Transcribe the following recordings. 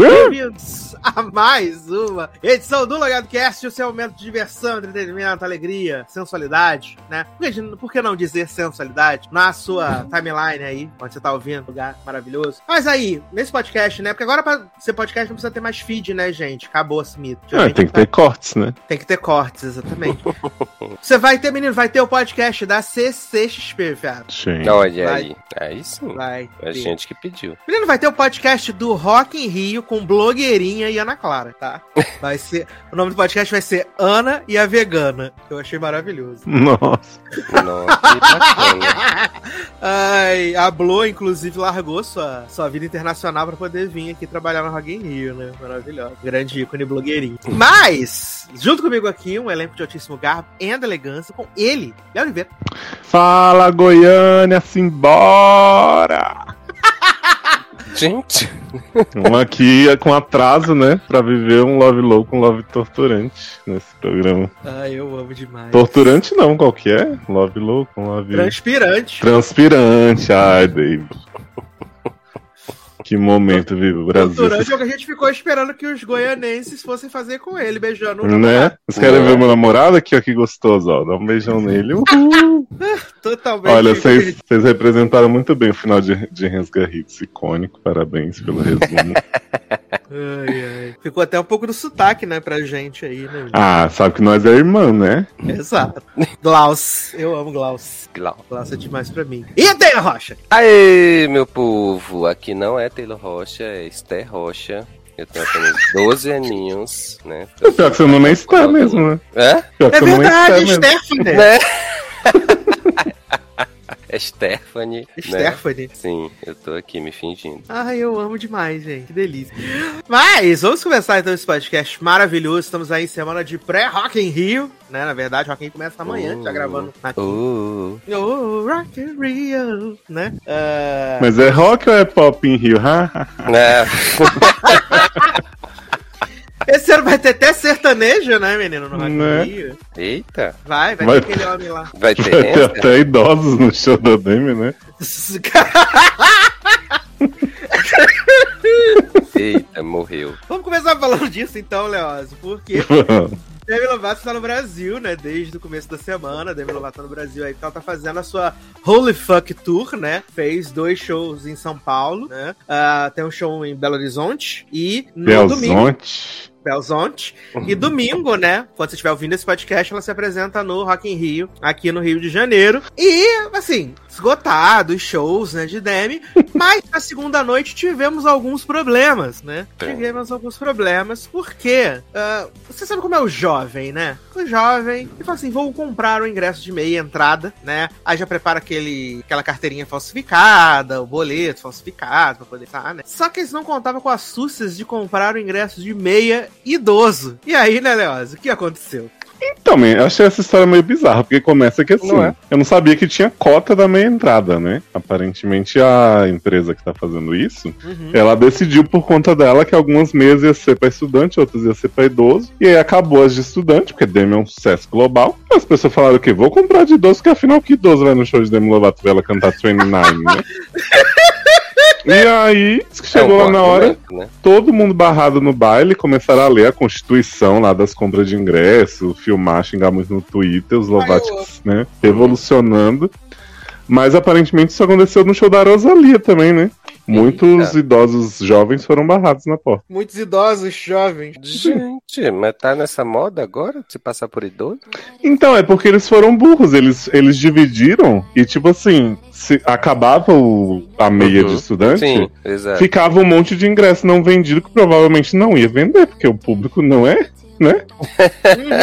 Bem-vindos a mais uma edição do Logado Cast, o seu momento de diversão, entretenimento, alegria, sensualidade, né? Por que não dizer sensualidade na sua timeline aí, onde você tá ouvindo, lugar maravilhoso. Mas aí, nesse podcast, né? Porque agora pra ser podcast não precisa ter mais feed, né, gente? Acabou esse mito. Ah, tem que ter cortes, né? Tem que ter cortes, exatamente. você vai ter, menino, vai ter o podcast da CCXP, viado. Sim. Olha vai. aí. É isso. Vai. É a gente que pediu. Menino, vai ter o podcast do Rock in Rio Rio com blogueirinha e Ana Clara, tá? Vai ser. o nome do podcast vai ser Ana e a Vegana. Eu achei maravilhoso. Nossa. Nossa, que bacana. Ai, a Blo, inclusive, largou sua, sua vida internacional pra poder vir aqui trabalhar no Rock in Rio, né? Maravilhoso. Grande ícone blogueirinho. Mas, junto comigo aqui, um elenco de altíssimo garbo e elegância com ele, Léo Oliveira. Fala, Goiânia, simbora! Gente. Um aqui é com atraso, né? Pra viver um Love Low com Love Torturante nesse programa. Ah, eu amo demais. Torturante não, qual que é? Love Low com Love... Transpirante. Transpirante, ai, David. Que momento vive o Brasil. Durante o que a gente ficou esperando que os goianenses fossem fazer com ele, beijando. Né? Vocês querem ver meu namorado aqui, ó, que gostoso, ó. Dá um beijão nele. Uhul. Totalmente. Olha, vocês representaram muito bem o final de, de Rensga Hits, icônico. Parabéns pelo resumo. ai, ai. Ficou até um pouco do sotaque, né, pra gente aí, né? Ah, sabe que nós é irmão, né? Exato. Glaus. Eu amo Glaus. Glaus. Glaus é demais pra mim. E a Taylor Rocha? Aê, meu povo. Aqui não é Taylor Rocha, é Esther Rocha. Eu tenho apenas 12 aninhos, né? O pior que você não é Esther mesmo, né? É? Pior é verdade, Stephanie. Né? É Stephanie. Stephanie? Né? Sim, eu tô aqui me fingindo. Ai, eu amo demais, gente. Que delícia. Mas, vamos começar então esse podcast maravilhoso. Estamos aí em semana de pré-Rock em Rio, né? Na verdade, o Rock in Rio começa amanhã, uh, tá gravando aqui. Uh. Oh, Rock in Rio, né? Uh... Mas é rock ou é pop em Rio? é. Esse ano vai ter até sertanejo, né, menino? No Rock né? Rio. Eita. Vai, vai, vai ter aquele homem lá. Vai ter, vai ter até idosos no show da Demi, né? Eita, morreu. Vamos começar falando disso então, Leoz, porque Demi Lovato está no Brasil, né? Desde o começo da semana. Demi Lovato tá no Brasil aí, ela tá fazendo a sua Holy Fuck Tour, né? Fez dois shows em São Paulo, né? Uh, tem um show em Belo Horizonte e no Belo domingo. Belzonte. E domingo, né? Quando você estiver ouvindo esse podcast, ela se apresenta no Rock in Rio, aqui no Rio de Janeiro. E, assim, esgotado os shows, né, de Demi. Mas na segunda noite tivemos alguns problemas, né? Tivemos alguns problemas, porque uh, você sabe como é o jovem, né? O jovem, e fala assim: vou comprar o ingresso de meia entrada, né? Aí já prepara aquele, aquela carteirinha falsificada, o boleto falsificado pra poder estar, né? Só que eles não contavam com as sucias de comprar o ingresso de meia idoso. E aí, né, Leoz, o que aconteceu? Então, eu achei essa história meio bizarra, porque começa que assim, não é? eu não sabia que tinha cota da meia entrada, né? Aparentemente a empresa que tá fazendo isso, uhum. ela decidiu por conta dela que algumas meias ia ser pra estudante, outras ia ser pra idoso, e aí acabou as de estudante, porque Demi é um sucesso global. As pessoas falaram o quê? Vou comprar de idoso, porque afinal que idoso vai no show de Demi Lovato ver ela cantar 29, né? E aí, chegou é um lá na hora, né? todo mundo barrado no baile, começaram a ler a constituição lá das compras de ingresso, filmar, xingar muito no Twitter, os Lovatic, né, revolucionando. Mas aparentemente isso aconteceu no show da Rosalia também, né? Muitos idosos jovens foram barrados na porta. Muitos idosos jovens. Gente, mas tá nessa moda agora? Se passar por idoso? Então, é porque eles foram burros. Eles, eles dividiram e, tipo assim, se acabava o, a meia uhum. de estudante, Sim, ficava um monte de ingresso não vendido que provavelmente não ia vender, porque o público não é, né?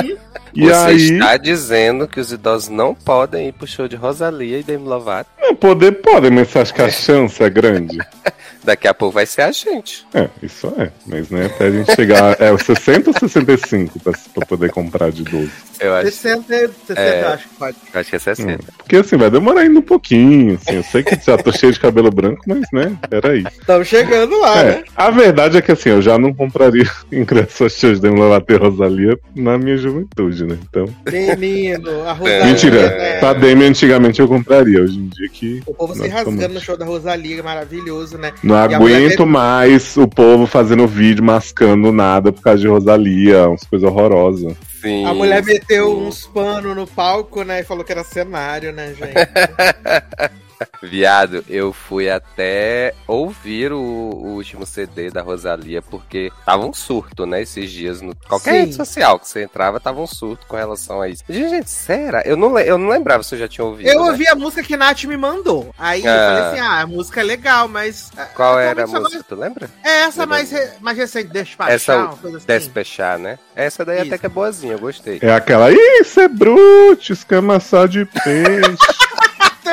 uhum. E Você aí... está dizendo que os idosos não podem ir pro show de Rosalia e Demi Lovato? Não, poder podem, mas você acha que a chance é grande? Daqui a pouco vai ser a gente. É, isso é. Mas né, até a gente chegar. É 60 ou 65 pra, pra poder comprar de 12? Eu acho. 60, 60 é, acho que pode. Eu acho que é 60. Hum, porque assim, vai demorar ainda um pouquinho. Assim, eu sei que já tô cheio de cabelo branco, mas né, peraí. Estamos chegando lá, é, né? A verdade é que assim, eu já não compraria ingresso a shows de Latte Rosalia na minha juventude, né? Então. Menino, a Rosalia. Mentira, é... pra Demi antigamente eu compraria. Hoje em dia que. O povo se rasgando estamos... no show da Rosalia, maravilhoso, né? Não aguento mais o povo fazendo vídeo mascando nada por causa de Rosalia, umas coisas horrorosas. Sim, a mulher meteu sim. uns panos no palco, né? E falou que era cenário, né, gente? Viado, eu fui até ouvir o, o, último CD da Rosalia, porque tava um surto, né, esses dias. No, qualquer Sim. rede social que você entrava, tava um surto com relação a isso. Gente, gente será? Eu não, eu não lembrava se eu já tinha ouvido. Eu né? ouvi a música que Nath me mandou. Aí ah. eu falei assim: ah, a música é legal, mas. É, Qual era a música? Mais... Tu lembra? É essa mais, re... mais recente, Despachar. Essa, assim. Despechar, né? Essa daí isso. até que é boazinha, eu gostei. É aquela, isso é bruto, escama só de peixe.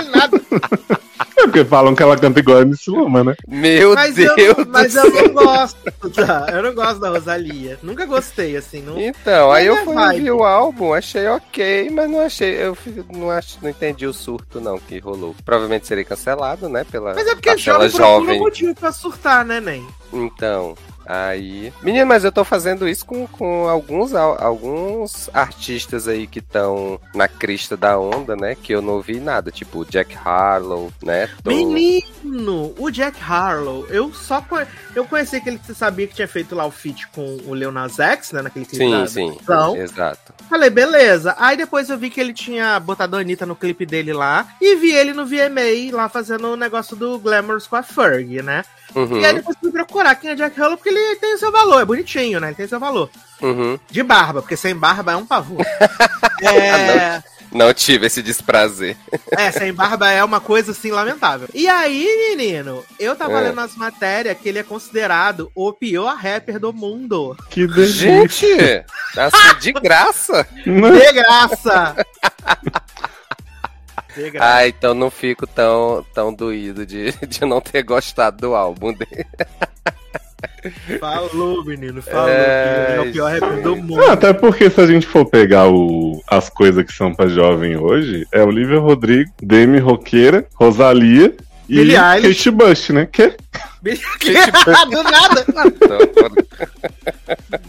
não nada. É porque falam que ela canta igual a Miss Luma, né? Meu mas Deus! Eu, mas eu não gosto, tá? Eu não gosto da Rosalia. Nunca gostei, assim. Não... Então, aí eu fui ouvir o álbum, achei ok, mas não achei. Eu não, acho, não entendi o surto, não, que rolou. Provavelmente seria cancelado, né? Pela mas é porque jovem procura um motivo pra surtar, né, Nen? Então. Aí. Menino, mas eu tô fazendo isso com, com alguns, alguns artistas aí que estão na crista da onda, né? Que eu não ouvi nada. Tipo o Jack Harlow, né? Tô... Menino! O Jack Harlow, eu só conhe... eu conheci que ele sabia que tinha feito lá o feat com o Leonas X, né? Naquele clipe sim, sim. Então, exato. Falei, beleza. Aí depois eu vi que ele tinha botado a Anitta no clipe dele lá. E vi ele no VMA lá fazendo o negócio do Glamours com a Ferg, né? Uhum. E aí depois fui procurar quem é Jack Harlow, porque ele tem o seu valor, é bonitinho, né? Ele tem o seu valor. Uhum. De barba, porque sem barba é um pavor. é... Não tive esse desprazer. É, sem barba é uma coisa assim lamentável. E aí, menino, eu tava é. lendo as matérias que ele é considerado o pior rapper do mundo. Que delícia. Gente, assim, de graça. De graça. Ah, então não fico tão, tão doído de, de não ter gostado do álbum dele. Falou, menino, falou. É, é o pior rap do mundo. Não, até porque se a gente for pegar o, as coisas que são pra jovem hoje, é Olivia Rodrigo, Demi Roqueira, Rosalia e Billie Kate Bush, né? Que? Do nada.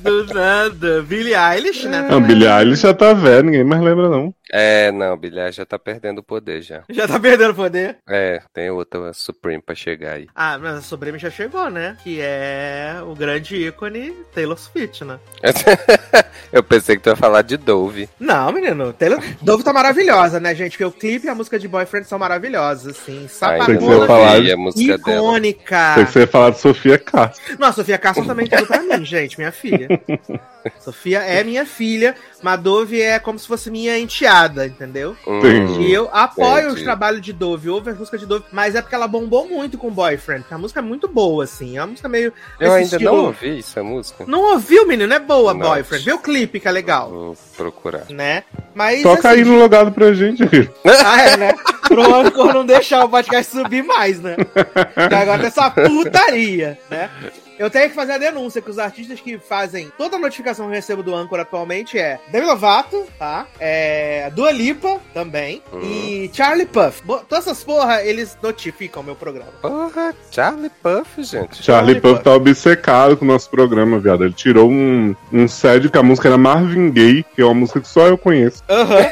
Do nada. Billie Eilish, né? Não, Billie Eilish já tá velho, ninguém mais lembra, não. É, não, Billie Eilish já tá perdendo o poder já. Já tá perdendo o poder? É, tem outra Supreme pra chegar aí. Ah, mas a Supreme já chegou, né? Que é o grande ícone Taylor Swift, né? Eu pensei que tu ia falar de Dove. Não, menino, Taylor... Dove tá maravilhosa, né, gente? Porque o clipe e a música de Boyfriend são maravilhosas, assim. Sapagona, icônica. Dela você ia falar de Sofia Castro. Não, a Sofia Castro também tudo pra mim, gente, minha filha. Sofia é minha filha, Madove é como se fosse minha enteada, entendeu? Entendi. E eu apoio Entendi. os trabalhos de Dove, ouve as músicas de Dove, mas é porque ela bombou muito com Boyfriend, a música é muito boa, assim, é uma música meio... Eu ainda estilo... não ouvi essa música. Não ouviu, menino? É boa, não. Boyfriend. Vê o clipe, que é legal. Vou procurar. Né? Mas, Toca assim, aí no logado pra gente. Ah, é, né? Pro Anchor não deixar o podcast subir mais, né? Que agora é essa putaria, né? Eu tenho que fazer a denúncia que os artistas que fazem toda a notificação que eu recebo do Anchor atualmente é Demi Lovato, tá? É Dua Lipa também uhum. e Charlie Puff. Todas essas porra, eles notificam o meu programa. Porra, Charlie Puff, gente. Charlie, Charlie Puff, Puff tá obcecado com o nosso programa, viado. Ele tirou um, um sério que a música era Marvin Gaye, que é uma música que só eu conheço. Aham. Uhum.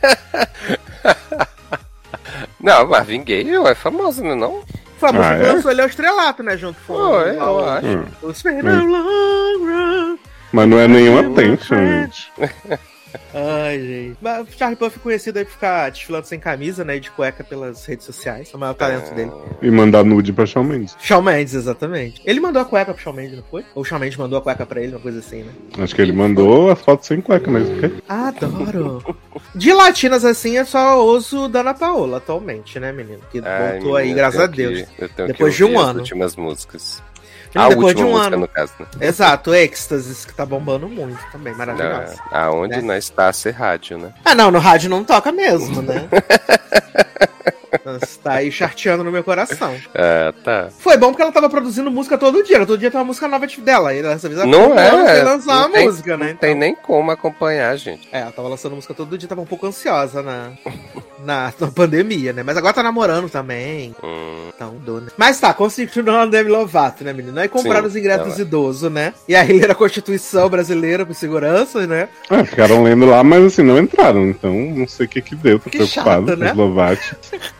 não, Marvin Gaye é famoso, não é não? Famoso ah, é? lançou ele é o estrelato, né? Junto com oh, é, eu acho. Hum. Hum. Mas não é nenhuma tension, gente. Ai, gente. Mas o Charlie Puff é conhecido aí por ficar desfilando sem camisa, né? De cueca pelas redes sociais. É o maior talento é... dele. E mandar nude pra Shawn Mendes. Shawn Mendes, exatamente. Ele mandou a cueca pro Shawn Mendes, não foi? Ou o Shawn Mendes mandou a cueca pra ele, uma coisa assim, né? Acho que ele mandou as fotos sem cueca mesmo. Okay? Adoro. De latinas assim, é só uso Dana Paola atualmente, né, menino? Que Ai, voltou aí, graças a Deus. Que, Depois de um ano. As últimas músicas. A depois de um música, ano. no caso, né? Exato, Êxtasis, que tá bombando muito também, maravilhoso. aonde né? nós está a ser rádio, né? Ah, não, no rádio não toca mesmo, né? Está aí charteando no meu coração. É, tá. Foi bom porque ela tava produzindo música todo dia. Todo dia tem uma música nova dela. E dessa vez ela não é. lançar uma música, né? Não então. tem nem como acompanhar, gente. É, ela tava lançando música todo dia, tava um pouco ansiosa na, na, na pandemia, né? Mas agora tá namorando também. Hum. Então, dona. Mas tá, continuando Demi Lovato, né, menino? Aí compraram Sim, os ingressos tá idosos, né? E aí leram a Constituição brasileira por segurança, né? É, ficaram lendo lá, mas assim, não entraram. Então, não sei o que que deu. Tô que preocupado chato, né? com os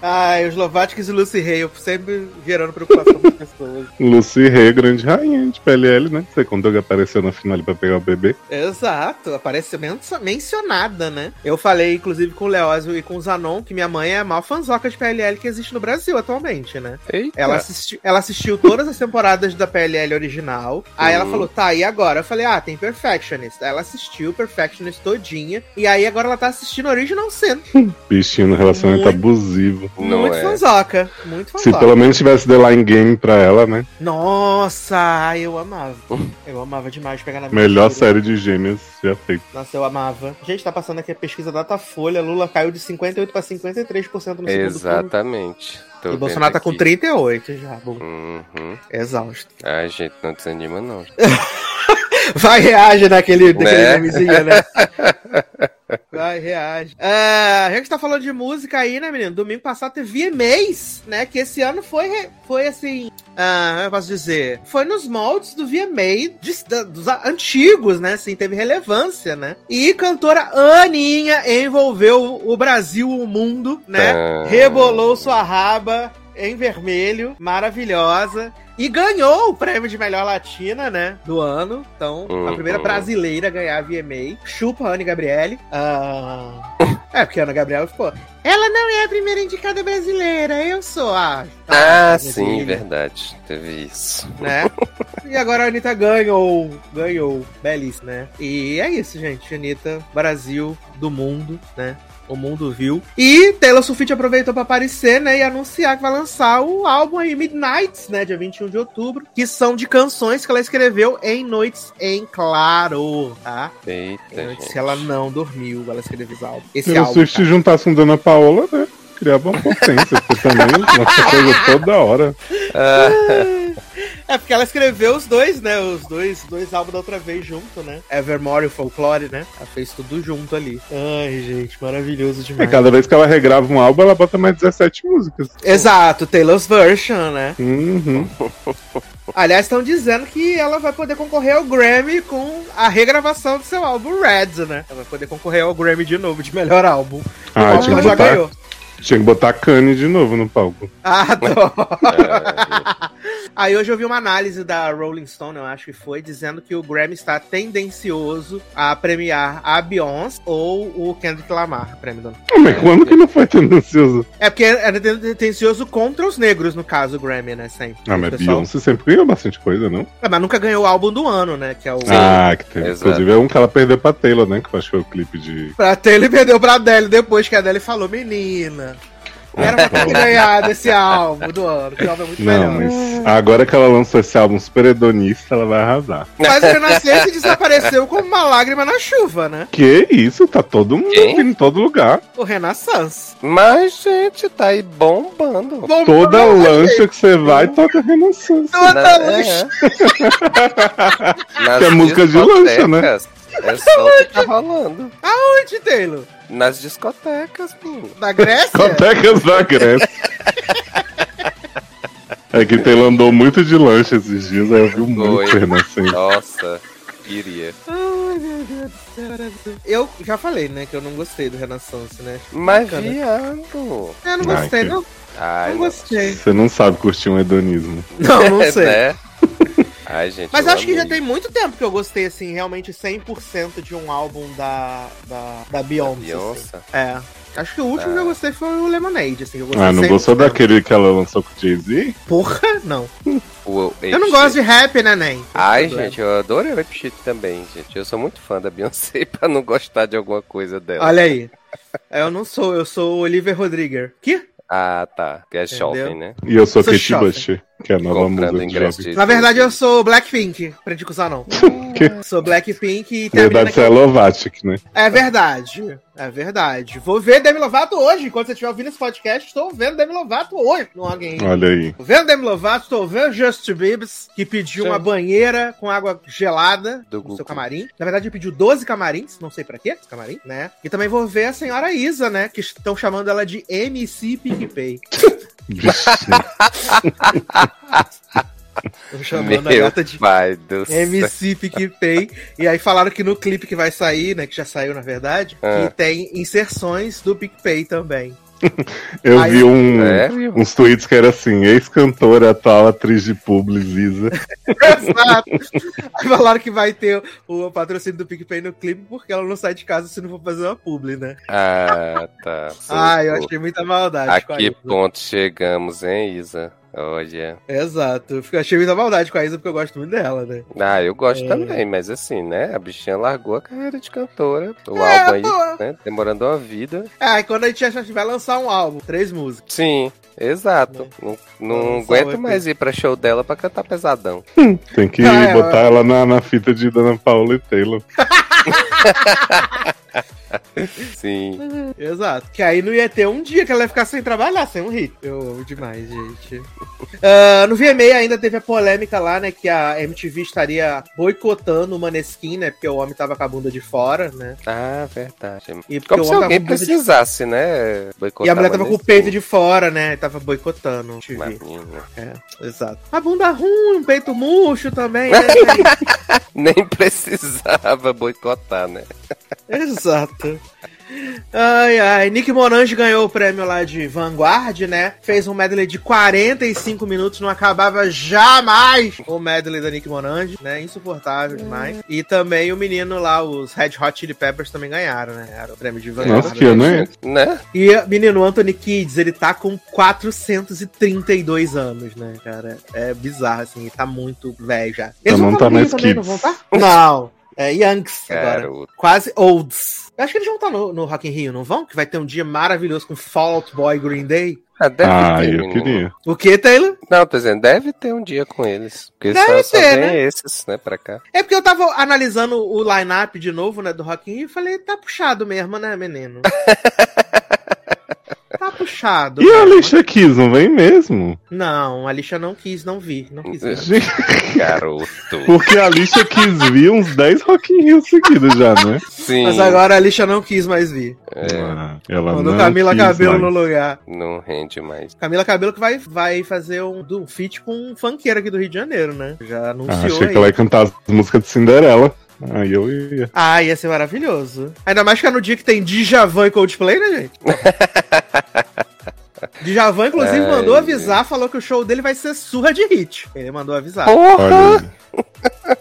Ai, os Lovatics e Lucy Hale sempre gerando preocupação com as pessoas. Lucy Hale, grande rainha de PLL, né? Você contou que apareceu na final pra pegar o bebê. Exato, apareceu men mencionada, né? Eu falei, inclusive, com o Leózio e com o Zanon, que minha mãe é a maior fanzoca de PLL que existe no Brasil atualmente, né? Ela, assisti ela assistiu todas as temporadas da PLL original. Aí ela falou, tá, e agora? Eu falei, ah, tem Perfectionist. Aí ela assistiu Perfectionist todinha. E aí agora ela tá assistindo Original Sin. Bichinho no relacionamento muito, abusivo. Muito é. fanzoca. Muito fanzoca. Se pelo menos tivesse The Line Game pra ela, né? Nossa, eu amava. Eu amava demais pegar na minha Melhor série de gêmeos já feita. Nossa, eu amava. Gente, tá passando aqui a pesquisa Datafolha. Lula caiu de 58 pra 53% no segundo Exatamente. Tô e Bolsonaro tá com 38 já. Uhum. Exausto. Ai, gente, não desanima não. Vai, reage naquele, né? naquele memezinho, né? Vai, reage. Uh, a gente tá falando de música aí, né, menino? Domingo passado teve VMAs, né? Que esse ano foi, foi assim. Uh, eu posso dizer. Foi nos moldes do VMA de, dos antigos, né? Assim, teve relevância, né? E cantora Aninha envolveu o Brasil, o mundo, né? Ah. Rebolou sua raba em vermelho, maravilhosa. E ganhou o prêmio de melhor latina, né? Do ano. Então, uhum. a primeira brasileira a ganhar a VMA. Chupa a Anne Gabriele. Uh... é, porque a Ana Gabriela ficou. Ela não é a primeira indicada brasileira, eu sou a. Tá, ah, sim, verdade. Teve isso. Né? e agora a Anitta ganhou. Ganhou. Belíssimo, né? E é isso, gente. Anitta, Brasil, do mundo, né? O mundo viu. E Taylor Swift aproveitou para aparecer, né, e anunciar que vai lançar o álbum aí Midnights, né, dia 21 de outubro, que são de canções que ela escreveu em noites em claro, tá? Eita, noites que ela não dormiu, ela escreveu esse álbum. Esse Taylor Swift tá? juntasse um Dona Paola, né? Criava uma potência, porque também nossa coisa toda hora. É, porque ela escreveu os dois, né? Os dois, dois álbuns da outra vez junto, né? Evermore e Folklore, né? Ela fez tudo junto ali. Ai, gente, maravilhoso demais. É, cada vez que ela regrava um álbum, ela bota mais 17 músicas. Exato, Taylor's Version, né? Uhum. Aliás, estão dizendo que ela vai poder concorrer ao Grammy com a regravação do seu álbum Red, né? Ela vai poder concorrer ao Grammy de novo, de melhor álbum. Ah, tinha que, botar, tinha que botar Kanye de novo no palco. Ah, tô. Aí hoje eu vi uma análise da Rolling Stone, eu acho que foi, dizendo que o Grammy está tendencioso a premiar a Beyoncé ou o Kendrick Lamar, prêmio do Mas quando que não foi tendencioso? É porque era tendencioso contra os negros, no caso, o Grammy, né? Sempre. Ah, mas pessoal... Beyoncé sempre ganhou bastante coisa, não? É, mas nunca ganhou o álbum do ano, né? Que é o... Ah, que tem. Inclusive é um que ela perdeu pra Taylor, né? Que eu acho que foi o clipe de. Pra Taylor e perdeu pra Adele depois que a Adele falou, menina. Era pra ter ganhado esse álbum do ano, que o álbum é muito Não, melhor. mas agora que ela lançou esse álbum super hedonista, ela vai arrasar. Mas o Renascença desapareceu como uma lágrima na chuva, né? Que isso, tá todo mundo Quem? em todo lugar. O Renaissance. Mas, gente, tá aí bombando. bombando Toda lancha que você vai, toca Renaissance. Toda Na, lancha. É. que é música de lancha, né? É só o que tá rolando. Aonde, Taylor? Nas discotecas, pô. Da Grécia? Discotecas da Grécia. é que Taylor andou muito de lanche esses dias, aí eu vi muito Renascença. Nossa, queria. Ai, meu Deus do céu. Eu já falei, né, que eu não gostei do Renaissance, né? Mas, viado. Eu não gostei, Ai, que... não. Ai, não gostei. Você não sabe curtir um hedonismo. Não, não sei. né? Ai, gente, Mas acho que já tem muito tempo que eu gostei, assim, realmente 100% de um álbum da, da, da Beyoncé. Beyoncé? Assim. É. Acho que o último que eu gostei foi o Lemonade, assim. Eu ah, não gostou daquele que ela lançou com o Jay-Z? Porra, não. Eu não gosto de rap, né, nem? Ai, gente, eu adoro rap shit também, gente. Eu sou muito fã da Beyoncé pra não gostar de alguma coisa dela. Olha aí. Eu não sou, eu sou o Oliver Rodrigues. Que? Ah, tá. Que é shopping, né? E eu sou, sou Kate Bush, que é a nova música de Na verdade, eu sou Blackpink, pra gente usar não. sou Blackpink e tem Na verdade, você é Lovatic, né? É verdade. É verdade. Vou ver Demi Lovato hoje. Enquanto você estiver ouvindo esse podcast, estou vendo Demi Lovato hoje no Alguém. Olha aí. Tô vendo Demi Lovato, estou vendo Just Bibbs, que pediu Sim. uma banheira com água gelada Do no seu camarim. Na verdade, ele pediu 12 camarins, não sei pra quê, esse camarim, né? E também vou ver a senhora Isa, né? Que estão chamando ela de MC PicPay. Chamando Meu a gata de MC PicPay. E aí falaram que no clipe que vai sair, né? Que já saiu, na verdade, ah. que tem inserções do PicPay também. Eu Aí, vi um, é? uns tweets que era assim: ex-cantora, atual atriz de publi, Ziza. Exato. Aí falaram que vai ter o patrocínio do PicPay no clipe porque ela não sai de casa se não for fazer uma publi, né? Ah, tá. ah, eu achei muita maldade. A que ponto chegamos, hein, Isa? Olha. Exato. Eu achei muita maldade com a Isa porque eu gosto muito dela, né? Ah, eu gosto é... também, mas assim, né? A bichinha largou a carreira de cantora. O é, álbum aí, pô. né? Demorando uma vida. É, e quando a gente vai lançar um álbum, três músicas. Sim. Exato. Não, não aguento mais ir pra show dela pra cantar pesadão. Tem que ah, botar é, ela na, na fita de Dona Paula e Taylor. Sim. Exato. Que aí não ia ter um dia que ela ia ficar sem trabalhar, sem um hit. Eu amo demais, gente. Uh, no VMA ainda teve a polêmica lá, né? Que a MTV estaria boicotando o Maneskin, né? Porque o homem tava com a bunda de fora, né? Ah, verdade. E Como se alguém precisasse, de... né? Boicotar e a mulher tava com o peito de fora, né? Tava boicotando o TV. É, exato. A bunda ruim, um peito murcho também, né? Nem precisava boicotar, né? Exato. Ai, ai. Nick Monange ganhou o prêmio lá de Vanguard, né? Fez um medley de 45 minutos, não acabava jamais o medley da Nick Monange, né? Insuportável demais. E também o menino lá, os Red Hot Chili Peppers também ganharam, né? Era o prêmio de Vanguard. Nossa, que né? né? E menino Anthony Kids, ele tá com 432 anos, né, cara? É bizarro, assim, tá muito velho já. Eles não, não tá mais Kids. Não, tá? não, é Youngs agora. Quase Olds. Eu acho que eles vão estar no, no Rock in Rio, não vão? Que vai ter um dia maravilhoso com Fall Out Boy Green Day. Ah, deve ah ter, eu queria. O que, Taylor? Não, tô dizendo, deve ter um dia com eles. Porque deve só, ter, só né? esses, né, pra cá. É porque eu tava analisando o line-up de novo, né, do Rock in Rio, e falei, tá puxado mesmo, né, menino? Puxado. E a Alicia quis, não vem mesmo? Não, a Alicia não quis, não vi. Não quis Garoto. Porque a Alicia quis vir uns 10 Rock in Rio seguidos já, né? Sim. Mas agora a Alicia não quis mais vir. É. Ah, ela Mandou Camila Cabelo mais. no lugar. Não rende mais. Camila Cabelo que vai, vai fazer um, um feat com um funkeiro aqui do Rio de Janeiro, né? Já anunciou. Ah, achei aí. que ela ia cantar as músicas de Cinderela. Aí eu ia. Ah, ia ser maravilhoso. Ainda mais que é no dia que tem Djavan e Coldplay, né, gente? Djavan, inclusive, Ai, mandou avisar, falou que o show dele vai ser surra de hit. Ele mandou avisar. Porra!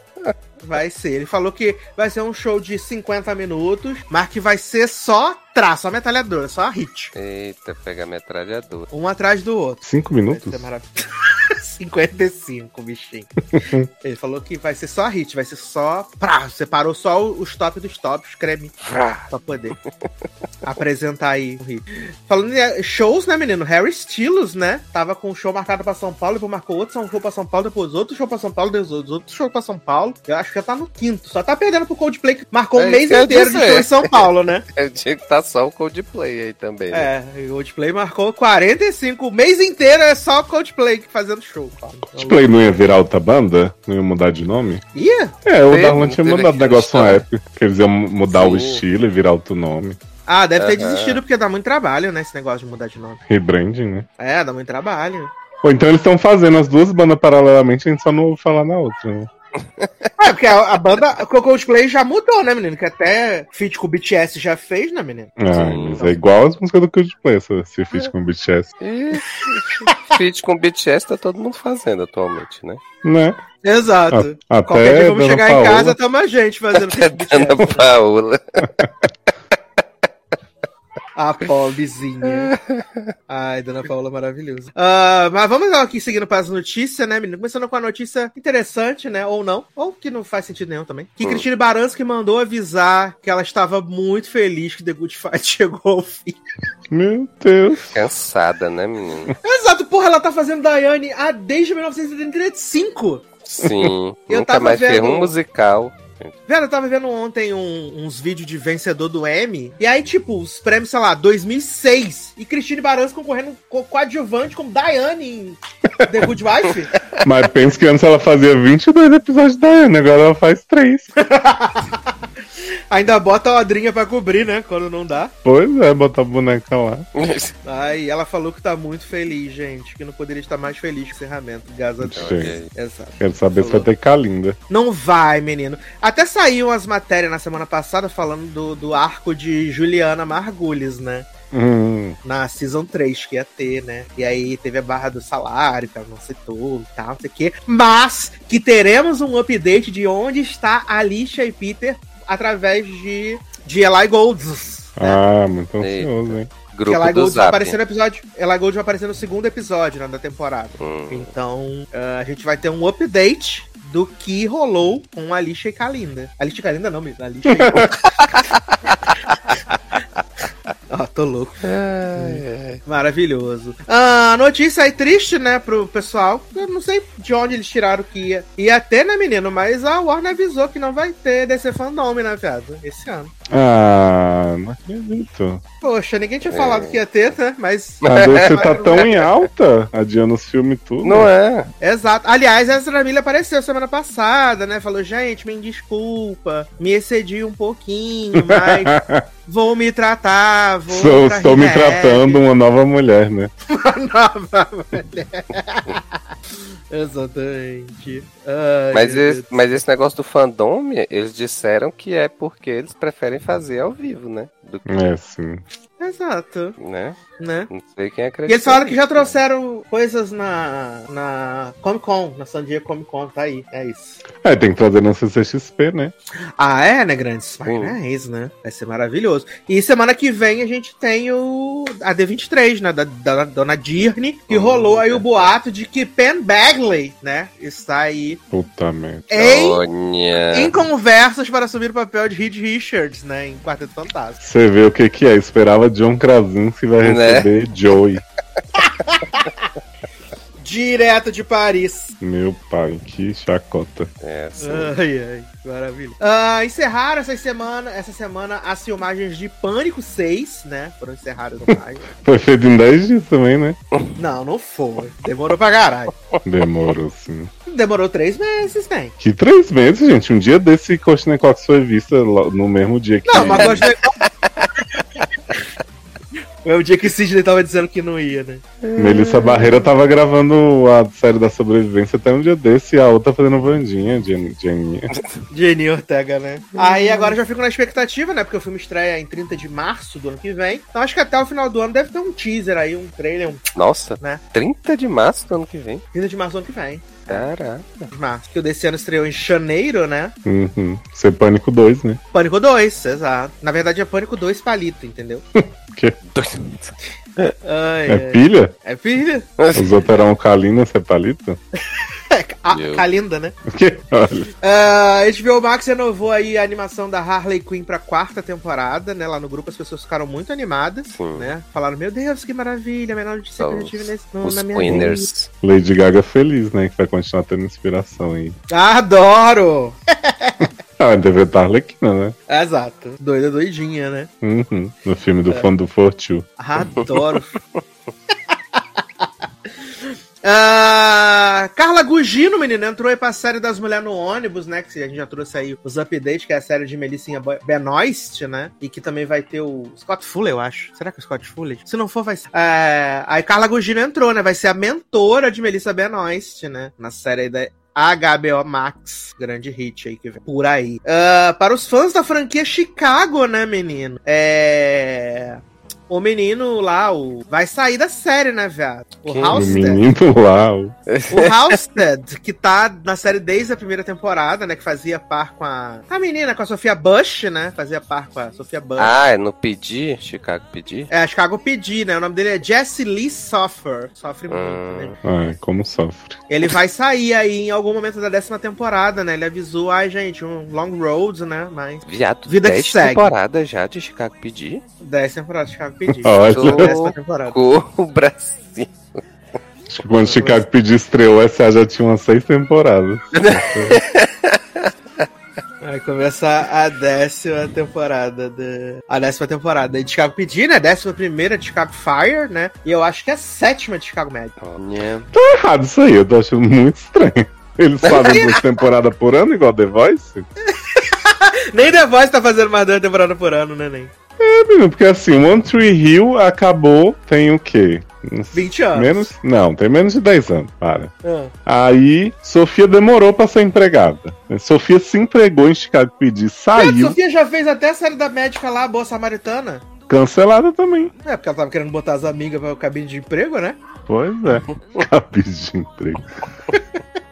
Vai ser. Ele falou que vai ser um show de 50 minutos, mas que vai ser só traço, só metralhadora, só hit. Eita, pega a metralhadora. Um atrás do outro. Cinco minutos? 55, bichinho. Ele falou que vai ser só hit, vai ser só. Prá, separou só os top dos tops, creme. Pra poder apresentar aí o hit. Falando em shows, né, menino? Harry Styles, né? Tava com um show marcado pra São Paulo, depois marcou outro show pra São Paulo, depois outro show pra São Paulo, depois outro show pra São Paulo. Eu acho que já tá no quinto. Só tá perdendo pro Coldplay, que marcou é, um mês inteiro de show em São Paulo, né? Eu tinha que tá só o Coldplay aí também. Né? É, o Coldplay marcou 45, o mês inteiro é só o Coldplay fazendo show. Coldplay não ia virar outra banda? Não ia mudar de nome? Ia? É, o Darlan tinha mudado negócio na época. Que eles iam mudar Sim. o estilo e virar outro nome. Ah, deve ter desistido porque dá muito trabalho, né? Esse negócio de mudar de nome. Rebranding, né? É, dá muito trabalho. Ou então eles estão fazendo as duas bandas paralelamente, a gente só não ouve falar na outra, né? É, porque a, a banda, o Coldplay já mudou, né, menino? Que até feat com o BTS já fez, né, menino? Ah, Sim, mas é igual as músicas do Coldplay, esse feat com o BTS. E feat com o BTS tá todo mundo fazendo atualmente, né? Né? Exato. A, até Qualquer dia vamos chegar Paola. em casa, tamo a gente fazendo feat com o BTS. Paola. A pobrezinha. Ai, Dona Paula, maravilhosa. Uh, mas vamos aqui seguindo para as notícias, né, menino? Começando com a notícia interessante, né? Ou não. Ou que não faz sentido nenhum também. Que hum. Cristine Baranski mandou avisar que ela estava muito feliz que The Good Fight chegou ao fim. Meu Deus. Cansada, né, menino? Exato, porra, ela tá fazendo Daiane há desde 1975. Sim, eu nunca mais vendo... um musical. Velho, eu tava vendo ontem um, uns vídeos de vencedor do M. E aí, tipo, os prêmios, sei lá, 2006. E Cristine Baranski concorrendo com coadjuvante como Diane em The Good Wife. Mas penso que antes ela fazia 22 episódios de Diane, agora ela faz 3. Ainda bota a odrinha pra cobrir, né? Quando não dá. Pois é, bota a boneca lá. Aí ela falou que tá muito feliz, gente. Que não poderia estar mais feliz com o encerramento. Graças a Deus. Exato. Quero saber falou. se vai ter Kalinda. Não vai, menino. Até saíram as matérias na semana passada falando do, do arco de Juliana Margulis, né? Hum. hum. na Season 3 que ia ter, né? E aí teve a barra do salário, que ela não citou e tal, não sei o quê. Mas que teremos um update de onde está Alicia e Peter através de, de Eli Golds. Né? Ah, muito ansioso, hein? Grupo Ela Gold vai aparecer no episódio. Ela Gold vai aparecer no segundo episódio né, da temporada. Hum. Então, uh, a gente vai ter um update do que rolou com Alicia e Kalinda. Alicia e Kalinda não, Alicia e... Tô louco. Maravilhoso. Ah, notícia aí triste, né, pro pessoal. Eu não sei de onde eles tiraram que ia. Ia ter, né, menino? Mas a Warner avisou que não vai ter DC Fandom, né, viado? Esse ano. Ah, não acredito. Poxa, ninguém tinha falado é. que ia ter, né? Mas. A DC tá tão em alta, adiando os filmes tudo. Não é? Exato. Aliás, essa família apareceu semana passada, né? Falou, gente, me desculpa, me excedi um pouquinho, mas vou me tratar, vou. Sou, estou me tratando uma nova mulher, né? uma nova mulher. Exatamente. Ai, mas, esse, mas esse negócio do fandom, eles disseram que é porque eles preferem fazer ao vivo, né? Do que... É, sim. Exato. Né? né? Não sei quem acredita. E eles falaram que já trouxeram coisas na, na Comic Con, na San Diego Comic Con, tá aí. É isso. É, tem que trazer na CCXP, né? Ah, é, né, grandes? Vai, né? É isso, né? Vai ser maravilhoso. E semana que vem a gente tem o a D23, né? Da, da, da Dona Dirne, que rolou aí o boato de que Pen Bagley, né? Está aí. Puta merda. Em, em conversas para assumir o papel de Reed Richards, né? Em Quarteto Fantástico. Você vê o que que é. Esperava John Krasinski vai receber. Né? receber né? Joey. Direto de Paris. Meu pai, que chacota. É, sim. Ai, ai, maravilha. Uh, encerraram essa semana, essa semana as filmagens de Pânico 6, né? Foram encerradas no Foi feito em 10 dias também, né? Não, não foi. Demorou pra caralho. Demorou, sim. Demorou três meses, né? Que três meses, gente? Um dia desse Coach Cox foi vista no mesmo dia que. Não, mas Coach É o dia que o Sidney tava dizendo que não ia, né? Melissa Barreira tava gravando a série da sobrevivência até um dia desse e a outra fazendo Vandinha, Jeninha. Jenny Ortega, né? Aí agora já fico na expectativa, né? Porque o filme estreia em 30 de março do ano que vem. Então acho que até o final do ano deve ter um teaser aí, um trailer. Um... Nossa, né? 30 de março do ano que vem. 30 de março do ano que vem. Caraca. Março, que o desse ano estreou em janeiro, né? Uhum. Ser Pânico 2, né? Pânico 2, exato. Na verdade é Pânico 2 palito, entendeu? quê? Ai, é pilha? É pilha. Os outros eram Kalina, você é palito? a, Kalinda, né? uh, a HBO Max renovou aí a animação da Harley Quinn pra quarta temporada, né? Lá no grupo as pessoas ficaram muito animadas, Sim. né? Falaram, meu Deus, que maravilha, a menor notícia que eu tive nesse, no, na minha winners. vida. Lady Gaga feliz, né? Que vai continuar tendo inspiração aí. Adoro! Ah, deve estar Arlequina, né? Exato. Doida, doidinha, né? Uhum. No filme do é. fã do Fortune. Adoro. Uh, Carla Gugino, menina, entrou aí pra série das mulheres no ônibus, né? Que a gente já trouxe aí os updates, que é a série de Melissinha Benoist, né? E que também vai ter o Scott Fuller, eu acho. Será que é o Scott Fuller? Se não for, vai ser. Uh, aí Carla Gugino entrou, né? Vai ser a mentora de Melissa Benoist, né? Na série aí da HBO Max, grande hit aí que vem por aí. Uh, para os fãs da franquia Chicago, né, menino? É o menino lá, o. Vai sair da série, né, viado? O? Halstead. O menino lá. O, o Halstead, que tá na série desde a primeira temporada, né? Que fazia par com a. A menina, com a Sofia Bush, né? Fazia par com a Sofia Bush. Ah, é no PD? Chicago PD? É, Chicago PD, né? O nome dele é Jesse Lee Soffer. Sofre muito, hum. né? Ah, como sofre. Ele vai sair aí em algum momento da décima temporada, né? Ele avisou, ai, gente, um long road, né? Mas. Viado, vida que segue. temporada já de Chicago PD? 10 temporadas de Chicago PD. Olha. O Brasil. Quando Chicago PD estreou, essa já tinha umas seis temporadas. Vai começar a décima temporada. De... A décima temporada de Chicago PD, né? Décima primeira de Chicago Fire, né? E eu acho que é a sétima de Chicago Med. Oh, yeah. Tá errado isso aí, eu tô achando muito estranho. Eles fazem duas temporadas por ano, igual The Voice? nem The Voice tá fazendo mais duas temporadas por ano, né, nem? É, menino, porque assim, One Tree Hill acabou tem o quê? 20 anos. Menos, não, tem menos de 10 anos, para. Ah. Aí, Sofia demorou pra ser empregada. Sofia se empregou em Chicago PD, saiu. Sofia já fez até a série da médica lá, Boa Samaritana. Cancelada também. É, porque ela tava querendo botar as amigas pra cabine de emprego, né? Pois é. Cabide de emprego.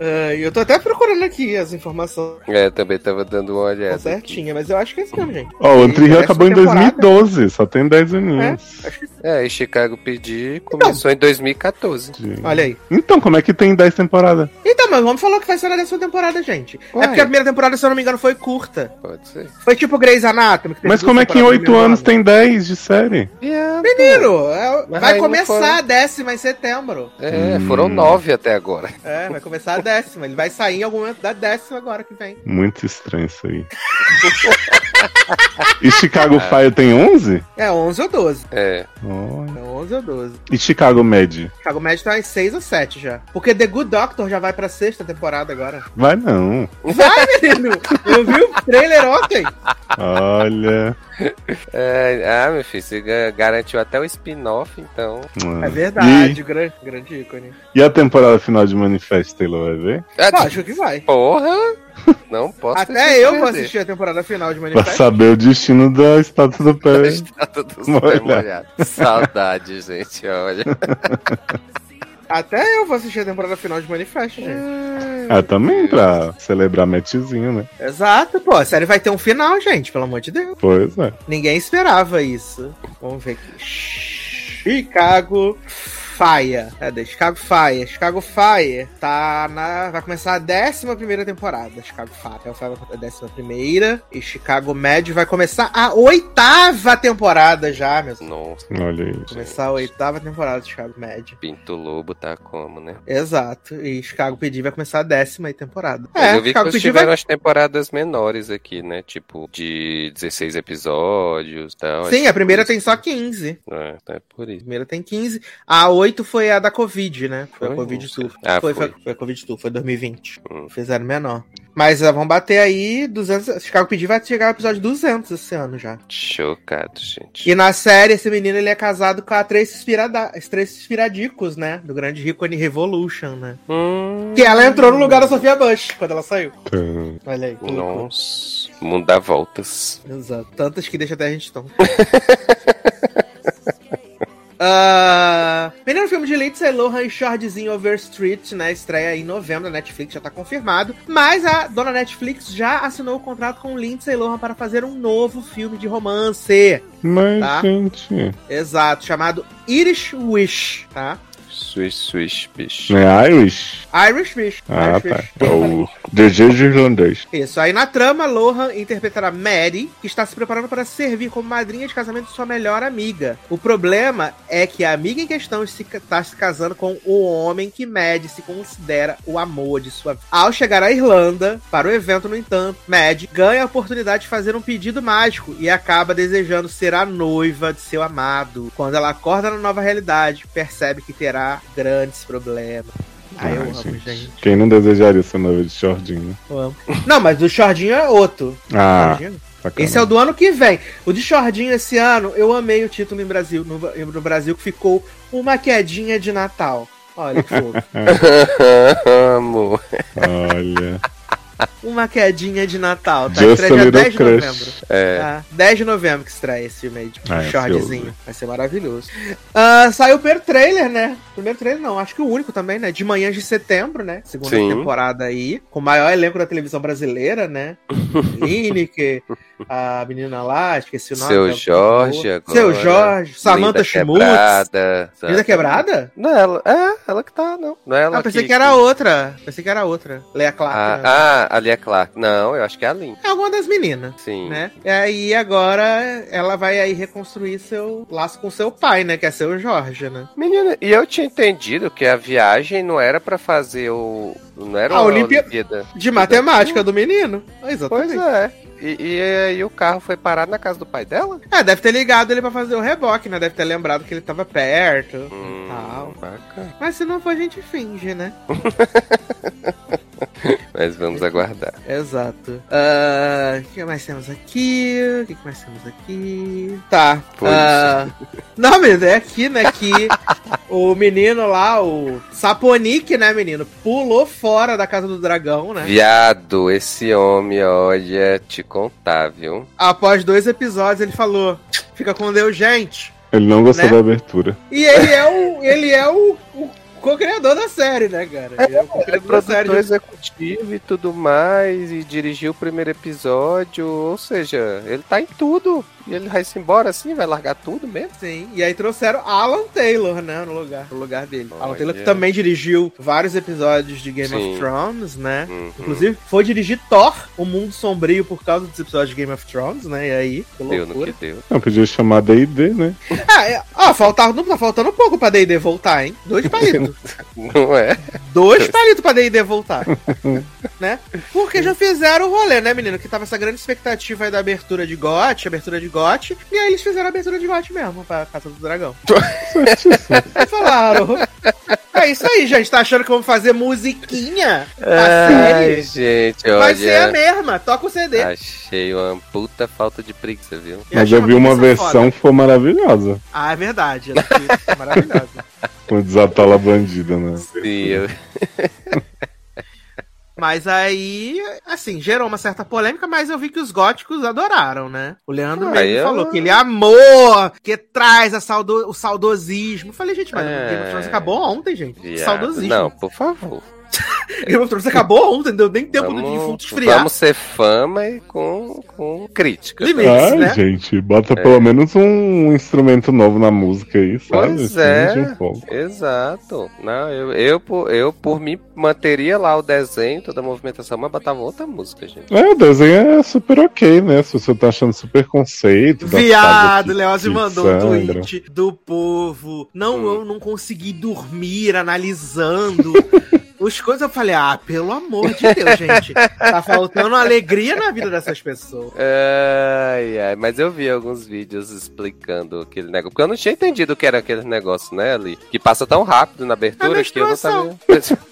Uh, eu tô até procurando aqui as informações. É, também tava dando uma olhada. Certinha, mas eu acho que é isso mesmo, gente. Ó, oh, o Antri acabou em 2012, só tem 10 aninhos. É, que... é, e Chicago PD começou então. em 2014. Sim. Olha aí. Então, como é que tem 10 temporadas? Então, mas vamos falar que vai ser na décima temporada, gente. Ué. É porque a primeira temporada, se eu não me engano, foi curta. Pode ser. Foi tipo Grey's Anatomy. mas como é que em 8 anos tem 10 de série? Yeah, Menino, é, vai começar a décima em setembro. É, hum. foram 9 até agora. É, vai começar a décima. Ele vai sair em algum momento da décima agora que vem. Muito estranho isso aí. e Chicago é. Fire tem 11? É, 11 ou 12. É. Oh. É 11 ou 12. E Chicago Med? Chicago Med tá em 6 ou 7 já. Porque The Good Doctor já vai pra sexta temporada agora. Vai não. Vai, menino! Eu vi o trailer ontem. Olha. É, ah, meu filho, você garantiu até o spin-off, então. É verdade, e... grande, grande ícone. E a temporada final de Manifest, Taylor vai ver? É, acho que vai. Porra! Não posso Até eu vou assistir a temporada final de Manifest. Pra saber o destino da estátua do pé. estátua do pé molhado. Saudade, gente, olha. Até eu vou assistir a temporada final de Manifest, gente. Ah, também pra celebrar matchzinho, né? Exato, pô. A série vai ter um final, gente, pelo amor de Deus. Pois é. Ninguém esperava isso. Vamos ver aqui. Chicago Fire. Cadê? Chicago Fire. Chicago Fire tá na. Vai começar a 11 temporada. Chicago Fire. Vai a 11 e Chicago Med vai começar a oitava temporada já, meus Nossa. Olha aí. Começar a oitava temporada de Chicago Med. Pinto Lobo tá como, né? Exato. E Chicago PD vai começar a décima temporada. É, eu vi Chicago que eles tiveram vai... as temporadas menores aqui, né? Tipo, de 16 episódios e tal. Sim, a primeira tem só 15. É, é por isso. A primeira tem 15. A 8 2018 foi a da Covid, né? Foi, foi a Covid Tour. Ah, foi, foi. foi, a Covid Tour, foi 2020. Hum. Fizeram menor. Mas vão bater aí 200. Chicago PD vai chegar ao episódio 200 esse ano já. Chocado, gente. E na série, esse menino ele é casado com a Trace, Inspirada... Inspiradicos, né? Do grande Ricone Revolution, né? Hum... Que ela entrou no lugar da Sofia Bush quando ela saiu. Hum. Olha aí. Nossa. Mundo dá voltas. Exato. Tantas que deixa até a gente tão. Uh, primeiro filme de Lindsay Lohan e Shortzinho Overstreet, né? Estreia em novembro da Netflix, já tá confirmado. Mas a dona Netflix já assinou o contrato com Lindsay Lohan para fazer um novo filme de romance. Mas, tá? gente. Exato, chamado Irish Wish, tá? Swish, swish, bicho. É Irish? Irish Fish. Ah, Irish tá. Fish. É o desejo irlandês. Isso. Aí na trama, Lohan interpretará Mary, que está se preparando para servir como madrinha de casamento de sua melhor amiga. O problema é que a amiga em questão está se casando com o homem que Mad se considera o amor de sua vida. Ao chegar à Irlanda, para o evento, no entanto, Mad ganha a oportunidade de fazer um pedido mágico e acaba desejando ser a noiva de seu amado. Quando ela acorda na nova realidade, percebe que terá grandes problemas. Ai, eu amo, gente. Quem não desejaria ser noiva de Shordinho, né? Eu amo. Não, mas do Shordinho é outro. Ah. Esse é o do ano que vem. O de Shordinho esse ano, eu amei o título em Brasil, no, no Brasil, que ficou Uma Quedinha de Natal. Olha que fofo. Amo. Olha. Uma quedinha de Natal, tá? Just estreia dia 10 de crush. novembro. É. Tá? 10 de novembro que estreia esse filme aí, de ah, shortzinho. Vai ser maravilhoso. Uh, saiu o primeiro trailer, né? Primeiro trailer não, acho que o único também, né? De manhã de setembro, né? Segunda Sim. temporada aí. Com o maior elenco da televisão brasileira, né? Lineker, a menina lá, esqueci o nome. Seu Jorge agora. Seu Jorge, Samantha Schmutz. Quebrada. Linda Quebrada? Não, ela, é, ela que tá, não. Não é ela ah, pensei que, que era outra. Pensei que era outra. Leia Clark. Ah, né? ah, a Leia Clark. Não, eu acho que é a Lin. É alguma das meninas. Sim. Né? E aí agora ela vai aí reconstruir seu laço com seu pai, né? Que é seu Jorge, né? Menina, e eu tinha entendido que a viagem não era para fazer o. Não era a Olimpíada, Olimpíada de matemática do menino. Exatamente. Pois é. E, e aí o carro foi parado na casa do pai dela? É, deve ter ligado ele pra fazer o reboque, né? Deve ter lembrado que ele tava perto. Hum, tal. Bacana. Mas se não for, a gente finge, né? Mas vamos aguardar. Exato. Ah, o uh, que mais temos aqui? O que mais temos aqui? Tá. Uh, não, mas é aqui, né? Que O menino lá, o Saponic, né, menino? Pulou fora da casa do dragão, né? Viado, esse homem, olha, te contar, viu? Após dois episódios, ele falou: fica com Deus, gente. Ele não gostou né? da abertura. E ele é o, ele é o, o co-criador da série, né, cara? Ele é, o é produtor série, executivo e tudo mais, e dirigiu o primeiro episódio, ou seja, ele tá em tudo. E ele vai se embora assim, vai largar tudo mesmo? Sim. E aí trouxeram Alan Taylor, né, no lugar, no lugar dele. Olha. Alan Taylor que também dirigiu vários episódios de Game Sim. of Thrones, né? Uhum. Inclusive, foi dirigir Thor, O Mundo Sombrio, por causa dos episódios de Game of Thrones, né? E aí, que loucura. Deu no que deu. Não, podia chamar D&D, né? Ah, é, ó, faltava, não tá faltando um pouco pra D&D voltar, hein? Dois palitos. não é? Dois palitos pra D&D voltar. né? Porque já fizeram o rolê, né, menino? Que tava essa grande expectativa aí da abertura de GOT, abertura de GOT, e aí eles fizeram a abertura de GOT mesmo, pra Casa do Dragão. e falaram. É isso aí, gente. Tá achando que vamos fazer musiquinha? A série? gente, olha. Vai ser a mesma. Toca o CD. Achei uma puta falta de preguiça, viu? Mas eu vi uma versão que foi maravilhosa. Ah, é verdade. Ela foi maravilhosa. Com desatola bandida, né? Sim, eu... Mas aí, assim, gerou uma certa polêmica, mas eu vi que os góticos adoraram, né? O Leandro ah, mesmo eu... falou que ele amou, que traz a saudo, o saudosismo. Eu falei, gente, mas é... o Game of Thrones acabou ontem, gente. Viado. Saudosismo. Não, por favor. Game of Thrones acabou ontem, deu nem tempo vamos, do defunto esfriar. Vamos ser fama e com, com crítica. Limites, ah, né? gente, bota é. pelo menos um instrumento novo na música aí, sabe? Pois é, exato. Não, eu, eu, eu, eu, por mim, manteria lá o desenho, toda a movimentação, mas botava outra música, gente. É, o desenho é super ok, né? Se você tá achando super conceito. Viado, Leozi mandou um tweet do povo. Não, hum. eu não consegui dormir analisando os coisas eu falei, ah, pelo amor de Deus, gente. Tá faltando alegria na vida dessas pessoas. Ai, ai, mas eu vi alguns vídeos explicando aquele negócio. Porque eu não tinha entendido o que era aquele negócio, né, ali. Que passa tão rápido na abertura que eu não sabia.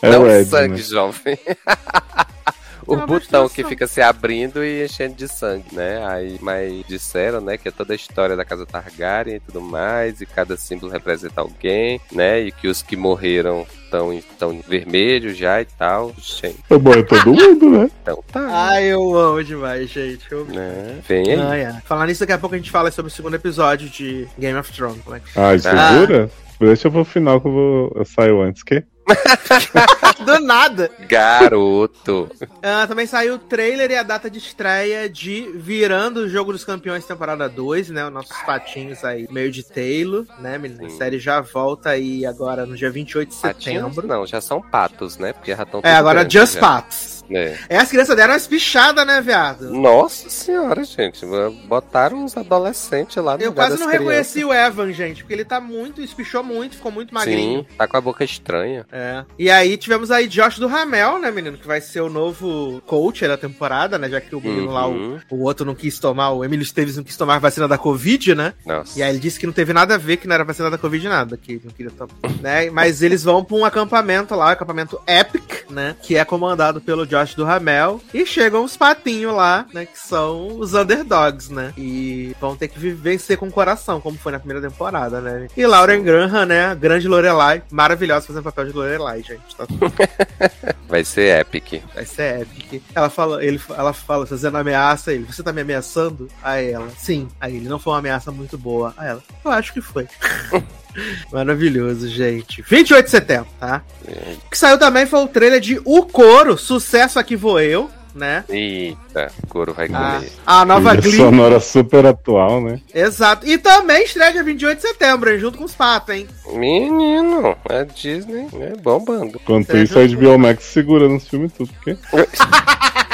É não Ed, sangue, né? jovem. o é botão que fica se abrindo e enchendo de sangue, né? Aí, mas disseram, né, que é toda a história da casa Targaryen e tudo mais, e cada símbolo representa alguém, né? E que os que morreram estão tão vermelhos já e tal. Gente. É bom, é todo mundo, né? Então tá. Ai, eu amo demais, gente. Eu... Né? Vem aí. Ah, é. Falar nisso, daqui a pouco a gente fala sobre o segundo episódio de Game of Thrones. Né? Ai, segura? Ah. Deixa eu pro final que eu, vou... eu saio antes, que? Do nada. Garoto. Uh, também saiu o trailer e a data de estreia de Virando o Jogo dos Campeões temporada 2, né? Os nossos patinhos aí, meio de Taylor, né, A série já volta aí agora no dia 28 de setembro. Patinhos, não, já são patos, né? Porque já estão É, agora Just já. Patos. É. é, as crianças deram umas pichadas, né, viado? Nossa senhora, gente. Botaram uns adolescentes lá no Eu quase não reconheci o Evan, gente, porque ele tá muito, espichou muito, ficou muito magrinho. Sim, tá com a boca estranha. É. E aí tivemos aí Josh do Ramel, né, menino, que vai ser o novo coach da temporada, né, já que o menino uhum. lá, o, uhum. o, outro não quis tomar, o Emílio Esteves não quis tomar a vacina da Covid, né? Nossa. E aí ele disse que não teve nada a ver, que não era vacina da Covid nada, que não queria tomar, né? Mas eles vão pra um acampamento lá, um acampamento Epic, né, que é comandado pelo Josh Josh do Ramel. E chegam os patinhos lá, né? Que são os underdogs, né? E vão ter que vencer com o coração, como foi na primeira temporada, né? E Lauren Graham, né? A grande Lorelai. Maravilhosa fazendo papel de Lorelai, gente. Tá... Vai ser epic. Vai ser epic. Ela fala, ele, ela fala, fazendo ameaça, ele, você tá me ameaçando? Aí ela, sim. Aí ele, não foi uma ameaça muito boa. Aí ela, eu acho que foi. Maravilhoso, gente. 28 de setembro, tá? É. O que saiu também foi o trailer de O Coro, Sucesso Aqui Vou Eu, né? Eita, couro vai ah, comer. A, a nova Glee. sonora super atual, né? Exato. E também estreia dia 28 de setembro, hein, junto com os patos, hein? Menino, a Disney é bombando. Enquanto isso, a HBO Max segurando os filmes tudo, porque...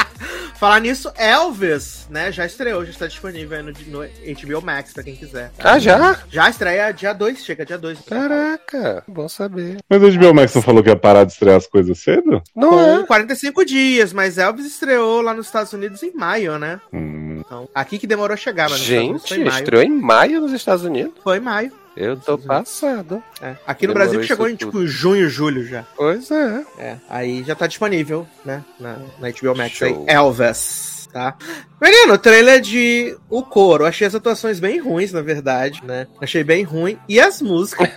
Falar nisso, Elvis, né? Já estreou, já está disponível no, no HBO Max pra quem quiser. Tá? Ah, já? Já estreia dia 2, chega dia 2. Caraca, bom saber. Mas o HBO Max não falou que ia parar de estrear as coisas cedo? Não Com é. 45 dias, mas Elvis estreou lá nos Estados Unidos em maio, né? Hum. Então, aqui que demorou a chegar, mas Gente, estreou em maio nos Estados Unidos? Foi em maio. Eu tô passado. É. Aqui no Brasil chegou em tipo junho, julho já. Pois é. É. Aí já tá disponível, né? Na, na HBO Max Show. aí. Elvis. tá? Menino, trailer de O Coro. Achei as atuações bem ruins, na verdade, né? Achei bem ruim. E as músicas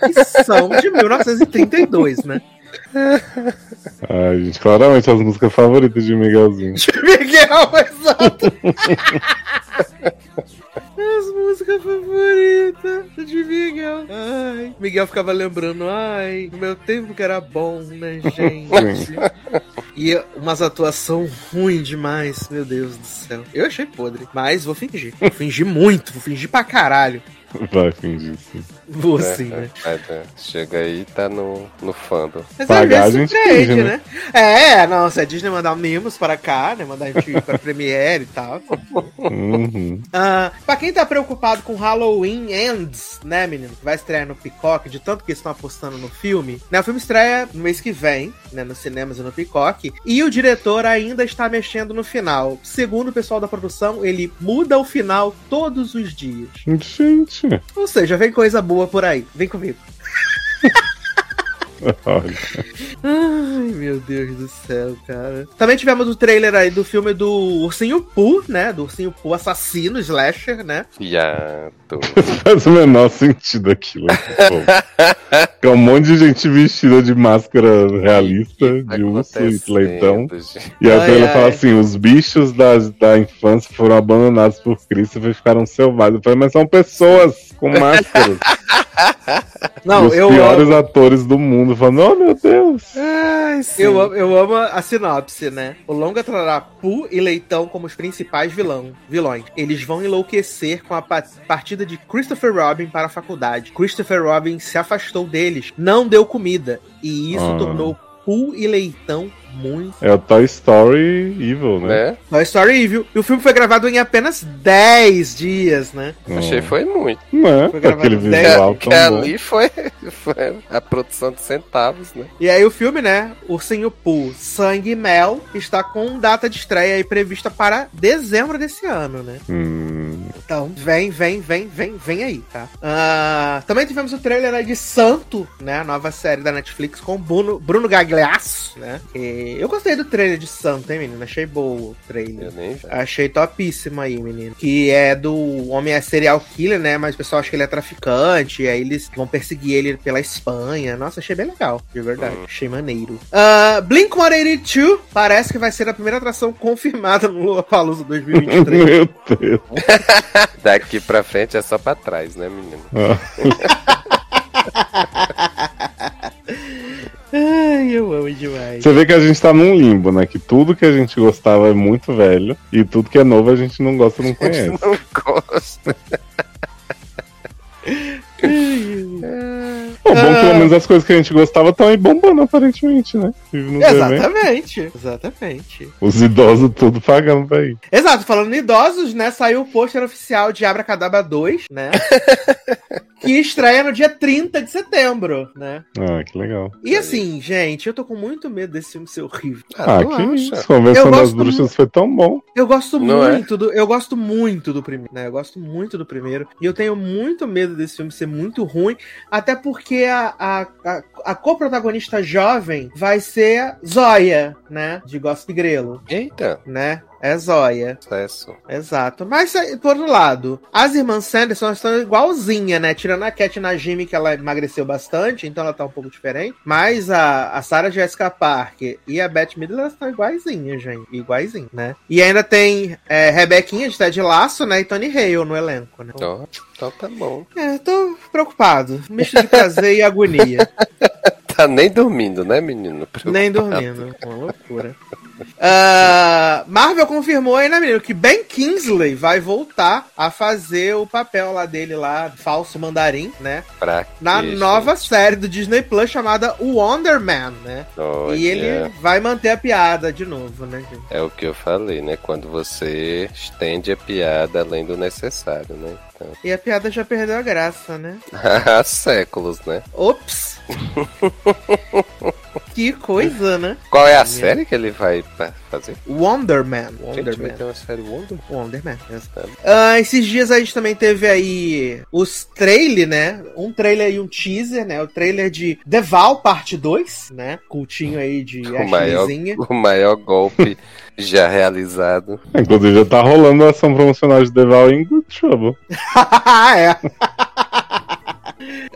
são de 1932, né? Ai, gente, claramente as músicas favoritas de Miguelzinho. De Miguel, exato. As músicas favoritas de Miguel. Ai, Miguel ficava lembrando, ai, meu tempo que era bom, né, gente? e umas atuação ruim demais, meu Deus do céu. Eu achei podre, mas vou fingir. Vou fingir muito, vou fingir pra caralho. Vai fingir sim. Vou sim, né? É, é. Chega aí e tá no, no fandom. Mas Pagar, às vezes a gente surpreende, finge, né? É, não, se a Disney mandar mimos para cá, né? Mandar a gente ir pra Premiere e tal. Uhum. Ah, pra quem tá preocupado com Halloween Ends, né, menino? Que vai estrear no Peacock, de tanto que eles estão apostando no filme, né? O filme estreia no mês que vem, né? Nos cinemas e no Peacock. E o diretor ainda está mexendo no final. Segundo o pessoal da produção, ele muda o final todos os dias. Gente, Ou seja, vem coisa boa por aí. Vem comigo. olha. Ai, meu Deus do céu, cara. Também tivemos o trailer aí do filme do Ursinho Pooh, né? Do Ursinho Pooh assassino, slasher, né? Faz o menor sentido aquilo. É um monte de gente vestida de máscara realista, de urso e leitão. gente. E a Ai, trailer ai. fala assim: os bichos da, da infância foram abandonados por Christopher e ficaram selvagens. Eu falei, mas são pessoas com máscaras. Não, os eu piores amo, atores do mundo falando, oh meu Deus. Ai, eu, amo, eu amo a sinopse, né? O longa trará Pooh e Leitão como os principais vilão, vilões. Eles vão enlouquecer com a pa- partida de Christopher Robin para a faculdade. Christopher Robin se afastou deles, não deu comida. E isso Ah. tornou Pooh e Leitão muito É o Toy Story Evil, né? Né? Toy Story Evil. E o filme foi gravado em apenas 10 dias, né? Achei foi muito. Não é? Foi aquele gravado visual Que tão bom. ali foi, foi a produção de centavos, né? E aí o filme, né? Ursinho Pooh, Sangue e Mel, está com data de estreia aí prevista para dezembro desse ano, né? Hum, Então, vem, vem, vem, vem, vem aí, tá? Ah, também tivemos o trailer aí de Santo, né? A nova série da Netflix com Bruno, Bruno Gagliasso, né? E eu gostei do trailer de Santo, hein, menino? Achei boa o trailer. Eu nem vi. Achei topíssimo aí, menino. Que é do homem é serial killer, né? Mas o pessoal acha que ele é traficante. E aí eles vão perseguir ele pela Espanha. Nossa, achei bem legal, de verdade. Achei maneiro. Uh, Blink 182 parece que vai ser a primeira atração confirmada no Lollapalooza 2023. meu Deus. Daqui pra frente é só pra trás, né, menino? Ai, eu amo demais. Você vê que a gente tá num limbo, né? Que tudo que a gente gostava é muito velho e tudo que é novo a gente não gosta, não conhece. Não gosto. Bom, bom que pelo menos as coisas que a gente gostava estão aí bombando, aparentemente, né? Nos eventos. Exatamente, exatamente. Os idosos tudo pagando pra ir. Exato, falando em idosos, né? Saiu o pôster oficial de Abracadabra 2, né? que estreia no dia 30 de setembro, né? Ah, que legal. E assim, gente, eu tô com muito medo desse filme ser horrível. Ah, tu que acha? isso. Convenção Eu das gosto Bruxas foi tão bom. Eu gosto Não é? muito do. Eu gosto muito do primeiro, né? Eu gosto muito do primeiro. E eu tenho muito medo desse filme ser muito ruim. Até porque a, a, a, a co-protagonista jovem vai ser Zóia, né? De Gossip Grelo, Eita, né? É Zóia. sucesso. Exato. Mas, eh, por outro lado, as irmãs Sanderson estão igualzinha, né? Tirando a Cat Najimy, que ela emagreceu bastante, então ela tá um pouco diferente. Mas a, a Sarah Jessica Parker e a Beth Midler estão iguaizinhas, gente. Iguaizinhas, né? E ainda tem é, Rebequinha de Ted Laço, né? E Tony Hale no elenco, né? Ó, então tá bom. É, tô preocupado. Misto de prazer e agonia. Tá nem dormindo, né, menino? Nem dormindo. Uma loucura. Ah, Marvel confirmou aí, né, menino, que Ben Kingsley vai voltar a fazer o papel lá dele lá, falso mandarim, né? Pra Na nova gente? série do Disney Plus chamada Wonder Man, né? Olha, E ele vai manter a piada de novo, né, gente? É o que eu falei, né? Quando você estende a piada além do necessário, né? Então, E a piada já perdeu a graça, né? há séculos, né? Ops! Que coisa, né? Qual é a série que ele vai fazer? Wonder Man. Wonder Gente, vai ter uma série Wonder? Wonder Man. Ah, esses dias a gente também teve aí os trailers, né? Um trailer e um teaser, né? O trailer de The Val Parte 2, né? Cultinho aí de o maior, o maior golpe já realizado. Inclusive já tá rolando a ação promocional de The Val em Good Trouble. é.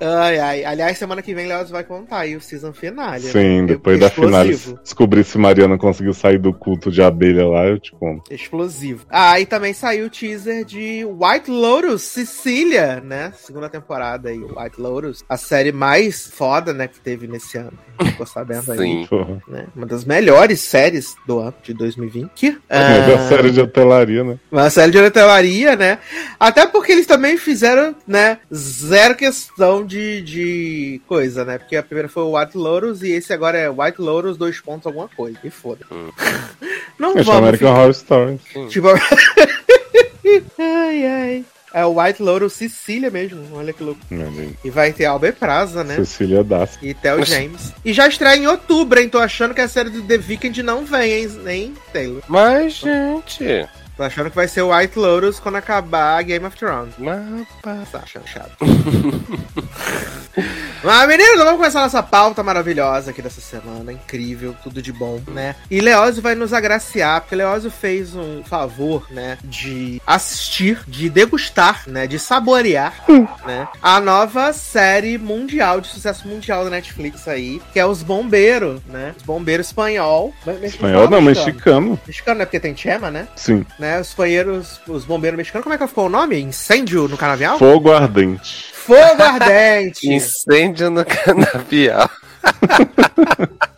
Ai, ai. Aliás, semana que vem Leoz vai contar aí o season finale. Né? Sim, né? depois da final. Descobrir se Mariana conseguiu sair do culto de abelha lá, eu te conto. Explosivo. Ah, e também saiu o teaser de White Lotus, Sicília, né? Segunda temporada aí, White Lotus. A série mais foda, né, que teve nesse ano. Ficou sabendo aí. Sim. Né? Uma das melhores séries do ano de 2020. É ah, uma série de hotelaria, né? Uma série de hotelaria, né? Até porque eles também fizeram, né, zero questão de, de coisa, né? Porque a primeira foi o White Lotus e esse agora é White Lotus, dois pontos, alguma coisa. E foda. Hum. Não é vamos. American ficar... Horror Story. Tipo. ai, ai. É o White Lotus Sicília mesmo, olha que louco. E vai ter Albert Praza, né? Cecília Das. E Theo James. e já estreia em outubro, hein? Tô achando que a série do The Weeknd não vem, hein, nem Taylor. Mas, gente. Tô achando que vai ser o White Lotus quando acabar Game of Thrones. Mas, tá achando chato. Mas, meninos, vamos começar nossa pauta maravilhosa aqui dessa semana. Incrível, tudo de bom, né? E Leózio vai nos agraciar, porque Leózio fez um favor, né? De assistir, de degustar, né? De saborear, né? A nova série mundial, de sucesso mundial da Netflix aí, que é Os Bombeiros, né? Os Bombeiros Espanhol. Espanhol não, mexicano. Mexicano, né? Porque tem Chema, né? Sim né? Os banheiros, os bombeiros mexicanos, como é que ficou o nome? Incêndio no canavial? Fogo ardente. Fogo ardente! Incêndio no canavial.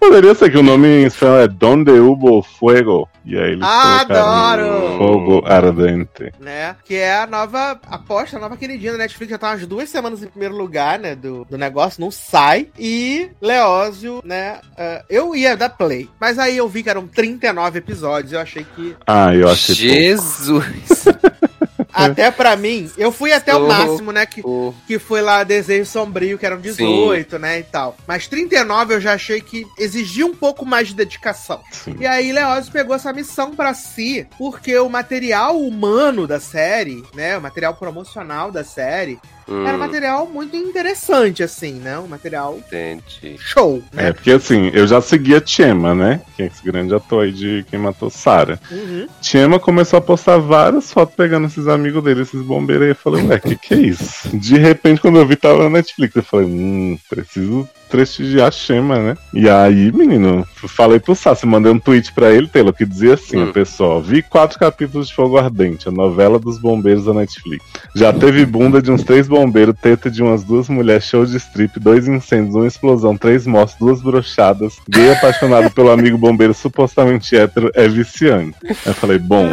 Poderia ser que o nome em espanhol é Donde Hubo Fuego. E aí eles Adoro! Fogo Ardente. Né? Que é a nova aposta, a nova queridinha da Netflix. Já tá umas duas semanas em primeiro lugar, né? Do, do negócio, não sai. E Leózio, né? Uh, eu ia dar play. Mas aí eu vi que eram 39 episódios. Eu achei que. Ah, eu achei. Jesus! Até pra mim, eu fui até o máximo, né? Que, que foi lá Desejo Sombrio, que eram 18, Sim. né? E tal. Mas 39 eu já achei que exigia um pouco mais de dedicação. Sim. E aí Leózio pegou essa missão para si, porque o material humano da série, né? O material promocional da série Hum. Era um material muito interessante, assim, né? Um material Entendi. show. Né? É, porque assim, eu já seguia Chema, né? Que é esse grande ator aí de quem matou Sarah. Uhum. Chema começou a postar várias fotos pegando esses amigos dele, esses bombeiros aí. Eu falei, ué, que que é isso? De repente, quando eu vi, tava na Netflix. Eu falei, hum, preciso prestigiar Shema, né? E aí, menino, falei pro Sassi, mandei um tweet pra ele, Taylor, que dizia assim, hum. pessoal, vi quatro capítulos de Fogo Ardente, a novela dos bombeiros da Netflix. Já teve bunda de uns três bombeiros, teta de umas duas mulheres, show de strip, dois incêndios, uma explosão, três mortes, duas brochadas, gay apaixonado pelo amigo bombeiro supostamente hétero, é viciante. Aí eu falei, bom,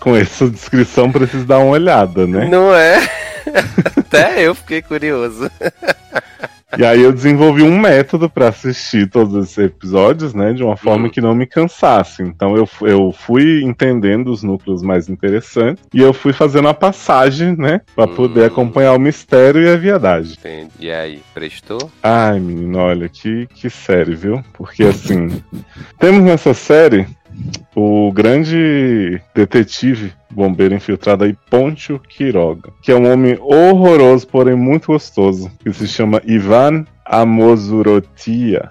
com essa descrição preciso dar uma olhada, né? Não é? Até eu fiquei curioso. E aí eu desenvolvi um método para assistir todos esses episódios, né, de uma forma uhum. que não me cansasse. Então eu, eu fui entendendo os núcleos mais interessantes e eu fui fazendo a passagem, né, para poder uhum. acompanhar o mistério e a viadagem. Entendi. E aí, prestou? Ai, menino, olha que que série, viu? Porque assim, temos nessa série o grande detetive bombeiro infiltrado aí, Pontio Quiroga, que é um homem horroroso, porém muito gostoso, que se chama Ivan Amozurotia.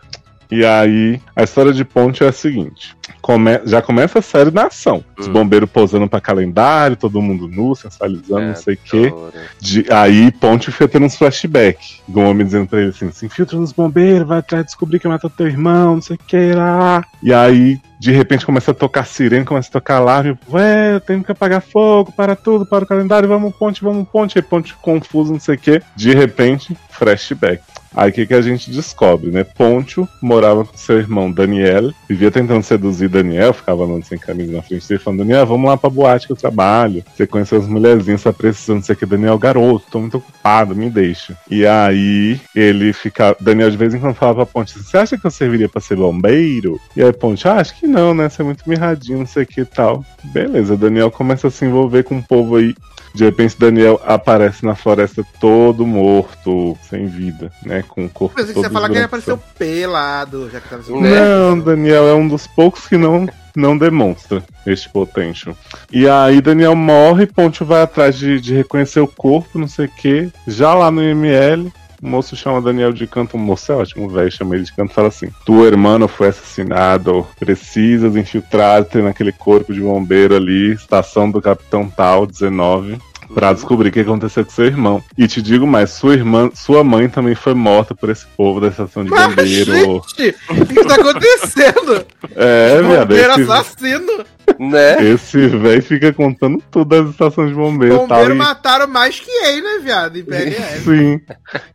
E aí, a história de Ponte é a seguinte: come já começa a série na ação. Os hum. bombeiros posando pra calendário, todo mundo nu, sensualizando, é, não sei o quê. De, aí Ponte fica tendo uns flashbacks. Do homem dizendo pra ele assim: se infiltra nos bombeiros, vai atrás descobrir que matou teu irmão, não sei o que lá. E aí, de repente, começa a tocar sirene, começa a tocar alarme. Ué, eu tenho que apagar fogo, para tudo, para o calendário, vamos Ponte, vamos Ponte. Aí Ponte confuso, não sei o que. De repente, flashback. Aí o que, que a gente descobre, né? Pontio morava com seu irmão Daniel, vivia tentando seduzir Daniel, ficava andando sem camisa na frente dele, falando, Daniel, vamos lá pra boate que eu trabalho. Você conhece as mulherzinhas, tá precisando, o que, Daniel, garoto, tô muito ocupado, me deixa. E aí ele fica. Daniel de vez em quando falava pra Ponte você acha que eu serviria pra ser bombeiro? E aí Ponte, ah, acho que não, né? Você é muito mirradinho, não sei o que e tal. Beleza, Daniel começa a se envolver com um povo aí de repente, Daniel aparece na floresta todo morto, sem vida, né? Com o corpo Mas todo você falar que ele apareceu pelado, já que tava Não, Daniel é um dos poucos que não, não demonstra este potential. E aí Daniel morre, Ponte vai atrás de, de reconhecer o corpo, não sei o que. Já lá no ML, o moço chama Daniel de canto, o moço é ótimo, velho, chama ele de canto e fala assim: Tua irmã foi assassinado, precisas infiltrar-te naquele corpo de bombeiro ali, estação do Capitão Tal, 19 para descobrir o que aconteceu com seu irmão. E te digo mais, sua irmã, sua mãe também foi morta por esse povo da estação de Mas, bombeiro. gente, o que tá acontecendo? É, viado. Bombeiro Esse, assassino. Né? esse velho fica contando tudo das estações de bombeiro e tal. Bombeiro E, mataram mais que ele, né, viado? Em PRL. sim.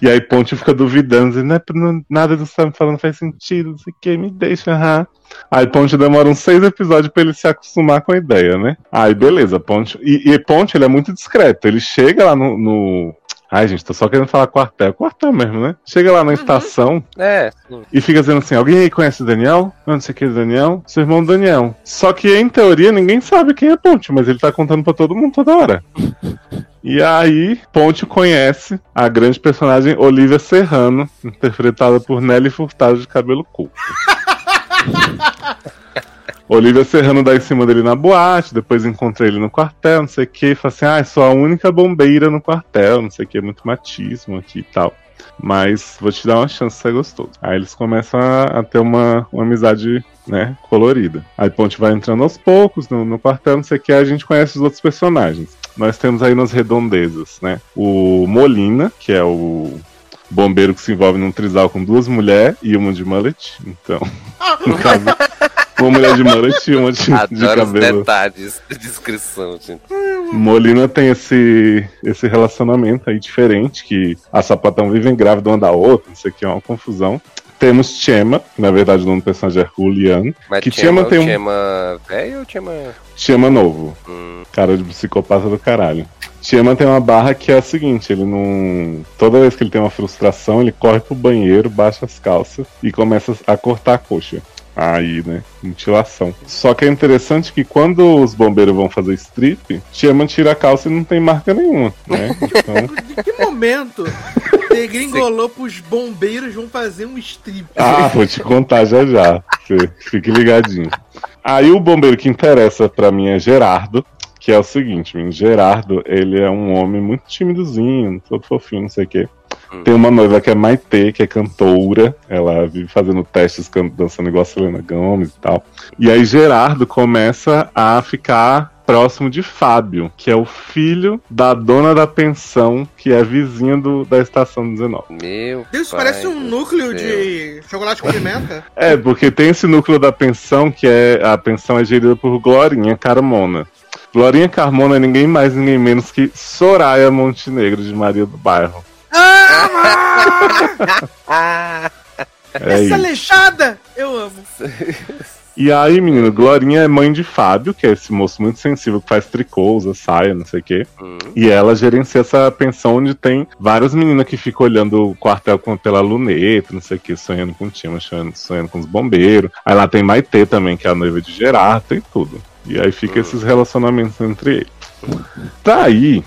E aí Ponte fica duvidando, dizendo, "Não é- não- nada do que você tá me falando faz sentido, não sei o que, me deixa, aham. Aí Ponte demora uns seis episódios pra ele se acostumar com a ideia, né? Aí beleza, Ponte. E, e Ponte, ele é muito discreto. Ele chega lá no, no- Ai, gente, tô só querendo falar quartel. Quartel mesmo, né? Chega lá na estação É. e fica dizendo assim: alguém aí conhece o Daniel? Eu não sei quem é o Daniel. Seu irmão Daniel. Só que em teoria ninguém sabe quem é Ponte, mas ele tá contando pra todo mundo toda hora. E aí, Ponte conhece a grande personagem Olivia Serrano, interpretada por Nelly Furtado de cabelo curto. Olivia Serrano dá em cima dele na boate, depois encontra ele no quartel, não sei o que, fala assim, ah, sou a única bombeira no quartel, não sei o que, muito machismo aqui e tal. Mas vou te dar uma chance, você é gostoso. Aí eles começam a, a ter uma, uma amizade, né, colorida. Aí Ponte vai entrando aos poucos no, no quartel, não sei o que, a gente conhece os outros personagens. Nós temos aí nas redondezas, né, o Molina, que é o bombeiro que se envolve num trisal com duas mulheres e uma de mullet. Então, no caso, uma mulher de mullet e uma de, de Adoro os cabelo. detalhes de descrição, gente. Molina tem esse, esse relacionamento aí diferente, que a sapatão vive grávida uma da outra, isso aqui é uma confusão. Temos Chema, que na verdade o nome do personagem é Julian. Mas Que Chema, Chema tem um- Chema velho ou Chema... Chema novo, Hum, cara de psicopata do caralho. Chema tem uma barra que é a seguinte, ele não. Toda vez que ele tem uma frustração, ele corre pro banheiro, baixa as calças e começa a cortar a coxa. Aí, né? Mutilação. Só que é interessante que quando os bombeiros vão fazer strip, Chema tira a calça e não tem marca nenhuma, né? Então. De que momento degringolou pros bombeiros vão fazer um strip? Ah, vou te contar já já. Fique ligadinho. Aí o bombeiro que interessa pra mim é Gerardo, que é o seguinte, menino, Gerardo, ele é um homem muito timidozinho, todo fofinho, não sei o quê. Tem uma noiva que é Maitê, que é cantora. Ela vive fazendo testes, dançando igual a Selena Gomez e tal. E aí Gerardo começa a ficar próximo de Fábio, que é o filho da dona da pensão, que é vizinha do, da estação 19. Meu Deus, parece um núcleo céu. de chocolate com pimenta. É, porque tem esse núcleo da pensão, que é a pensão é gerida por Glorinha Carmona. Glorinha Carmona é ninguém mais, ninguém menos que Soraya Montenegro, de Maria do Bairro. Ah, É Essa aleijada! Eu amo. E aí, menino, Glorinha é mãe de Fábio, que é esse moço muito sensível que faz tricô, usa saia, não sei o quê. hum, E ela gerencia essa pensão onde tem várias meninas que ficam olhando o quartel com, pela luneta, não sei o que, sonhando com o time, sonhando, sonhando com os bombeiros. Aí lá tem Maitê também, que é a noiva de Gerard, tem tudo. E aí fica esses relacionamentos entre eles. Daí,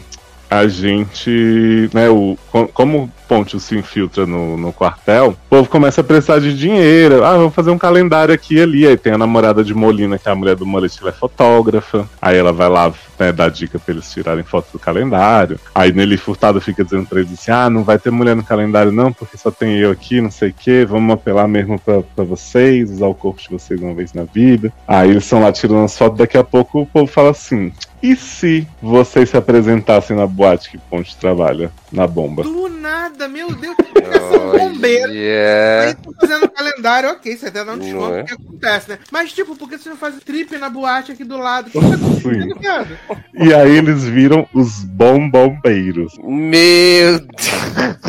a gente, né, o, co- como o Ponte se infiltra no, no quartel, o povo começa a precisar de dinheiro. Ah, vamos fazer um calendário aqui e ali. Aí tem a namorada de Molina, que é a mulher do Moletim, ela é fotógrafa. Aí ela vai lá, né, dar dica pra eles tirarem fotos do calendário. Aí Nelly Furtado fica dizendo pra eles assim: ah, não vai ter mulher no calendário não, porque só tem eu aqui, não sei o quê. Vamos apelar mesmo pra, pra vocês, usar o corpo de vocês uma vez na vida. Aí eles estão lá tirando as fotos, daqui a pouco o povo fala assim. E se vocês se apresentassem na boate que Ponte trabalha, na bomba? Do nada, meu Deus, eu sou um bombeiro. Aí yeah. tô fazendo calendário, ok, você até dá um Não desconto, é? o que acontece, né? Mas, tipo, por que você não faz trip na boate aqui do lado? O que tá acontecendo, viado? E aí eles viram os bombombeiros. Meu Deus.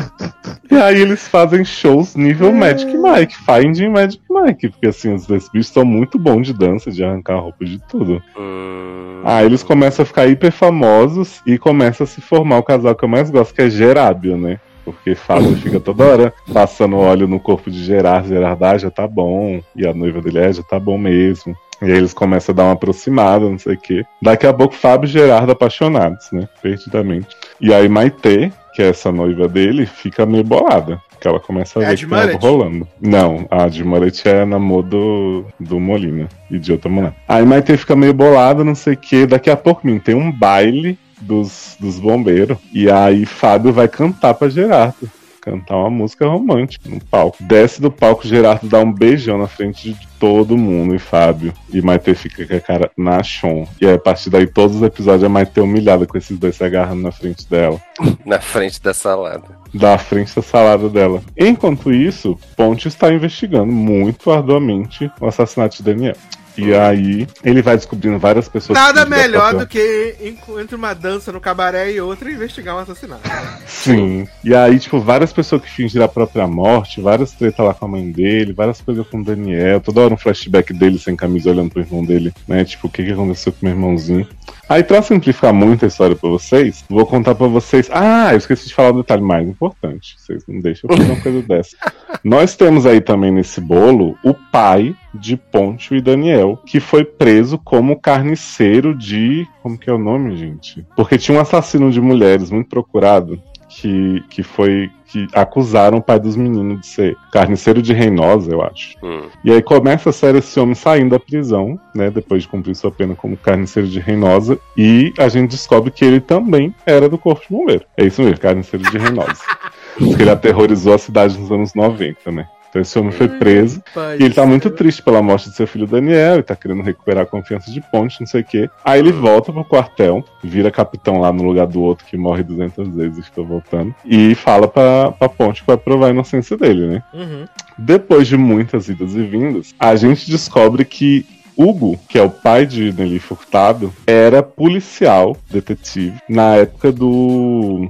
E aí eles fazem shows nível Magic Mike, Finding Magic Mike, porque assim, os dois bichos são muito bons de dança, de arrancar roupa de tudo. Hum, Aí eles começam a ficar hiper famosos e começa a se formar o casal que eu mais gosto, que é Gerábio, né? Porque Fábio fica toda hora passando óleo no corpo de Gerard. Gerard, ah, já tá bom. E a noiva dele é, já tá bom mesmo. E aí eles começam a dar uma aproximada, não sei o quê. Daqui a pouco, Fábio e Gerardo apaixonados, né? Perdidamente. E aí Maitê, que é essa noiva dele, fica meio bolada. Porque ela começa a É ver de que Mullet? rolando. Não, a de Moretti é namoro do, do Molina e de outra mulher. Aí Maitê fica meio bolada, não sei o quê. Daqui a pouco, menino, tem um baile dos, dos bombeiros. E aí Fábio vai cantar pra Gerardo. Cantar uma música romântica no palco. Desce do palco, Gerardo dá um beijão na frente de todo mundo e Fábio. E Maitê fica com a cara na chon. E aí, a partir daí, todos os episódios, a Maitê humilhada com esses dois se agarrando na frente dela. na frente da salada. Da frente da salada dela. Enquanto isso, Ponte está investigando muito arduamente o assassinato de Daniel. E aí, ele vai descobrindo várias pessoas. Nada melhor do que en- entre uma dança no cabaré e outra investigar um assassinato. Sim. E aí, tipo, várias pessoas que fingiram a própria morte, várias tretas lá com a mãe dele, várias coisas com o Daniel, toda hora um flashback dele sem camisa olhando pro irmão dele, né? Tipo, o que, que aconteceu com meu irmãozinho. Aí, pra simplificar muito a história pra vocês, vou contar pra vocês. Ah, eu esqueci de falar o detalhe mais importante. Vocês não deixam eu fazer uma coisa dessa. Nós temos aí também nesse bolo o pai de Ponte e Daniel, que foi preso como carniceiro de. Como que é o nome, gente? Porque tinha um assassino de mulheres muito procurado que, que foi. Que acusaram o pai dos meninos de ser carniceiro de Reinosa, eu acho. Hum. E aí começa a série esse homem saindo da prisão, né? Depois de cumprir sua pena como carniceiro de Reinosa. E a gente descobre que ele também era do Corpo de Bombeiro. É isso mesmo, carniceiro de Reinosa. Porque ele aterrorizou a cidade nos anos 90, né? Então esse homem foi preso. E ele tá muito triste pela morte de seu filho Daniel, e tá querendo recuperar a confiança de Ponte, não sei o quê. Aí ele volta pro quartel, vira capitão lá no lugar do outro que morre 200 vezes e fica voltando, e fala pra, pra Ponte que vai provar a inocência dele, né? Uhum. Depois de muitas idas e vindas, a gente descobre que Hugo, que é o pai de Nelly Furtado, era policial, detetive, na época do.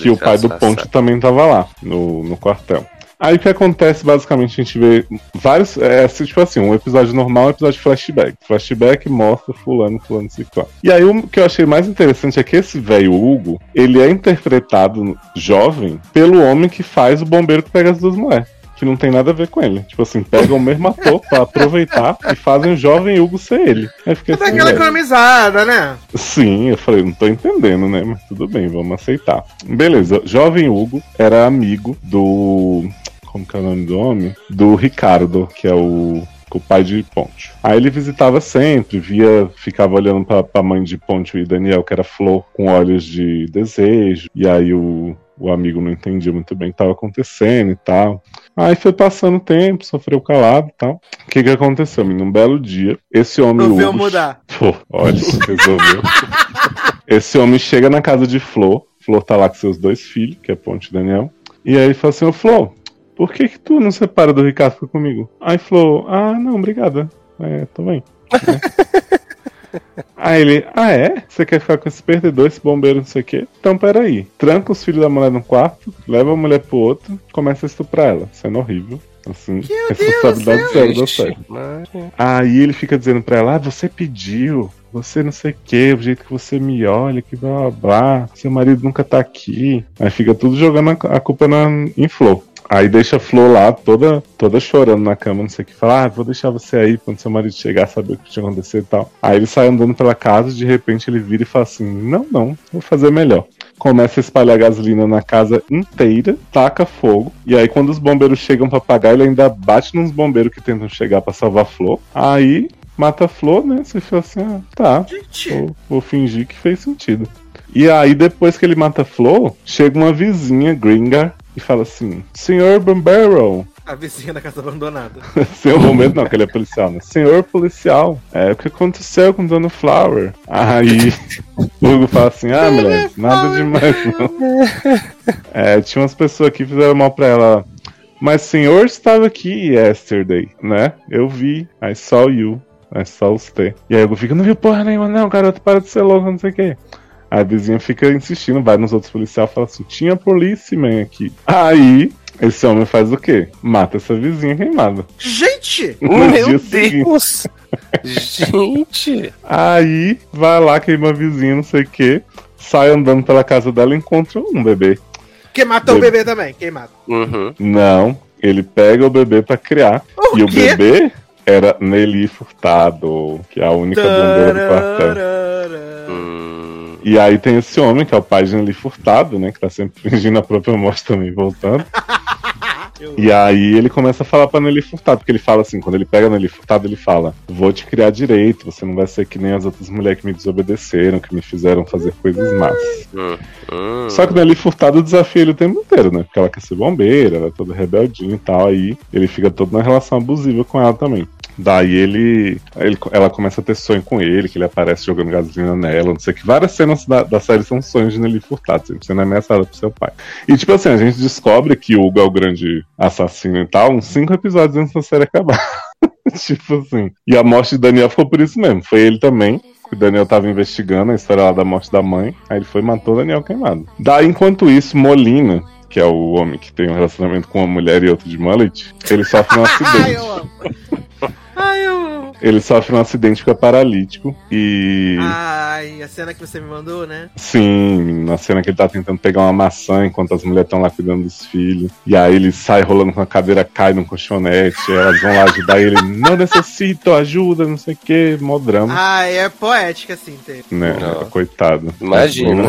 que o pai do Ponte também tava lá, no, no quartel. Aí o que acontece, basicamente, a gente vê vários. É assim, tipo assim, um episódio normal um episódio flashback. Flashback mostra fulano, fulano, ciclano. E aí o que eu achei mais interessante é que esse velho Hugo, ele é interpretado jovem pelo homem que faz o bombeiro que pega as duas mulheres. Que não tem nada a ver com ele. Tipo assim, pegam o mesmo ator pra aproveitar e fazem o jovem Hugo ser ele. Aí fica assim, aquela economizada, né? Sim, eu falei, não tô entendendo, né? Mas tudo bem, vamos aceitar. Beleza, jovem Hugo era amigo do. Como que é o nome do homem? Do Ricardo, que é o. O pai de Ponte. Aí ele visitava sempre, via, ficava olhando pra, pra mãe de Ponte e Daniel, que era Flor, com olhos de desejo. E aí o, o amigo não entendia muito bem o que estava acontecendo e tal. Aí foi passando o tempo, sofreu calado e tal. O que que aconteceu, menino? Um belo dia, esse homem Resolveu Hugo- mudar. Pô, olha, resolveu. esse homem chega na casa de Flor, Flor tá lá com seus dois filhos, que é Ponte e Daniel. E aí ele fala assim, ô Flor, por que que tu não separa do Ricardo fica comigo? Aí Flor, ah, não, obrigada. É, tô bem. Aí ele, ah é? Você quer ficar com esse perdedor, esse bombeiro, não sei o quê? Então peraí. Tranca os filhos da mulher no quarto, leva a mulher pro outro, começa a estuprar ela. Sendo horrível. Assim, responsabilidade zero da série. Aí ele fica dizendo pra ela, ah, você pediu, você não sei o que, o jeito que você me olha, que blá blá blá, seu marido nunca tá aqui. Aí fica tudo jogando a, a culpa na, em Flor. Aí deixa a Flor lá, toda, toda chorando na cama, não sei o que, fala, ah, vou deixar você aí quando seu marido chegar, saber o que tinha acontecido e tal. Aí ele sai andando pela casa, de repente ele vira e fala assim, não, não, vou fazer melhor. Começa a espalhar gasolina na casa inteira, taca fogo, e aí quando os bombeiros chegam pra apagar, ele ainda bate nos bombeiros que tentam chegar pra salvar a Flor. Aí mata a Flor, né? Você fala assim, ah, tá, Vou, vou fingir que fez sentido. E aí, depois que ele mata a Flo, chega uma vizinha gringa e fala assim: Senhor Bombero, a vizinha da casa abandonada. Senhor Bombeiro, não, que ele é policial, né? Senhor policial, é, o que aconteceu com Dona Flower? Aí o Hugo fala assim: Ah, mulher, nada demais não. É, tinha umas pessoas que fizeram mal pra ela. Mas o senhor estava aqui yesterday, né? Eu vi, I saw you. I saw você. E aí o Hugo fica, não viu porra nenhuma, não, garoto, para de ser louco, não sei o quê. A vizinha fica insistindo, vai nos outros policiais e fala assim: tinha policeman aqui. Aí esse homem faz o quê? Mata essa vizinha queimada. Gente! Meu Deus! Gente! Aí vai lá, queima a vizinha, não sei o quê. Sai andando pela casa dela e encontra um bebê. Que matou o bebê também, quem mata? Uhum. Não, ele pega o bebê pra criar. O e o quê? bebê era Nelly Furtado, que é a única bombeira do quartel. Tararara. Hum, E aí tem esse homem, que é o pai de Nelly Furtado, né? Que tá sempre fingindo a própria morte também, voltando. E aí ele começa a falar pra Nelly Furtado, porque ele fala assim, quando ele pega Nelly Furtado, ele fala, vou te criar direito, você não vai ser que nem as outras mulheres que me desobedeceram, que me fizeram fazer coisas más. hum, hum. Só que Nelly Furtado desafia ele o tempo inteiro, né? Porque ela quer ser bombeira, ela é toda rebeldinha e tal, aí ele fica todo na relação abusiva com ela também. Daí ele, ele- ela começa a ter sonho com ele, que ele aparece jogando gasolina nela, não sei o que. Várias cenas da, da série são sonhos de Nelly Furtado, sempre sendo ameaçada pro seu pai. E tipo assim, a gente descobre que o Hugo é o grande assassino e tal, uns cinco episódios antes da série acabar. tipo assim. E a morte de Daniel ficou por isso mesmo. Foi ele também. que O Daniel tava investigando a história lá da morte da mãe. Aí ele foi e matou o Daniel queimado. Daí, enquanto isso, Molina, que é o homem que tem um relacionamento com uma mulher e outro de mullet, ele sofre um Ai, acidente. Ai, eu. Ele sofre um acidente, fica paralítico. E. Ai, a cena que você me mandou, né? Sim, na cena que ele tá tentando pegar uma maçã enquanto as mulheres estão lá cuidando dos filhos. E aí ele sai rolando com a cadeira, cai num colchonete. elas vão lá ajudar ele. Não necessito ajuda, não sei o que. Mó drama. Ah, é poética, assim, ter. Né? Não. Coitado. Imagina.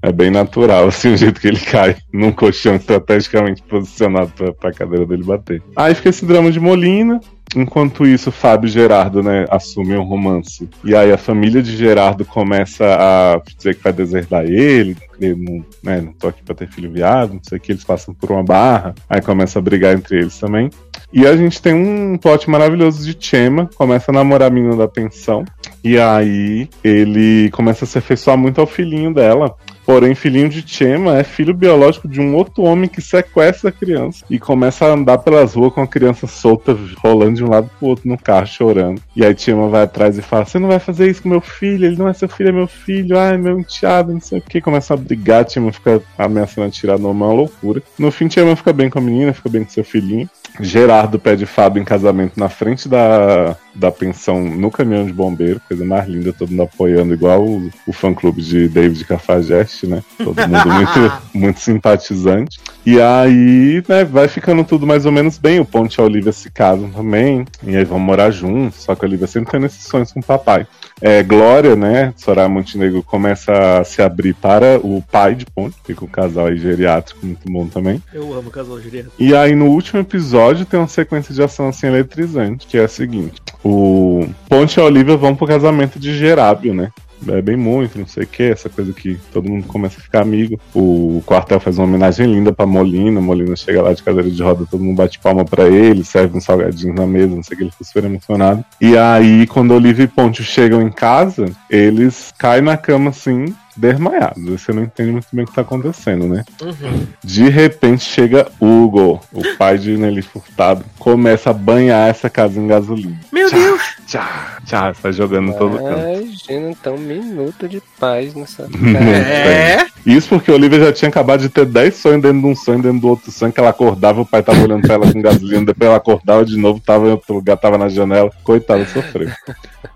É bem natural, assim, o jeito que ele cai num colchão estrategicamente posicionado pra, pra cadeira dele bater. Aí fica esse drama de Molina. Enquanto isso, Fábio Gerardo, né, assumem um romance. E aí a família de Gerardo começa a dizer que vai deserdar ele, ele não, né, não tô aqui pra ter filho viado, não sei o que, eles passam por uma barra. Aí começa a brigar entre eles também. E a gente tem um plot maravilhoso de Chema, começa a namorar a menina da pensão. E aí ele começa a se afeiçoar muito ao filhinho dela. Porém, filhinho de Chema é filho biológico de um outro homem que sequestra a criança e começa a andar pelas ruas com a criança solta, rolando de um lado pro outro no carro, chorando. E aí Chema vai atrás e fala: Você não vai fazer isso com meu filho, ele não é seu filho, é meu filho, ai, meu enteado, não sei o que. Começa a brigar, Chema fica ameaçando atirar no homem, é uma loucura. No fim, Chema fica bem com a menina, fica bem com seu filhinho. Gerardo pede Fábio em casamento na frente da, da pensão no caminhão de bombeiro, coisa mais linda, todo mundo apoiando, igual o, o fã-clube de David Cafajeste, né? Todo mundo muito, muito simpatizante. E aí, né, vai ficando tudo mais ou menos bem. O Ponte e a Olivia se casam também, e aí vão morar juntos, só que a Olivia sempre tendo esses sonhos com o papai. É, Glória, né, Soraya Montenegro começa a se abrir para o pai de Ponte, fica um casal aí geriátrico muito bom também. Eu amo o casal Julieta. E aí no último episódio tem uma sequência de ação assim eletrizante, que é a seguinte: o Ponte e a Olivia vão pro casamento de Gerábio, né? Bebem muito, não sei o que, essa coisa que todo mundo começa a ficar amigo. O quartel faz uma homenagem linda pra Molina. Molina chega lá de cadeira de roda, todo mundo bate palma pra ele, serve uns salgadinhos na mesa, não sei o que, ele fica super emocionado. E aí, quando Olivia e Ponte chegam em casa, eles caem na cama assim, desmaiados. Você não entende muito bem o que tá acontecendo, né? Uhum. De repente chega Hugo, o pai de Nelly Furtado, começa a banhar essa casa em gasolina. Meu Deus! Tchá, tchá, sai jogando em todo canto. Imagina, então, um minuto de paz nessa É? Isso porque a Olivia já tinha acabado de ter 10 sonhos dentro de um sonho, dentro do outro sonho, que ela acordava, o pai tava olhando pra ela com gasolina, depois ela acordava de novo, tava em outro lugar, tava na janela. Coitada, sofreu.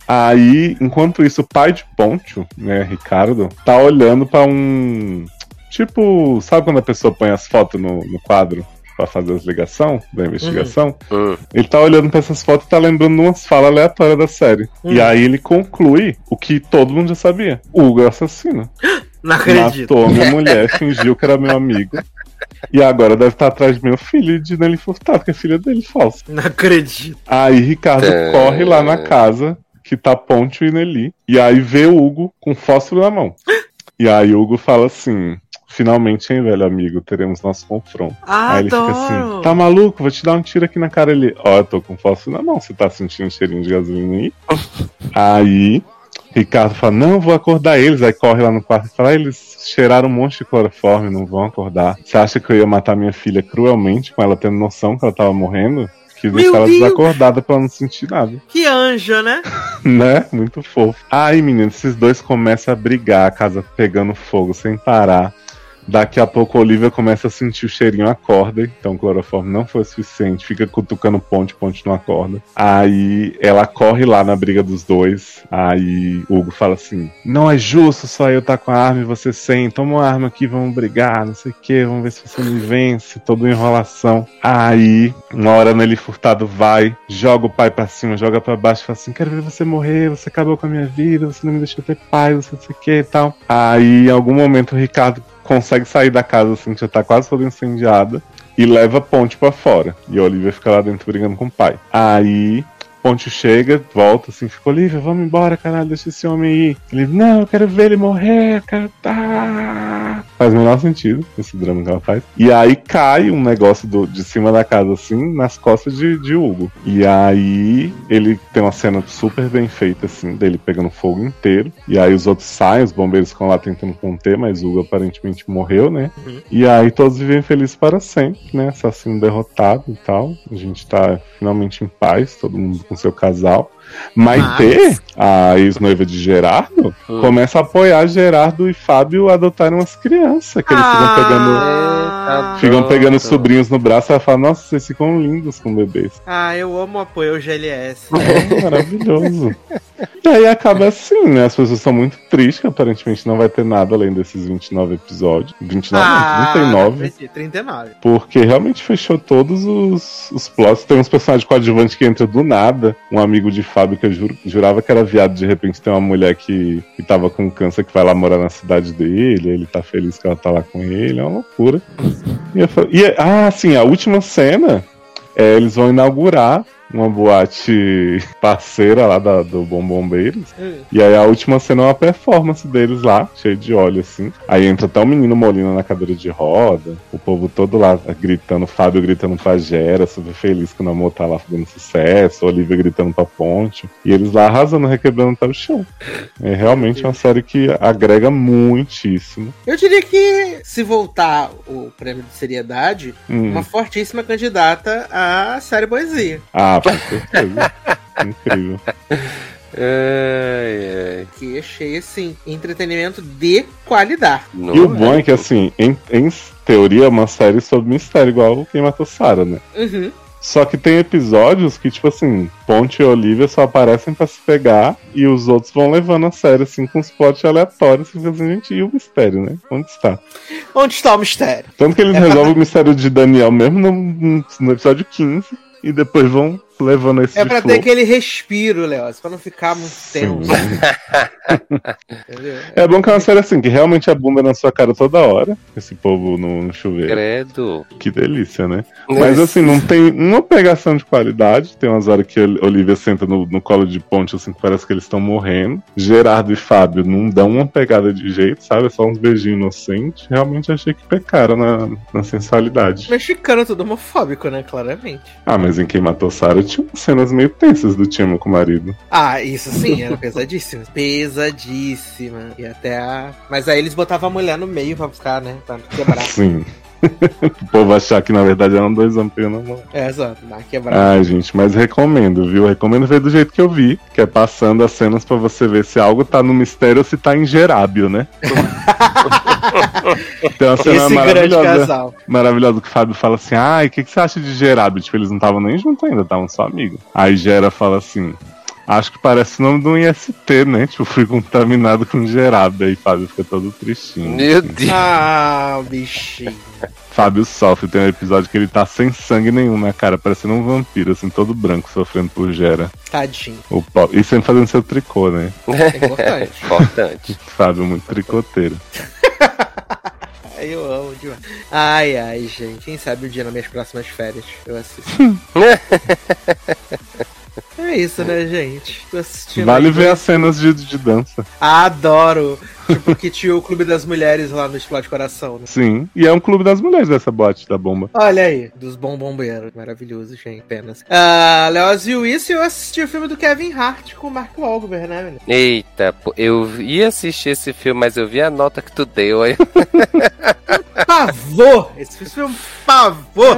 Aí, enquanto isso, o pai de Poncho, né, Ricardo, tá olhando pra um. Tipo, sabe quando a pessoa põe as fotos no, no quadro pra fazer as ligações da investigação? Hum. Ele tá olhando pra essas fotos e tá lembrando de umas falas aleatórias da série. Hum. E aí ele conclui o que todo mundo já sabia: o Hugo é assassino. Não acredito. Matou minha mulher, fingiu que era meu amigo. E agora deve estar atrás do meu filho e de Nelly Furtado, que é filha dele, falsa. Não acredito. Aí Ricardo É. corre lá na casa, que tá Ponte e Nelly, e aí vê o Hugo com fósforo na mão. E aí o Hugo fala assim: finalmente, hein, velho amigo, teremos nosso confronto. Aí ele fica assim: tá maluco? Vou te dar um tiro aqui na cara. Ele: ó, eu tô com fósforo na mão, você tá sentindo um cheirinho de gasolina aí? aí. Ricardo fala, não, vou acordar eles. Aí corre lá no quarto e fala, ah, eles cheiraram um monte de cloroforme, não vão acordar. Você acha que eu ia matar minha filha cruelmente, com ela tendo noção que ela tava morrendo? Meu deixar ela Deus! desacordada pra ela não sentir nada. Que anjo, né? né? Muito fofo. Aí, menino, esses dois começam a brigar, a casa pegando fogo sem parar. Daqui a pouco a Olivia começa a sentir o cheirinho acorda, então cloroforme não foi suficiente, fica cutucando ponte, ponte não acorda. Aí ela corre lá na briga dos dois. Aí Hugo fala assim: Não é justo só eu estar tá com a arma e você sem. Toma uma arma aqui, vamos brigar, não sei o que, vamos ver se você me vence. Toda enrolação. Aí, uma hora Nelly Furtado vai, joga o pai pra cima, joga pra baixo, fala assim: Quero ver você morrer, você acabou com a minha vida, você não me deixou ter paz, você não sei o que e tal. Aí, em algum momento, o Ricardo consegue sair da casa assim, que já tá quase toda incendiada, e leva ponte para fora. E a Olivia fica lá dentro brigando com o pai. Aí Ponte chega, volta assim, fica, Olivia, vamos embora, caralho, deixa esse homem aí. Ele, não, eu quero ver ele morrer, eu quero. Tá. Faz o menor sentido esse drama que ela faz. E aí cai um negócio do, de cima da casa, assim, nas costas de, de Hugo. E aí ele tem uma cena super bem feita, assim, dele pegando fogo inteiro. E aí os outros saem, os bombeiros ficam lá tentando conter, mas Hugo aparentemente morreu, né? Uhum. E aí todos vivem felizes para sempre, né? Assassino derrotado e tal. A gente tá finalmente em paz, todo mundo com seu casal. Maitê, a ex-noiva de Gerardo, hum. começa a apoiar Gerardo e Fábio a adotarem umas crianças, que eles ah, ficam pegando. ficam pegando sobrinhos no braço e ela fala, nossa, vocês ficam lindos com bebês. Ah, eu amo o apoio ao GLS. É, maravilhoso. E aí acaba assim, né? As pessoas estão muito tristes, que aparentemente não vai ter nada além desses 29 episódios. 29, ah, 39. 39. Porque realmente fechou todos os, os plots. Tem uns personagens coadjuvantes que entram do nada. Um amigo de Que eu juro, jurava que era viado, de repente tem uma mulher que, que tava com câncer que vai lá morar na cidade dele, ele tá feliz que ela tá lá com ele, é uma loucura. E, eu, e ah, sim, a última cena é, eles vão inaugurar uma boate parceira lá da, do Bom Bombeiros. Hum. E aí a última cena é uma performance deles lá, cheio de óleo, assim. Aí entra até o menino Molina na cadeira de roda, o povo todo lá gritando, Fábio gritando pra Gera, super feliz que o namoro tá lá fazendo sucesso, Olivia gritando pra Ponte. E eles lá arrasando, requebrando até o chão. É realmente uma série que agrega muitíssimo. Eu diria que, se voltar o prêmio de seriedade, hum. uma fortíssima candidata à série Poesia. Ah, com certeza. Incrível. Ai, ai. Que achei assim, entretenimento de qualidade. Não e o bom é que assim, em, em teoria é uma série sobre mistério, igual quem matou Sarah, né? Uhum. Só que tem episódios que, tipo assim, Ponte e Olivia só aparecem para se pegar e os outros vão levando a sério, assim, com os plots aleatórios. E assim, gente, e o mistério, né? Onde está? Onde está o mistério? Tanto que eles é resolvem pra... o mistério de Daniel mesmo no, no episódio 15 e depois vão levando esse É pra ter aquele respiro, Léo, pra não ficar muito tempo. é bom que é uma série assim, que realmente a bunda na sua cara toda hora. Esse povo no, no chuveiro. Credo. Que delícia, né? Mas assim, não tem uma pegação de qualidade. Tem umas horas que a Olivia senta no, no colo de ponte, assim, que parece que eles estão morrendo. Gerardo e Fábio não dão uma pegada de jeito, sabe? É só uns beijinhos inocentes. Realmente achei que pecaram na, na sensualidade. Mexicano tudo homofóbico, né? Claramente. Ah, mas em quem matou Sarah tinha cenas meio tensas do Timo com o marido. Ah, isso sim, era pesadíssimo. Pesadíssima. E até a. Mas aí eles botavam a mulher no meio pra buscar, né? Pra quebrar. Sim. o povo achar que na verdade eram dois vampiros não. É, exato, dá quebrada. Ah, gente, mas recomendo, viu? Recomendo ver do jeito que eu vi, que é passando as cenas para você ver se algo tá no mistério ou se tá em gerábio, né? Tem uma cena Esse maravilhosa. Maravilhosa que o Fábio fala assim: ai, o que, que você acha de gerábio? Tipo, eles não estavam nem juntos ainda, estavam só amigos. Aí Gera fala assim: Acho que parece o nome de um IST, né? Tipo, fui contaminado com gerado. Aí Fábio fica todo tristinho. Meu assim. Deus. Ah, bichinho. Fábio sofre, tem um episódio que ele tá sem sangue nenhum na cara, parecendo um vampiro, assim, todo branco, sofrendo por gera. Tadinho. O. E sempre fazendo seu tricô, né? É importante. importante. Fábio, muito tricoteiro. Eu amo demais. Ai, ai, gente. Quem sabe um dia nas minhas próximas férias eu assisto. É isso, né, gente? Vale ver as cenas de, de dança. Adoro! Tipo, que tinha o Clube das Mulheres lá no Explode Coração, né? Sim, e é um Clube das Mulheres essa boate da bomba. Olha aí, dos bom bombeiros. Maravilhoso, gente, apenas. Ah, Léo viu isso e eu assisti o filme do Kevin Hart com o Mark Wahlberg, né, menino? Eita, eu ia assistir esse filme, mas eu vi a nota que tu deu aí. pavor! Esse filme é um pavor!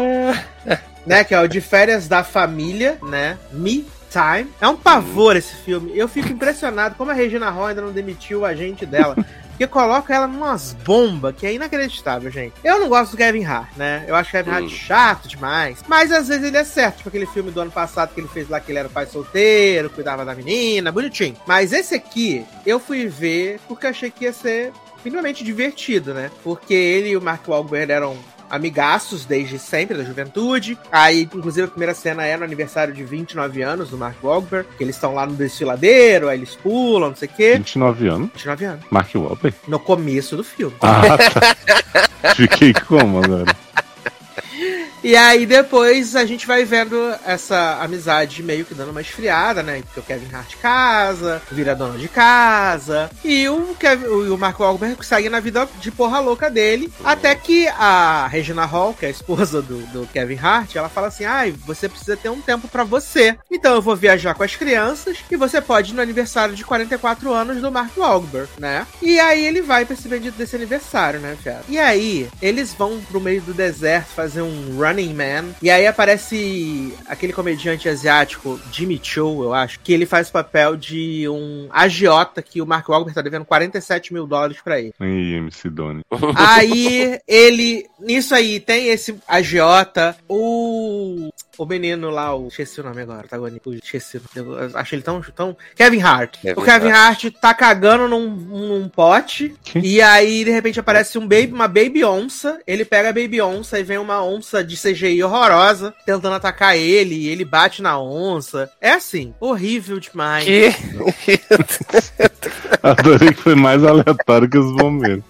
Né, que é o de férias da família, né? Me Time. É um pavor esse filme. Eu fico impressionado como a Regina Hall ainda não demitiu o agente dela. que coloca ela numas bombas que é inacreditável, gente. Eu não gosto do Kevin Hart, né? Eu acho o Kevin Hart Hum. chato demais. Mas às vezes ele é certo. Tipo aquele filme do ano passado que ele fez lá que ele era pai solteiro, cuidava da menina, bonitinho. Mas esse aqui, eu fui ver porque achei que ia ser minimamente divertido, né? Porque ele e o Mark Wahlberg eram amigaços desde sempre, da juventude. Aí, inclusive, a primeira cena é no aniversário de 29 anos do Mark Wahlberg, que eles estão lá no desfiladeiro, aí eles pulam, não sei o quê. 29 anos. 29 anos. Mark Wahlberg. No começo do filme. Ah, tá. Fiquei como agora? E aí depois a gente vai vendo essa amizade meio que dando uma esfriada, né? Porque o Kevin Hart casa, vira dono de casa. E o, Kevin, o Mark Wahlberg segue na vida de porra louca dele. Até que a Regina Hall, que é a esposa do, do Kevin Hart, ela fala assim: ai, você precisa ter um tempo pra você. Então eu vou viajar com as crianças e você pode ir no aniversário de 44 anos do Mark Wahlberg, né? E aí ele vai pra esse bendito desse aniversário, né, fiado? E aí eles vão pro meio do deserto fazer um Running Man. E aí aparece aquele comediante asiático, Jimmy Cho, eu acho, que ele faz o papel de um agiota que o Mark Wahlberg tá devendo 47 mil dólares pra ele. Ih, MC Doni. Aí ele. Nisso aí tem esse agiota, o. O menino lá, o. Esqueci o nome agora, tá agora. Esqueci. Eu acho ele tão. tão... Kevin Hart. Kevin o Kevin Hart. tá cagando num, num pote. Que? E aí, de repente, aparece um baby, uma baby onça. Ele pega a baby onça e vem uma onça de CGI horrorosa tentando atacar ele. E ele bate na onça. É assim, horrível demais. Que? Adorei que foi mais aleatório que os bombeiros.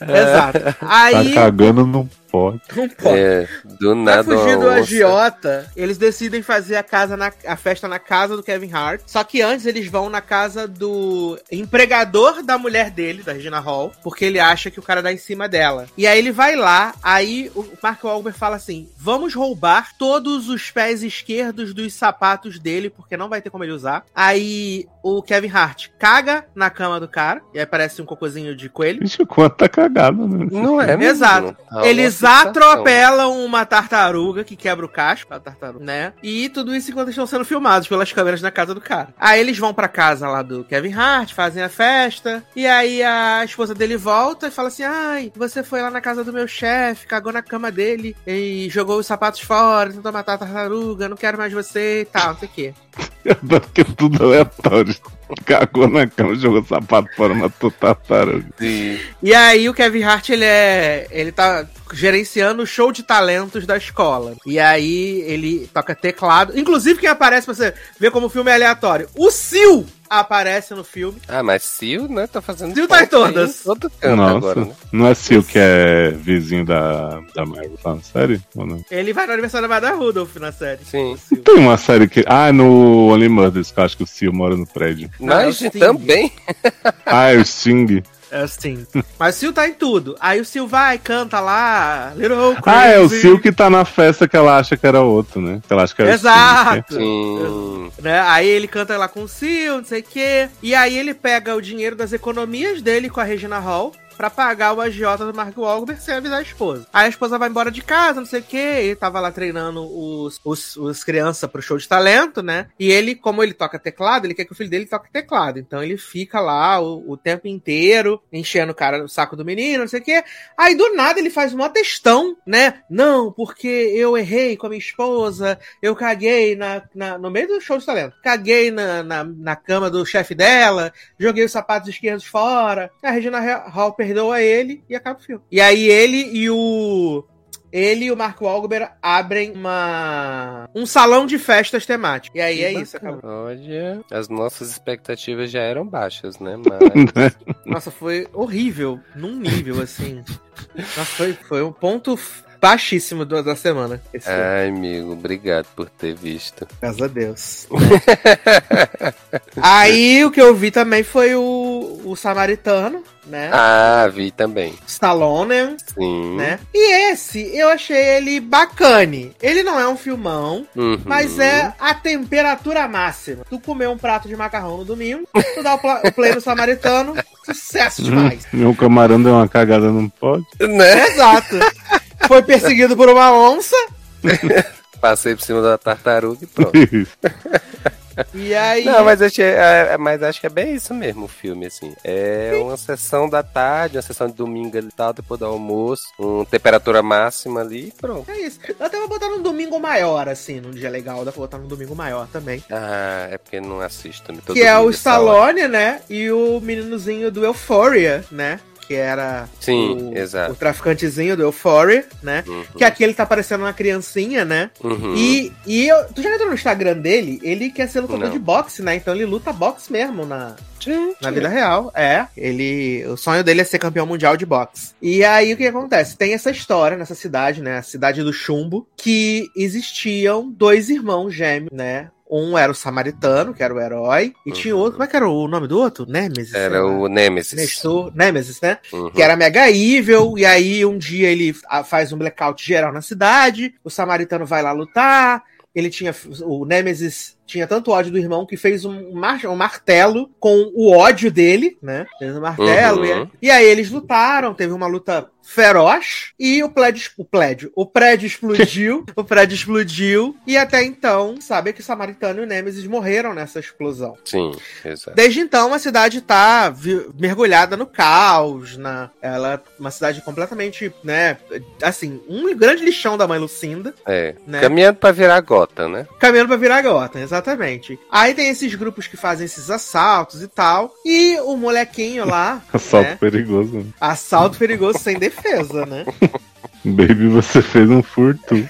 Exato. Tá Aí. cagando num pote. Não pode. É, do Pra nada. fugir do onça. agiota, eles decidem fazer a, casa na, a festa na casa do Kevin Hart. Só que antes eles vão na casa do empregador da mulher dele, da Regina Hall, porque ele acha que o cara dá em cima dela. E aí ele vai lá, aí o Mark Wahlberg fala assim: vamos roubar todos os pés esquerdos dos sapatos dele, porque não vai ter como ele usar. Aí o Kevin Hart caga na cama do cara, e aí parece um cocôzinho de coelho. Ixi, o quanto tá cagado, né? Não é mesmo? Exato. Tá uma Eles sensação. atropelam uma tartaruga que quebra o casco, a tartaruga, né? E tudo isso enquanto estão sendo filmados pelas câmeras na casa do cara. Aí eles vão pra casa lá do Kevin Hart, fazem a festa, e aí a esposa dele volta e fala assim: Ai, você foi lá na casa do meu chefe, cagou na cama dele e jogou os sapatos fora, tentou matar a tartaruga, não quero mais você e tal, não sei o quê. Eu adoro que é tudo aleatório. Cagou na cama, jogou sapato fora, matou tartaruga. Sim. E aí o Kevin Hart, ele é. ele tá gerenciando o show de talentos da escola. E aí ele toca teclado. Inclusive, quem aparece pra você ver como o filme é aleatório. O Sil aparece no filme. Ah, mas Sil, né? Tá fazendo. Sil tá em todas. Todo canto Nossa, agora, né? não é Sil que é vizinho da, da Marvel, tá na série? Ou não? Ele vai no aniversário da Mada Rudolph na série. Sim. Tem uma série que. Ah, no Only Murders, que eu acho que o Sil mora no prédio. Mas é também. Ah, é o Sting. É assim. Mas o Sil tá em tudo. Aí o Sil vai, canta lá. Little Ah, é o Crazy. Sil que tá na festa que ela acha que era outro, né? Que ela acha que era o Sting, Exato. Sim. né? Aí ele canta lá com o Sil, não sei o quê. E aí ele pega o dinheiro das economias dele com a Regina Hall pra pagar o agiota do Mark Wahlberg sem avisar a esposa. Aí a esposa vai embora de casa, não sei o quê. Ele tava lá treinando os, os, os crianças pro show de talento, né? E ele, como ele toca teclado, ele quer que o filho dele toque teclado. Então ele fica lá o, o tempo inteiro enchendo o cara o saco do menino, não sei o quê. Aí do nada ele faz uma textão, né? Não, porque eu errei com a minha esposa, eu caguei na, na- no meio do show de talento. Caguei na, na, na cama do chefe dela, joguei os sapatos esquerdos fora. A Regina Hall perdoa ele e acaba o filme. E aí ele e o. Ele e o Mark Wahlberg abrem uma um salão de festas temático. E aí é isso, acabou. Olha, as nossas expectativas já eram baixas, né? Mas. Nossa, foi horrível, num nível assim. Nossa, foi, foi um ponto baixíssimo do- da semana. Ai, amigo, obrigado por ter visto. Graças a Deus. Aí o que eu vi também foi o, o Samaritano, né? Ah, vi também. Stallone, Sim. né? E esse, eu achei ele bacane. Ele não é um filmão, Uhum. mas é a temperatura máxima. Tu comer um prato de macarrão no domingo, tu dá o, o play no Samaritano, sucesso demais. Meu camarão deu uma cagada num pote. Né? Exato. Foi perseguido por uma onça, Passei por cima da tartaruga e pronto. E aí. Não, mas acho, é, é, mas acho que é bem isso mesmo o filme, assim. É uma sessão da tarde, uma sessão de domingo ali e tal, depois do almoço, uma temperatura máxima ali e pronto. É isso. Eu até vou botar num domingo maior, assim, num dia legal. Dá pra botar num domingo maior também. Ah, é porque não assisto também. Que é o Stallone, né? E o meninozinho do Euphoria, né? Que era Sim, o, o, traficantezinho do Euphoria, né? Uhum. Que aqui ele tá parecendo uma criancinha, né? Uhum. E, e eu, tu já entrou no Instagram dele? Ele quer ser lutador Não. de boxe, né? Então ele luta boxe mesmo na, na vida real, é. Ele. O sonho dele é ser campeão mundial de boxe. E aí o que acontece? Tem essa história nessa cidade, né? A cidade do Chumbo, que existiam dois irmãos gêmeos, né? Um era o Samaritano, que era o herói, e uhum. tinha outro, como é que era o nome do outro? Nemesis. Era o Nemesis. Nestor, Nemesis, né? Uhum. Que era mega evil, e aí um dia ele faz um blackout geral na cidade, o Samaritano vai lá lutar, ele tinha. O Nemesis tinha tanto ódio do irmão que fez um, mar, um martelo com o ódio dele, né? Fez um martelo. Uhum. E, e, aí eles lutaram, teve uma luta feroz e o prédio, o prédio, o prédio explodiu, o prédio explodiu e até então, sabe que Samaritano e o Nemesis morreram nessa explosão. Sim, exato. Desde então a cidade tá mergulhada no caos, na ela é uma cidade completamente, né, assim, um grande lixão da mãe Lucinda. É. Né? Caminhando para virar gota, né? Caminhando para virar gota, exatamente. Aí tem esses grupos que fazem esses assaltos e tal, e o molequinho lá, assalto né? perigoso. Assalto perigoso sem defesa defesa, né? Baby, você fez um furto.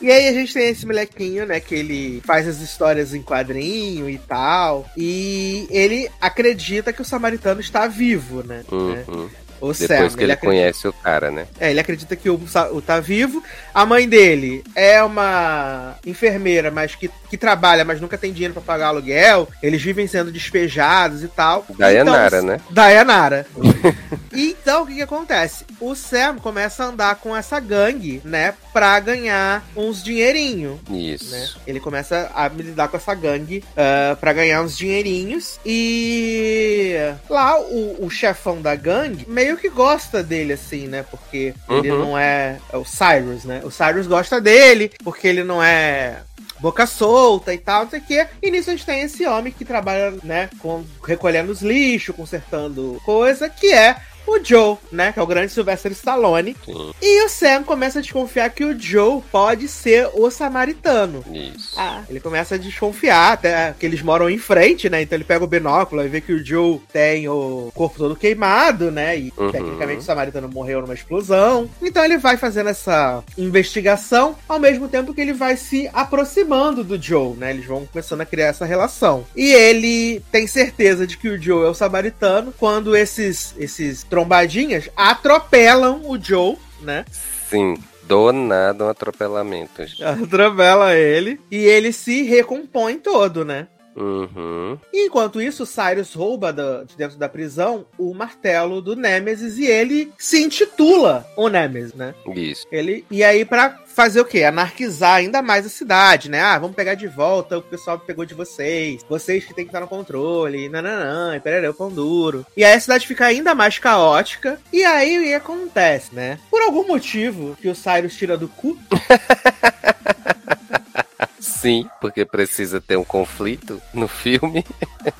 E aí a gente tem esse molequinho, né, que ele faz as histórias em quadrinho e tal. E ele acredita que o samaritano está vivo, né? Uhum. O Depois Sam, que ele, ele conhece o cara, né? É, ele acredita que o, o tá vivo. A mãe dele é uma enfermeira, mas que, que trabalha, mas nunca tem dinheiro para pagar aluguel. Eles vivem sendo despejados e tal. Dayanara, então, né? Dayanara. então, o que, que acontece? O Sam começa a andar com essa gangue, né? Pra ganhar uns dinheirinho. Isso. Né? Ele começa a lidar com essa gangue uh, pra ganhar uns dinheirinhos. E lá, o, o chefão da gangue meio que gosta dele, assim, né? Porque uhum. ele não é, é. O Cyrus, né? O Cyrus gosta dele, porque ele não é boca solta e tal, não sei o quê. E nisso a gente tem esse homem que trabalha, né, com, recolhendo os lixos, consertando coisa, que é o Joe, né? Que é o grande Sylvester Stallone. Sim. E o Sam começa a desconfiar que o Joe pode ser o samaritano. Isso. Ah, ele começa a desconfiar, até que eles moram em frente, né? Então ele pega o binóculo e vê que o Joe tem o corpo todo queimado, né? E uhum. tecnicamente o samaritano morreu numa explosão. Então ele vai fazendo essa investigação, ao mesmo tempo que ele vai se aproximando do Joe, né? Eles vão começando a criar essa relação. E ele tem certeza de que o Joe é o samaritano quando esses, esses trombadinhas atropelam o Joe, né? Sim. Do nada um atropelamento. Atropela ele e ele se recompõe todo, né? Uhum. Enquanto isso, Cyrus rouba de dentro da prisão o martelo do Nemesis e ele se intitula o Nemesis, né? Isso. Ele, e aí, pra fazer o quê? Anarquizar ainda mais a cidade, né? Ah, vamos pegar de volta o que o pessoal pegou de vocês. Vocês que tem que estar no controle. Nananã, perereu, pão duro. E aí a cidade fica ainda mais caótica. E aí o que acontece, né? Por algum motivo que o Cyrus tira do cu. Sim, porque precisa ter um conflito no filme.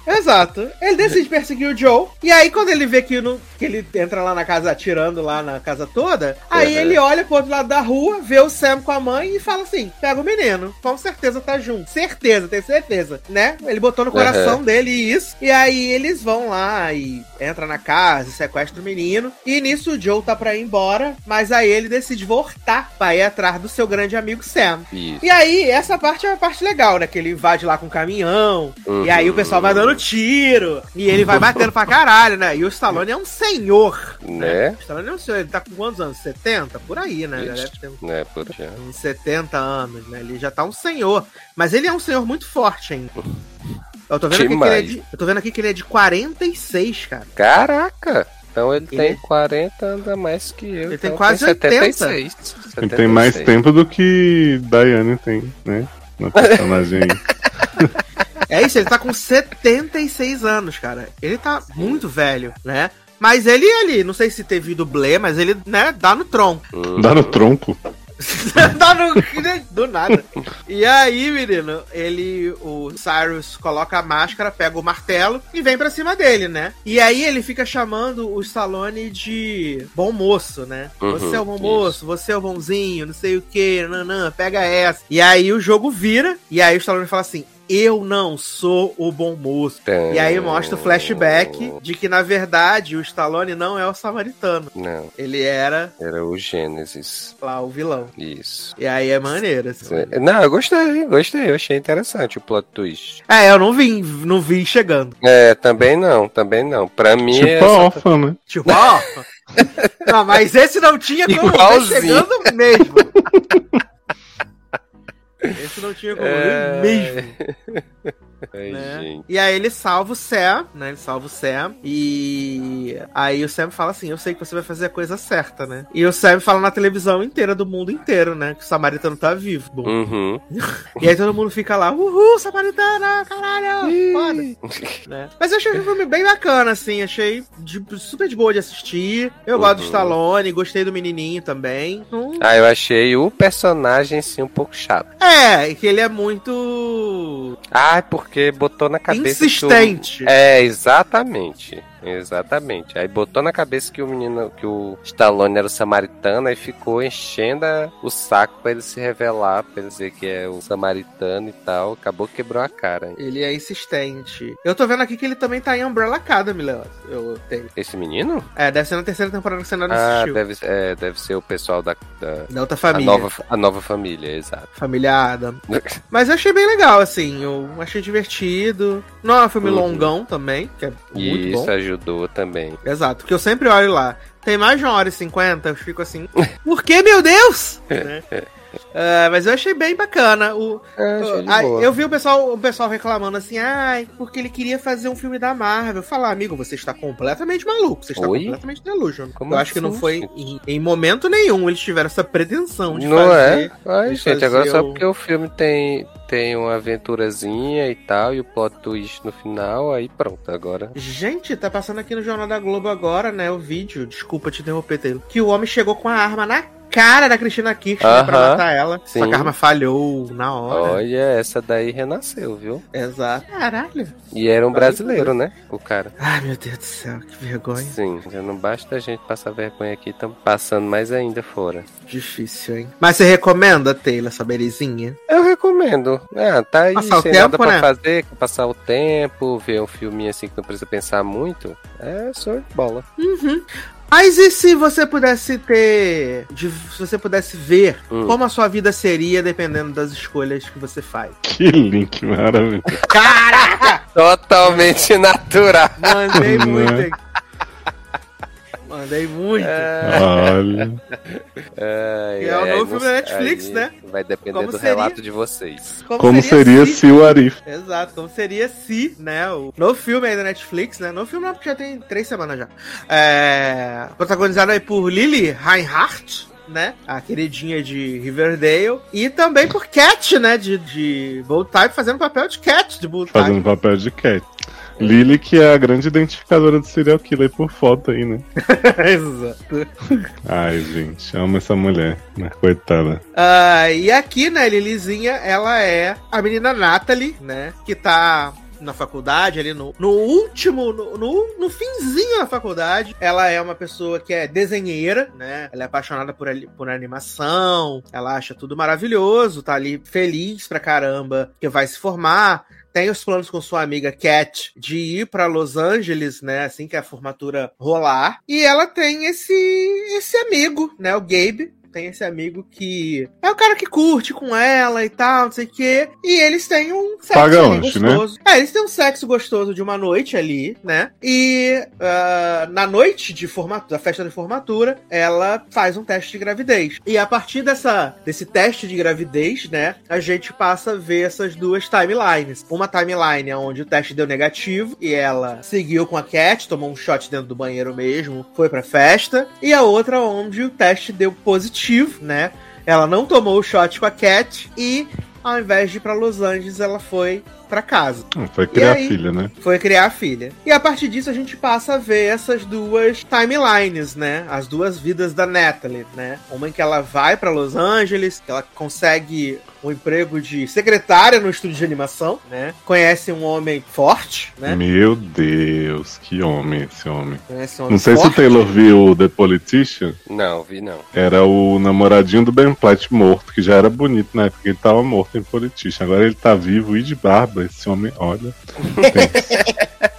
Exato. Ele decide perseguir o Joe. E aí, quando ele vê que, que ele entra lá na casa atirando lá na casa toda, aí uhum. ele olha pro outro lado da rua, vê o Sam com a mãe e fala assim: pega o menino. Com certeza tá junto. Certeza, tem certeza. Né? Ele botou no coração uhum. dele isso. E aí eles vão lá e entra na casa, sequestra o menino. E nisso o Joe tá pra ir embora. Mas aí ele decide voltar pra ir atrás do seu grande amigo Sam. Isso. E aí, essa parte é a parte legal, né? Que ele invade lá com o caminhão. Uhum. E aí o pessoal vai dando tiro. E ele vai batendo pra caralho, né? E o Stallone é um senhor. Né? O Stallone é um senhor. Ele tá com quantos anos? 70? Por aí, né? Ele deve ter é, por aí. uns 70 anos, né? Ele já tá um senhor. Mas ele é um senhor muito forte ainda. Eu tô vendo, aqui que, ele é de, eu tô vendo aqui que ele é de 46, cara. Caraca! Então ele, ele tem 40, anda mais que eu. Ele então tem quase tem 76. 76. Ele tem mais tempo do que Diane tem, né? Na personagem. é isso, ele tá com 76 anos, cara. Ele tá muito velho, né? Mas ele ali, não sei se teve dublê, mas ele, né, dá no tronco. Dá no tronco? tá no... Do nada. E aí, menino, ele, o Cyrus coloca a máscara, pega o martelo e vem pra cima dele, né? E aí ele fica chamando o Stallone de bom moço, né? Uhum, você é o bom moço, isso. você é o bonzinho, não sei o que, nanã, pega essa. E aí o jogo vira, e aí o Stallone fala assim: eu não sou o bom moço. E aí mostra o flashback de que, na verdade, o Stallone não é o samaritano. Não. Ele era. Era o Gênesis. Lá, o vilão. Isso. E aí é maneiro. Assim. Não, eu gostei, gostei. Eu achei interessante o plot twist. É, eu não vi, não vi chegando. É, também não, também não. Pra mim tipo é. Tipo órfã, né? Tipo órfã. não, mas esse não tinha como ver chegando mesmo. Esse não tinha como é... mesmo. Ai, né? E aí ele salva o Sam, né? Ele salva o Sam. E aí o Sam fala assim: Eu sei que você vai fazer a coisa certa, né? E o Sam fala na televisão inteira, do mundo inteiro, né? Que o Samaritano tá vivo. Uhum. e aí todo mundo fica lá: Uhul, Samaritano, caralho! Foda. né? Mas eu achei o filme bem bacana, assim. Achei de, super de boa de assistir. Eu uhum. gosto do uhum. Stallone, gostei do menininho também. Hum. Ah, eu achei o personagem, assim, um pouco chato. É, que ele é muito. Ah, porque porque botou na cabeça. Insistente. O... É, exatamente. Exatamente. Aí botou na cabeça que o menino, que o Stallone era o samaritano, e ficou enchendo o saco para ele se revelar, pra ele dizer que é o samaritano e tal. Acabou que quebrou a cara. Ele é insistente. Eu tô vendo aqui que ele também tá em Umbrella Academy, Léo. Eu tenho. Esse menino? É, deve ser na terceira temporada que você não ah, assistiu. Deve, é, deve ser o pessoal da, da, da outra família. A nova, a nova família, exato. Família Adam. Mas eu achei bem legal, assim. Eu achei divertido. Não é um filme uhum. longão também, que é muito Isso bom. Ajudou também. Exato, porque eu sempre olho lá. Tem mais de uma hora e cinquenta, eu fico assim. Por que, meu Deus? né? Uh, mas eu achei bem bacana. O, é, eu vi o pessoal, o pessoal reclamando assim, ai, ah, porque ele queria fazer um filme da Marvel. Falar, amigo, você está completamente maluco, você está Oi? completamente delusional. Como eu assim? acho que não assim, foi em, em, momento nenhum eles tiveram essa pretensão de não fazer. Não é? Ai, gente, agora o... só porque o filme tem, tem uma aventurazinha e tal, e o plot twist no final, aí pronto, agora. Gente, tá passando aqui no Jornal da Globo agora, né, o vídeo, desculpa te interromper, Taylor, que o homem chegou com a arma na cara da Cristina Kirchner uh -huh, pra matar ela. Sim. Só que a arma falhou na hora. Olha, essa daí renasceu, viu? Exato. Caralho. E era um brasileiro, né? O cara. Ai, meu Deus do céu, que vergonha. Sim, já não basta a gente passar vergonha aqui, estamos passando mais ainda fora. Difícil, hein? Mas você recomenda, Taylor, essa berizinha? Eu recomendo. Ah, tá aí passar sem tempo, nada né? pra fazer, passar o tempo, ver um filminho assim que não precisa pensar muito. É só bola. Uhum. Mas e se você pudesse ter. De, se você pudesse ver hum. como a sua vida seria dependendo das escolhas que você faz? Que link maravilhoso. Caraca! Totalmente natural. Mandei muito aqui. Mandei muito. É... Olha. É, é o novo filme da Netflix, né? Vai depender como do seria... relato de vocês. Como, como seria, seria, se... o Arif? Exato, como seria se, né? O novo filme aí da Netflix, né? Novo filme não, porque já tem três semanas já. É... Protagonizado aí por Lily Reinhardt, né? A queridinha de Riverdale. E também por Cat, né? De, de Bold Type, fazendo papel de Cat de Bold Type. Fazendo papel de Cat. Lily, que é a grande identificadora do serial killer por foto aí, né? Exato. Ai, gente, amo essa mulher, né? Coitada. Uh, e aqui, né, Lilizinha, ela é a menina Natalie, né? Que tá na faculdade, ali no, no último, no, no, no, finzinho da faculdade. Ela é uma pessoa que é desenheira, né? Ela é apaixonada por, por animação, ela acha tudo maravilhoso, tá ali feliz pra caramba que vai se formar tem os planos com sua amiga Cat de ir para Los Angeles, né, assim que a formatura rolar. E ela tem esse esse amigo, né, o Gabe, tem esse amigo que é o cara que curte com ela e tal, não sei o quê. E eles têm um sexo né? gostoso. Né? É, eles têm um sexo gostoso de uma noite ali, né? E uh, na noite de formatura, da festa de formatura, ela faz um teste de gravidez. E a partir dessa, desse teste de gravidez, né, a gente passa a ver essas duas timelines. Uma timeline onde o teste deu negativo e ela seguiu com a Cat, tomou um shot dentro do banheiro mesmo, foi pra festa. E a outra onde o teste deu positivo né? Ela não tomou o shot com a Cat e ao invés de ir para Los Angeles, ela foi pra casa. Hum, foi criar aí, a filha, né? Foi criar a filha. E a partir disso a gente passa a ver essas duas timelines, né? As duas vidas da Natalie, né? Uma em que ela vai para Los Angeles, que ela consegue um emprego de secretária no estúdio de animação, né? Conhece um homem forte, né? Meu Deus, que homem esse homem. Conhece um homem não sei forte. se o Taylor viu The Politician. Não, vi não. Era o namoradinho do Ben Platt morto, que já era bonito na época que ele tava morto em Politician. Agora ele tá vivo e de barba. Esse homem, olha.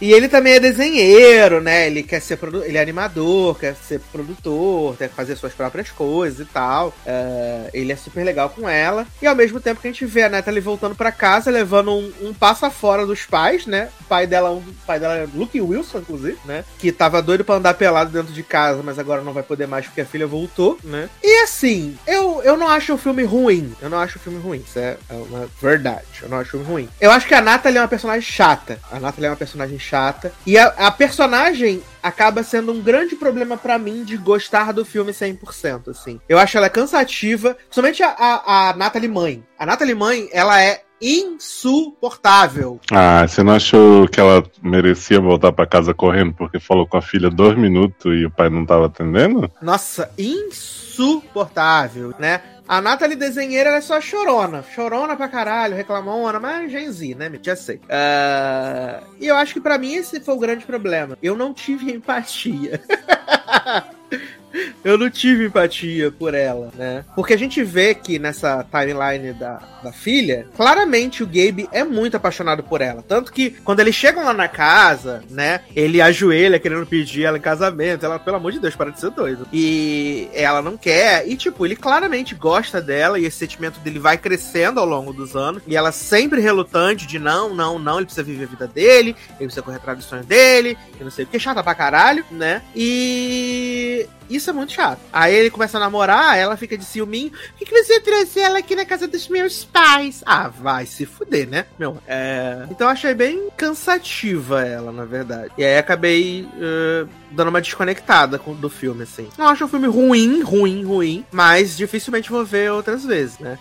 E ele também é desenheiro, né? Ele quer ser ele é animador, quer ser produtor, quer fazer suas próprias coisas e tal. Uh, ele é super legal com ela. E ao mesmo tempo que a gente vê a Natalie voltando para casa, levando um, um passo fora dos pais, né? O pai dela, um, o pai dela é Luke Wilson, inclusive, né? Que tava doido pra andar pelado dentro de casa, mas agora não vai poder mais porque a filha voltou, né? E assim, eu, eu não acho o filme ruim. Eu não acho o filme ruim. Isso é, é uma verdade. Eu não acho o filme ruim. Eu acho que a Natalie é uma personagem chata. A Natalie é uma personagem chata. E a, a personagem acaba sendo um grande problema para mim de gostar do filme 100%, assim. Eu acho ela cansativa, somente a, a, a Natalie mãe. A Natalie mãe, ela é insuportável. Ah, você não achou que ela merecia voltar para casa correndo porque falou com a filha dois minutos e o pai não tava atendendo? Nossa, insuportável, né? A Nathalie Desenheira ela é só chorona. Chorona pra caralho, reclamona, mas Gen Z, né? Já sei. Uh... E eu acho que para mim esse foi o grande problema. Eu não tive empatia. eu não tive empatia por ela, né? Porque a gente vê que nessa timeline da, da filha, claramente o Gabe é muito apaixonado por ela. Tanto que quando eles chegam lá na casa, né? Ele ajoelha querendo pedir ela em casamento. Ela, pelo amor de Deus, para de ser doido. E ela não quer. E, tipo, ele claramente gosta dela e esse sentimento dele vai crescendo ao longo dos anos. E ela sempre relutante de não, não, não, ele precisa viver a vida dele, ele precisa correr atrás dos sonhos dele, e não sei o que, chata pra caralho, né? E isso é muito chato. Aí ele começa a namorar, ela fica de ciúminho. Por que, que você trouxe ela aqui na casa dos meus pais? Ah, vai se fuder, né? Meu, é... Então eu achei bem cansativa ela, na verdade. E aí acabei uh, dando uma desconectada com, do filme, assim. Não acho o filme ruim, ruim, ruim, mas dificilmente vou ver outras vezes, né?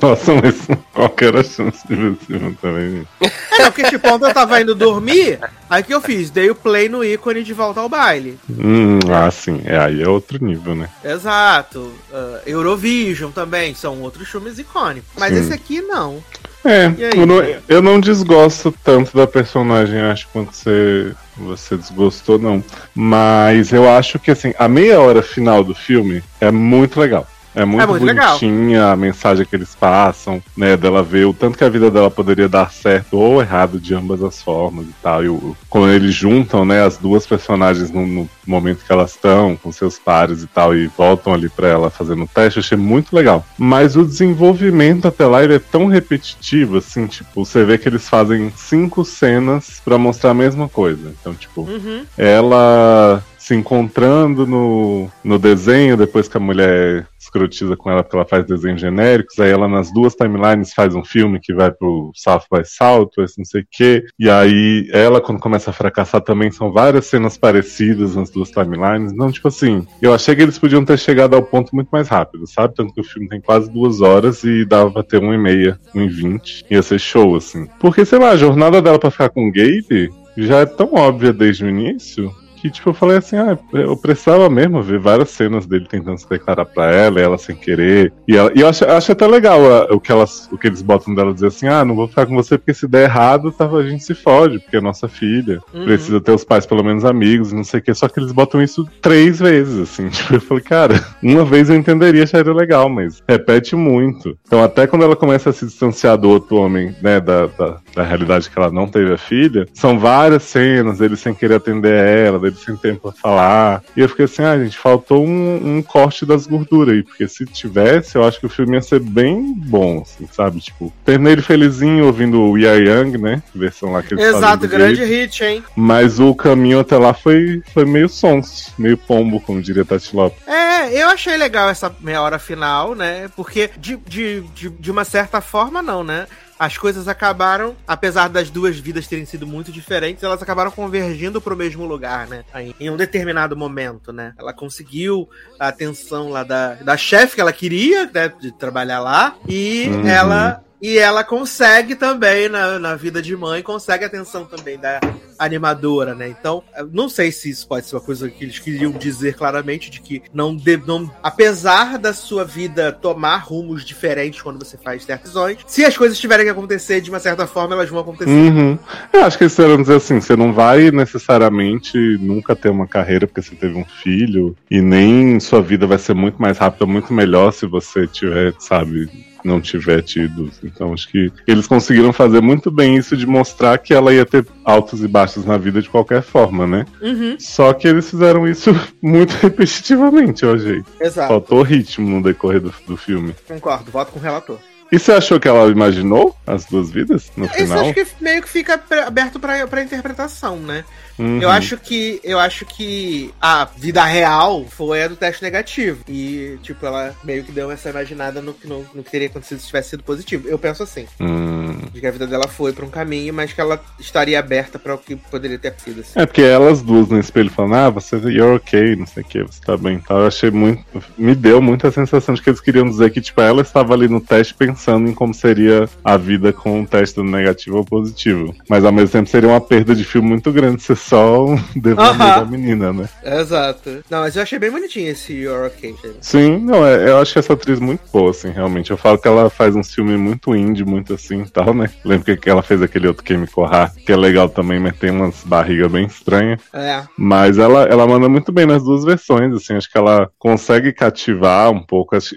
Nossa, mas qual que era a chance de ver esse filme também? É, porque tipo, ontem eu tava indo dormir, aí que eu fiz? Dei o play no ícone de volta ao baile. Hum, ah, sim. É, aí é outro nível, né? Exato. Uh, Eurovision também, são outros filmes icônicos. Mas sim. esse aqui não. É, eu não, eu não desgosto tanto da personagem, acho, quanto você, você desgostou, não. Mas eu acho que, assim, a meia hora final do filme é muito legal. É muito, é muito bonitinha legal. a mensagem que eles passam, né? Dela ver o tanto que a vida dela poderia dar certo ou errado de ambas as formas e tal. E o, quando eles juntam, né, as duas personagens no, no momento que elas estão com seus pares e tal, e voltam ali pra ela fazendo o teste, eu achei muito legal. Mas o desenvolvimento até lá ele é tão repetitivo, assim, tipo, você vê que eles fazem cinco cenas para mostrar a mesma coisa. Então, tipo, uhum. ela se encontrando no, no desenho, depois que a mulher escrotiza com ela porque ela faz desenhos genéricos, aí ela nas duas timelines faz um filme que vai pro South by Southwest, não sei o quê, e aí ela, quando começa a fracassar, também são várias cenas parecidas nas duas timelines, não, tipo assim, eu achei que eles podiam ter chegado ao ponto muito mais rápido, sabe? Tanto que o filme tem quase duas horas e dava pra ter um e meia, um e vinte, ia ser show, assim. Porque, sei lá, a jornada dela pra ficar com o Gabe já é tão óbvia desde o início que, tipo, eu falei assim, ah, eu precisava mesmo ver várias cenas dele tentando se declarar pra ela, ela sem querer. E, ela, e eu acho, acho até legal o, que elas, o que eles botam dela dizer assim, ah, não vou ficar com você porque se der errado, tá, a gente se fode, porque é nossa filha. Uhum. Precisa ter os pais pelo menos amigos, não sei o que. Só que eles botam isso três vezes, assim. Tipo, eu falei, cara, uma vez eu entenderia, acharia legal, mas repete muito. Então até quando ela começa a se distanciar do outro homem, né, da, da, da realidade que ela não teve a filha, são várias cenas, ele sem querer atender ela, sem tempo pra falar. E eu fiquei assim, ah, gente, faltou um, um, corte das gorduras aí, porque se tivesse, eu acho que o filme ia ser bem bom, assim, sabe? Tipo, terminei ele felizinho ouvindo o We Are Young, né? Versão lá que eles Exato, grande hit, hein? Mas o caminho até lá foi, foi meio sons, meio pombo, como diria Tati Lopes. É, eu achei legal essa meia hora final, né? Porque de, de, de, de uma certa forma, não, né? As coisas acabaram, apesar das duas vidas terem sido muito diferentes, elas acabaram convergindo para o mesmo lugar, né? Em um determinado momento, né? Ela conseguiu a atenção lá da, da chefe que ela queria, né? De trabalhar lá, e uhum. ela E ela consegue também, na, na vida de mãe, consegue a atenção também da animadora, né? Então, não sei se isso pode ser uma coisa que eles queriam dizer claramente, de que não, de, não apesar da sua vida tomar rumos diferentes quando você faz certas se as coisas tiverem que acontecer de uma certa forma, elas vão acontecer. Uhum. Eu acho que eles querem dizer assim, você não vai necessariamente nunca ter uma carreira porque você teve um filho, e nem sua vida vai ser muito mais rápida, muito melhor se você tiver, sabe, não tiver tido. Então acho que eles conseguiram fazer muito bem isso de mostrar que ela ia ter altos e baixos na vida de qualquer forma, né? Uhum. Só que eles fizeram isso muito repetitivamente, eu achei. Exato. Faltou ritmo no decorrer do, do filme. Concordo, voto com o relator. E você achou que ela imaginou as duas vidas no Isso final? acho que meio que fica aberto pra, pra interpretação, né? Uhum. Eu acho que eu acho que a vida real foi a do teste negativo. E, tipo, ela meio que deu essa imaginada no, no, no que teria acontecido se tivesse sido positivo. Eu penso assim. Hum. De que a vida dela foi pra um caminho, mas que ela estaria aberta pra o que poderia ter sido. Assim. É porque elas duas no espelho falando, ah, você you're okay, não sei o que, você tá bem tal. Eu achei muito. Me deu muita sensação de que eles queriam dizer que, tipo, ela estava ali no teste pensando em como seria a vida com um teste negativo ou positivo. Mas ao mesmo tempo seria uma perda de filme muito grande ser só um devaneio da menina, né? Exato. Não, mas eu achei bem bonitinho esse gente. Sim, não, é, eu acho essa atriz muito boa, assim, realmente. Eu falo que ela faz um filme muito indie, muito assim e tal, né? Lembro que- que ela fez aquele outro Chemical Heart, que é legal também, mas tem umas barrigas bem estranhas. É. Mas ela, ela manda muito bem nas duas versões, assim, acho que ela consegue cativar um pouco, acho-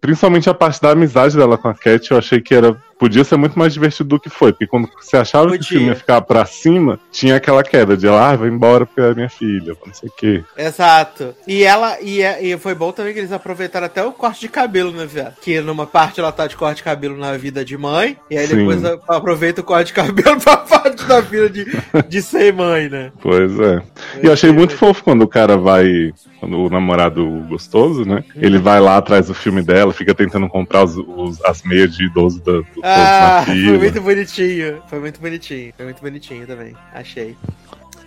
principalmente a parte da amizade dela com a Cat, eu achei que era podia ser muito mais divertido do que foi, porque quando você achava que o Podia. filme ia ficar pra cima, tinha aquela queda de ah, vai embora porque é minha filha, não sei o quê. Exato. E ela. E, é- e foi bom também que eles aproveitaram até o corte de cabelo, né, viado? Que numa parte ela tá de corte de cabelo na vida de mãe. E aí Sim. depois aproveita o corte de cabelo pra da vida de, de ser mãe, né? Pois é. E eu achei muito fofo quando o cara vai. Quando o namorado gostoso, né? Ele vai lá atrás do filme dela, fica tentando comprar os, os- as meias de idoso da, do Ah, foi muito bonitinho. Foi muito bonitinho. Foi muito bonitinho também. Achei.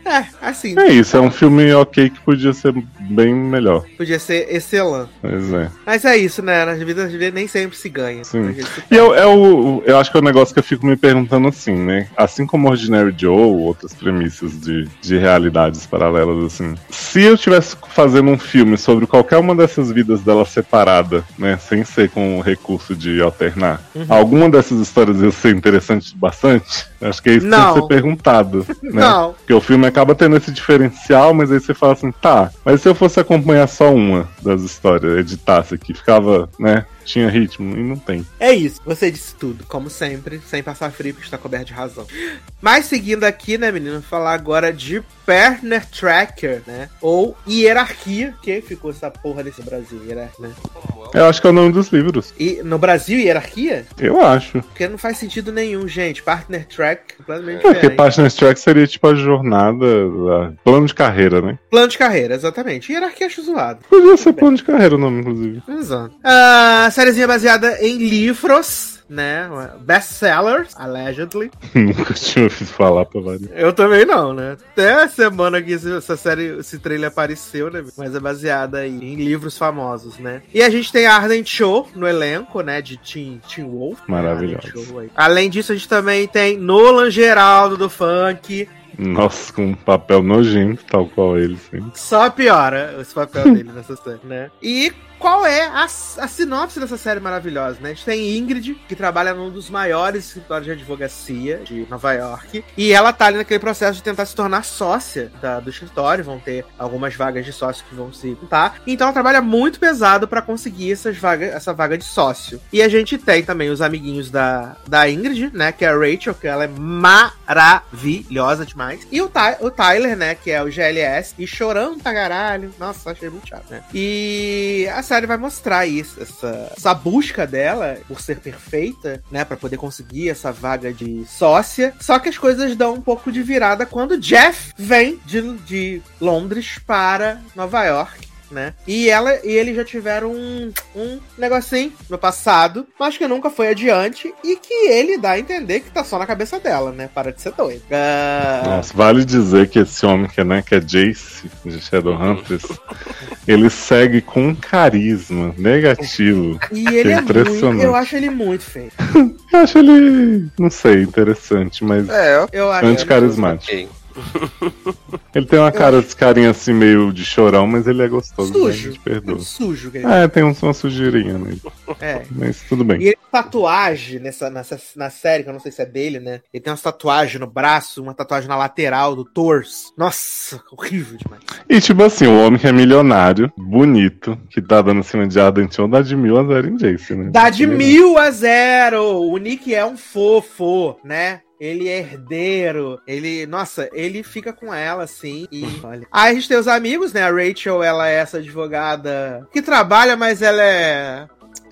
É, assim. É isso, é um filme ok que podia ser bem melhor. Podia ser excelente. Pois é. Mas é isso, né? Nas vidas nem sempre se ganha. Sim. Se E eu, o, eu acho que é o negócio que eu fico me perguntando assim, né? Assim como Ordinary Joe, outras premissas de, de realidades paralelas, assim. Se eu tivesse fazendo um filme sobre qualquer uma dessas vidas dela separada, né? Sem ser com o recurso de alternar, Uhum. alguma dessas histórias ia ser interessante bastante? Acho que é isso que tem Não. que ser perguntado. Né? Não. Porque o filme acaba tendo esse diferencial, mas aí você fala assim, tá, mas se eu fosse acompanhar só uma das histórias, editasse aqui, ficava, né? Tinha ritmo e não tem. É isso, você disse tudo, como sempre, sem passar frio, porque está coberto de razão. Mas seguindo aqui, né, menino, falar agora de Partner Tracker, né? Ou Hierarquia, que ficou essa porra desse Brasil, hierarquia, né? Eu acho que é o nome dos livros. E no Brasil, Hierarquia? Eu acho. Porque não faz sentido nenhum, gente. Partner Track, completamente É, porque. Partners Track seria tipo a jornada, a- plano de carreira, né? Plano de carreira, exatamente. Hierarquia acho zoado. Podia ser plano de carreira o nome, inclusive. Exato. Ah, sériezinha baseada em livros, né? Best-sellers, allegedly. Nunca tinha ouvido falar pra variar. Eu também não, né? Até a semana que esse- essa série, esse trailer apareceu, né? Mas é baseada aí em livros famosos, né? E a gente tem a Ardent Show no elenco, né? De Teen, Teen Wolf. Ardent Show aí. Além disso, a gente também tem Nolan Geraldo do Funk. Nossa, com um papel nojento, tal qual ele, sim. Só piora esse papel dele nessa série, né? E qual é a, a sinopse dessa série maravilhosa, né? A gente tem Ingrid, que trabalha num dos maiores escritórios de advocacia de Nova York. E ela tá ali naquele processo de tentar se tornar sócia da- do escritório. Vão ter algumas vagas de sócio que vão se juntar. Então ela trabalha muito pesado pra conseguir essas vagas, essa vaga de sócio. E a gente tem também os amiguinhos da, da Ingrid, né? Que é a Rachel, que ela é maravilhosa demais. E o, Ty- o Tyler, né? Que é o GLS. E chorando pra caralho. Nossa, achei muito chato, né? E a série vai mostrar isso, essa, essa busca dela por ser perfeita, né? Pra poder conseguir essa vaga de sócia. Só que as coisas dão um pouco de virada quando Jeff vem de, de Londres para Nova York. Né? E ela e ele já tiveram um, um negocinho no passado, mas que nunca foi adiante e que ele dá a entender que tá só na cabeça dela, né? Para de ser doido. Uh... Nossa, vale dizer que esse homem que, é, né, que é Jace de Shadowhunters, ele segue com um carisma negativo. E ele é, é impressionante. Muito, eu acho ele muito feio. eu acho ele, não sei, interessante, mas é, eu acho anticarismático. Ele tem uma cara de carinha assim meio de chorão, mas ele é gostoso. Sujo. Né? Perdoa. Sujo, É, tem uma sujeirinha nele. É. Mas tudo bem. E ele tem tatuagem nessa, nessa, na série, que eu não sei se é dele, né? Ele tem uma tatuagem no braço, uma tatuagem na lateral do torso. Nossa, horrível demais. E tipo assim, o homem que é milionário, bonito, que tá dando cima de Ardent dá de mil a zero em Jace, né? Dá de mil a zero! O Nick é um fofo, né? Ele é herdeiro, ele, nossa, ele fica com ela assim e olha. Aí a gente tem os amigos, né? A Rachel, ela é essa advogada que trabalha, mas ela é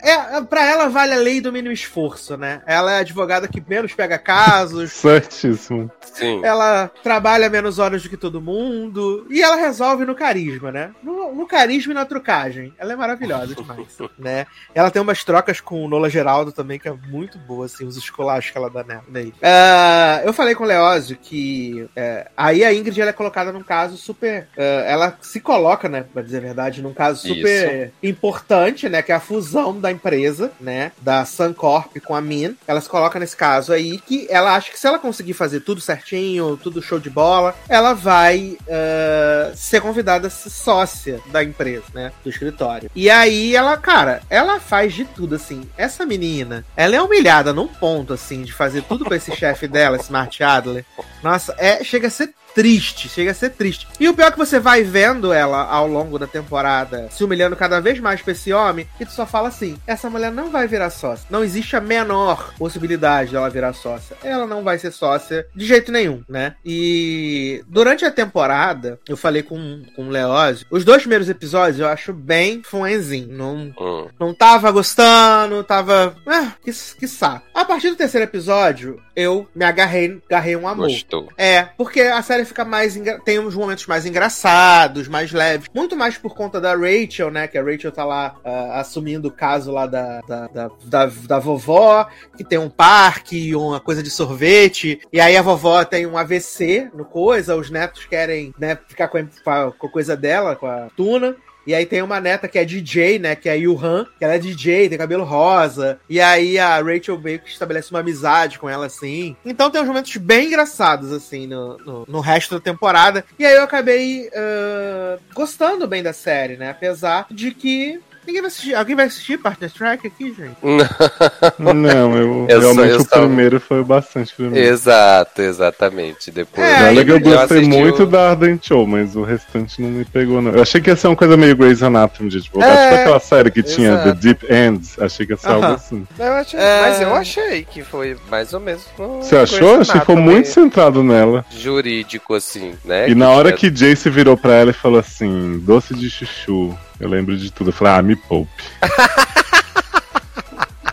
é, pra ela vale a lei do mínimo esforço, né? Ela é a advogada que menos pega casos. Certíssimo. Sim. Ela trabalha menos horas do que todo mundo. E ela resolve no carisma, né? No, no carisma e na trucagem. Ela é maravilhosa demais, né? Ela tem umas trocas com o Nola Geraldo também, que é muito boa, assim, os escolachos que ela dá nela. Uh, eu falei com o Leózio que uh, aí a Ingrid ela é colocada num caso super. Uh, ela se coloca, né, pra dizer a verdade, num caso super Isso. importante, né? Que é a fusão da empresa, né? Da Suncorp com a Min. Ela se coloca nesse caso aí que ela acha que se ela conseguir fazer tudo certinho, tudo show de bola, ela vai uh, ser convidada a ser sócia da empresa, né? Do escritório. E aí ela, cara, ela faz de tudo, assim. Essa menina, ela é humilhada num ponto, assim, de fazer tudo com esse chefe dela, Smart Adler. Nossa, é, chega a ser triste, chega a ser triste. E o pior é que você vai vendo ela ao longo da temporada se humilhando cada vez mais pra esse homem, e tu só fala assim: essa mulher não vai virar sócia. Não existe a menor possibilidade dela virar sócia. Ela não vai ser sócia de jeito nenhum, né? E durante a temporada, eu falei com, com o Leózio, os dois primeiros episódios eu acho bem fuenzinho. Não, hum. não tava gostando, tava. Ah, que, que saco. A partir do terceiro episódio, eu me agarrei, agarrei um amor. Gostou. É, porque a série fica mais. Tem uns momentos mais engraçados, mais leves. Muito mais por conta da Rachel, né? Que a Rachel tá lá uh, assumindo o caso lá da da, da, da, da, vovó, que tem um parque, uma coisa de sorvete. E aí a vovó tem um AVC no coisa, os netos querem né, ficar com a, com a coisa dela, com a tuna. E aí tem uma neta que é DJ, né? Que é a Yuhan, que ela é DJ, tem cabelo rosa. E aí a Rachel Baker estabelece uma amizade com ela, assim. Então tem uns momentos bem engraçados, assim, no, no, no resto da temporada. E aí eu acabei uh, gostando bem da série, né? Apesar de que Ninguém vai assistir. Alguém vai assistir Partner Strike aqui, gente? Não, eu, eu realmente eu o primeiro foi bastante primeiro. Exato, exatamente. Depois. É, Olha que eu gostei eu muito da Ardent Show, mas o restante não me pegou, não. Eu achei que ia ser uma coisa meio Grey's Anatomy, de tipo, é, tipo aquela série que exato. tinha The Deep Ends. Achei que ia ser uh -huh. algo assim. Eu achei, é... Mas eu achei que foi mais ou menos. Você achou? Achei que ficou muito centrado nela. Jurídico, assim, né? E que na hora que Jace virou pra ela e falou assim: doce de chuchu. Eu lembro de tudo. Eu falei, ah, me poupe.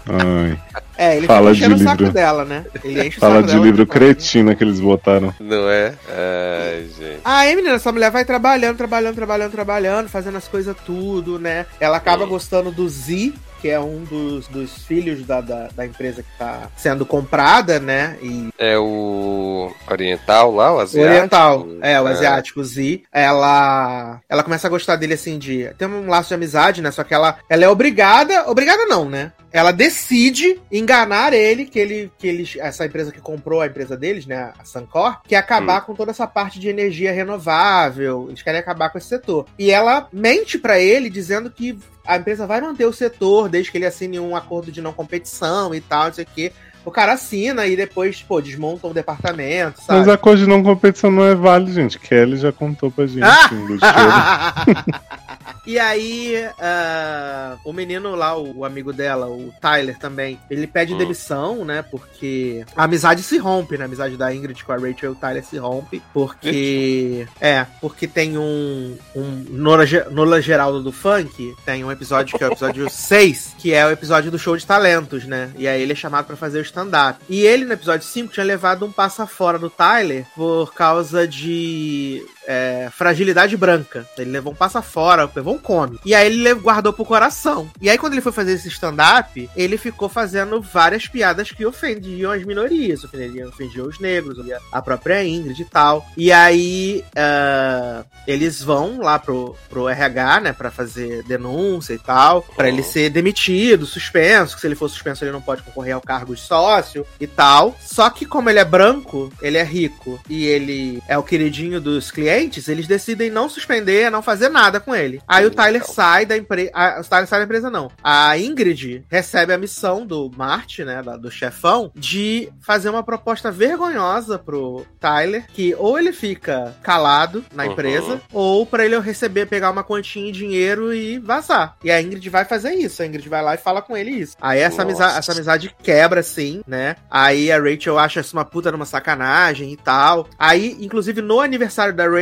Ai. É, ele Fala de livro. dela, né? Ele enche Fala o saco de livro cretino que eles botaram. Não é? Ai, gente. Aí, menina, essa mulher vai trabalhando, trabalhando, trabalhando, trabalhando, fazendo as coisas tudo, né? Ela acaba gostando do Z, que é um dos, dos filhos da, da, da, empresa que está sendo comprada, né? E... É o oriental lá, o asiático? Oriental, é, o é. asiático Z. Ela, ela começa a gostar dele assim de. Tem um laço de amizade, né? Só que ela, ela é obrigada. Obrigada não, né? Ela decide enganar ele, que ele, que eles, essa empresa que comprou a empresa deles, né, a Sancor, quer acabar hum. com toda essa parte de energia renovável, eles querem acabar com esse setor. E ela mente para ele dizendo que a empresa vai manter o setor desde que ele assine um acordo de não competição e tal, não sei o quê. O cara assina e depois, pô, desmonta o departamento, sabe? Mas acordo de não competição não é válido, gente. Kelly já contou pra gente. Ah! e aí, uh, o menino lá, o, o, amigo dela, o Tyler também, ele pede hum. demissão, né? Porque a amizade se rompe, né? A amizade da Ingrid com a Rachel e o Tyler se rompe. Porque. É, porque tem um. um Nola, Nola Geraldo do Funk, tem um episódio que é o episódio 6, que é o episódio do show de talentos, né? E aí ele é chamado para fazer o stand-up. E ele, no episódio 5, tinha levado um passa fora do Tyler por causa de é, fragilidade branca. Ele levou um passa fora, levou um come. E aí ele guardou pro coração. E aí quando ele foi fazer esse stand-up, ele ficou fazendo várias piadas que ofendiam as minorias. Ofendiam, ofendiam os negros, a própria Ingrid e tal. E aí uh, eles vão lá pro, pro RH, né, pra fazer denúncia e tal, para ele ser demitido, suspenso, que se ele for suspenso ele não pode concorrer ao cargo de sócio e tal. Só que como ele é branco, ele é rico e ele é o queridinho dos clientes, eles decidem não suspender, não fazer nada com ele. Aí o Tyler sai da empresa. O Tyler sai da empresa, não. A Ingrid recebe a missão do Marte, né? Do chefão, de fazer uma proposta vergonhosa pro Tyler, que ou ele fica calado na empresa, uhum. ou para ele receber, pegar uma quantia em dinheiro e vazar. E a Ingrid vai fazer isso. A Ingrid vai lá e fala com ele isso. Aí essa amizade, essa amizade quebra, assim, né? Aí a Rachel acha isso uma puta numa sacanagem e tal. Aí, inclusive, no aniversário da Rachel,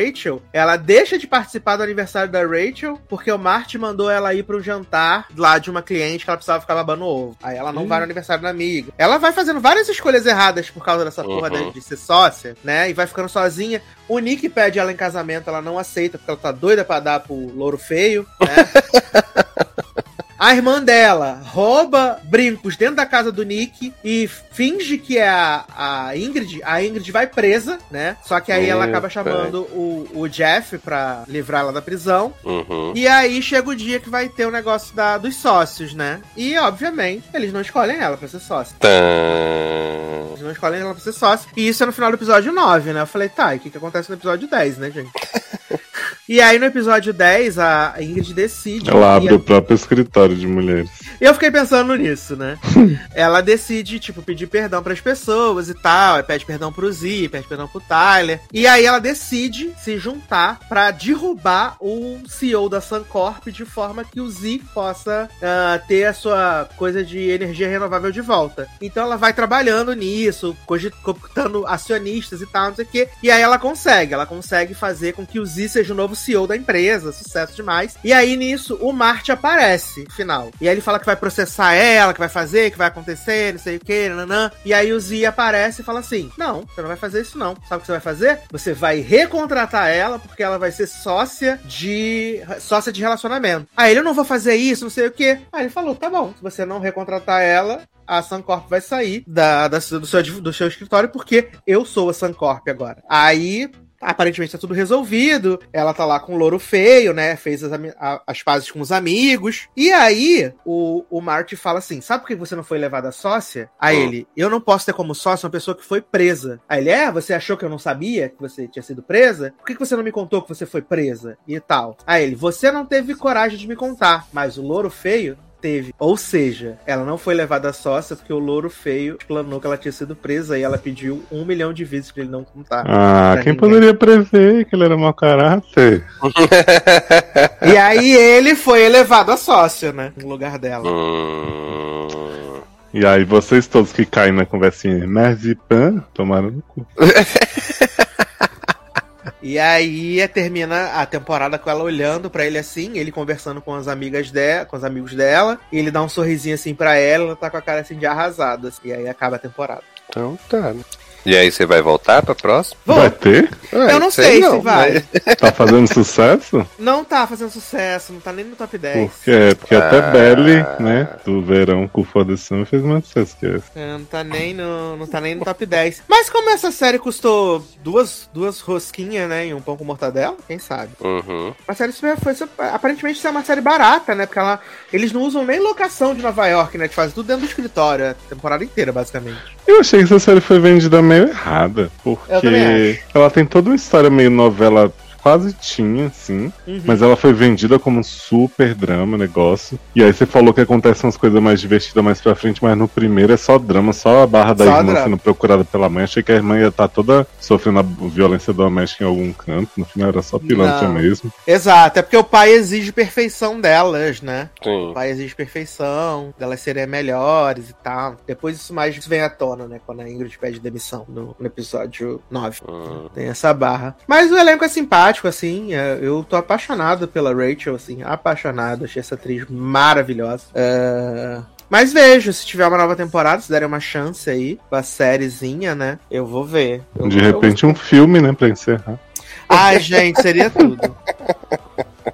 ela deixa de participar do aniversário da Rachel, porque o Marty mandou ela ir para um jantar lá de uma cliente que ela precisava ficar babando ovo. Aí ela não vai no aniversário da amiga. Ela vai fazendo várias escolhas erradas por causa dessa porra uhum. de, de ser sócia, né? E vai ficando sozinha. O Nick pede ela em casamento, ela não aceita, porque ela tá doida pra dar pro louro feio, né? A irmã dela rouba brincos dentro da casa do Nick e finge que é a, a Ingrid. A Ingrid vai presa, né? Só que aí ela acaba chamando o, o Jeff pra livrar ela da prisão. Uhum. E aí chega o dia que vai ter o negócio da, dos sócios, né? E, obviamente, eles não escolhem ela pra ser sócio. Eles não escolhem ela pra ser sócio. E isso é no final do episódio 9, né? Eu falei, tá, e o que, que acontece no episódio 10, né, gente? E aí no episódio 10, a Ingrid decide. Ela abre a... o próprio escritório de mulheres. Eu fiquei pensando nisso, né? ela decide, tipo, pedir perdão para as pessoas e tal. Pede perdão pro Z, pede perdão pro Tyler. E aí ela decide se juntar para derrubar o CEO da Suncorp de forma que o Z possa uh, ter a sua coisa de energia renovável de volta. Então ela vai trabalhando nisso, cogitando acionistas e tal, não sei o quê. E aí ela consegue. Ela consegue fazer com que o Z seja o novo CEO da empresa, sucesso demais. E aí nisso o Marte aparece no final. E aí ele fala que vai processar ela, que vai fazer, que vai acontecer, não sei o que, nanã. E aí o Z aparece e fala assim: Não, você não vai fazer isso não. Sabe o que você vai fazer? Você vai recontratar ela porque ela vai ser sócia de sócia de relacionamento. Aí ele eu não vou fazer isso, não sei o que. Aí ele falou: Tá bom, se você não recontratar ela, a Suncorp vai sair da, da, do, seu, do seu escritório porque eu sou a Suncorp agora. Aí Aparentemente tá tudo resolvido. Ela tá lá com o louro feio, né? Fez as, as pazes com os amigos. E aí, o, o Marty fala assim: Sabe por que você não foi levada sócia? A ele: Eu não posso ter como sócia uma pessoa que foi presa. Aí ele: É, você achou que eu não sabia que você tinha sido presa? Por que, que você não me contou que você foi presa? E tal. Aí ele: Você não teve coragem de me contar, mas o louro feio teve. Ou seja, ela não foi levada a sócia porque o louro feio planou que ela tinha sido presa e ela pediu um milhão de vezes pra ele não contar. Ah, quem ninguém. poderia prever que ele era mau caráter? e aí ele foi elevado a sócia, né? No lugar dela. Hum... E aí vocês todos que caem na conversinha, Merzipan, tomaram no cu. E aí termina a temporada com ela olhando para ele assim, ele conversando com as amigas dela, com os amigos dela, e ele dá um sorrisinho assim para ela, ela tá com a cara assim de arrasada, assim, e aí acaba a temporada. Então tá? E aí você vai voltar pra próxima? Vou. Vai ter? eu não sei, sei não, se vai. Mas... Tá fazendo sucesso? Não tá fazendo sucesso, não tá nem no top 10. Por quê? Porque ah. até Belly, né, do verão com foda-se fez mais sucesso que esse. É, não tá nem no, não tá nem no top 10. Mas como essa série custou duas, duas rosquinhas, né, e um pão com mortadela, quem sabe? Uhum. A série foi, foi, aparentemente é uma série barata, né, porque ela, eles não usam nem locação de Nova York, né, de fazem tudo dentro do escritório, a temporada inteira, basicamente. Eu achei que essa série foi vendida meio errada. Porque ela tem toda uma história meio novela quase tinha, assim. Uhum. Mas ela foi vendida como um super drama, negócio. E aí você falou que acontecem umas coisas mais divertidas mais pra frente, mas no primeiro é só drama, só a barra da só irmã drama. sendo procurada pela mãe. Achei que a irmã ia estar tá toda sofrendo a violência doméstica em algum canto. No final era só pilantra Não. mesmo. Exato, é porque o pai exige perfeição delas, né? Sim. O pai exige perfeição, delas serem melhores e tal. Depois isso mais vem à tona, né? Quando a Ingrid pede demissão no, no episódio 9. Uhum. Tem essa barra. Mas o elenco é simpático assim. É, eu tô apaixonado pela Rachel, assim, apaixonado. Achei essa atriz maravilhosa. Uh, mas vejo, se tiver uma nova temporada, se derem uma chance aí, uma sériezinha, né? Eu vou ver. Eu De vou, repente, eu... um filme, né, pra encerrar. Ai, gente, seria tudo.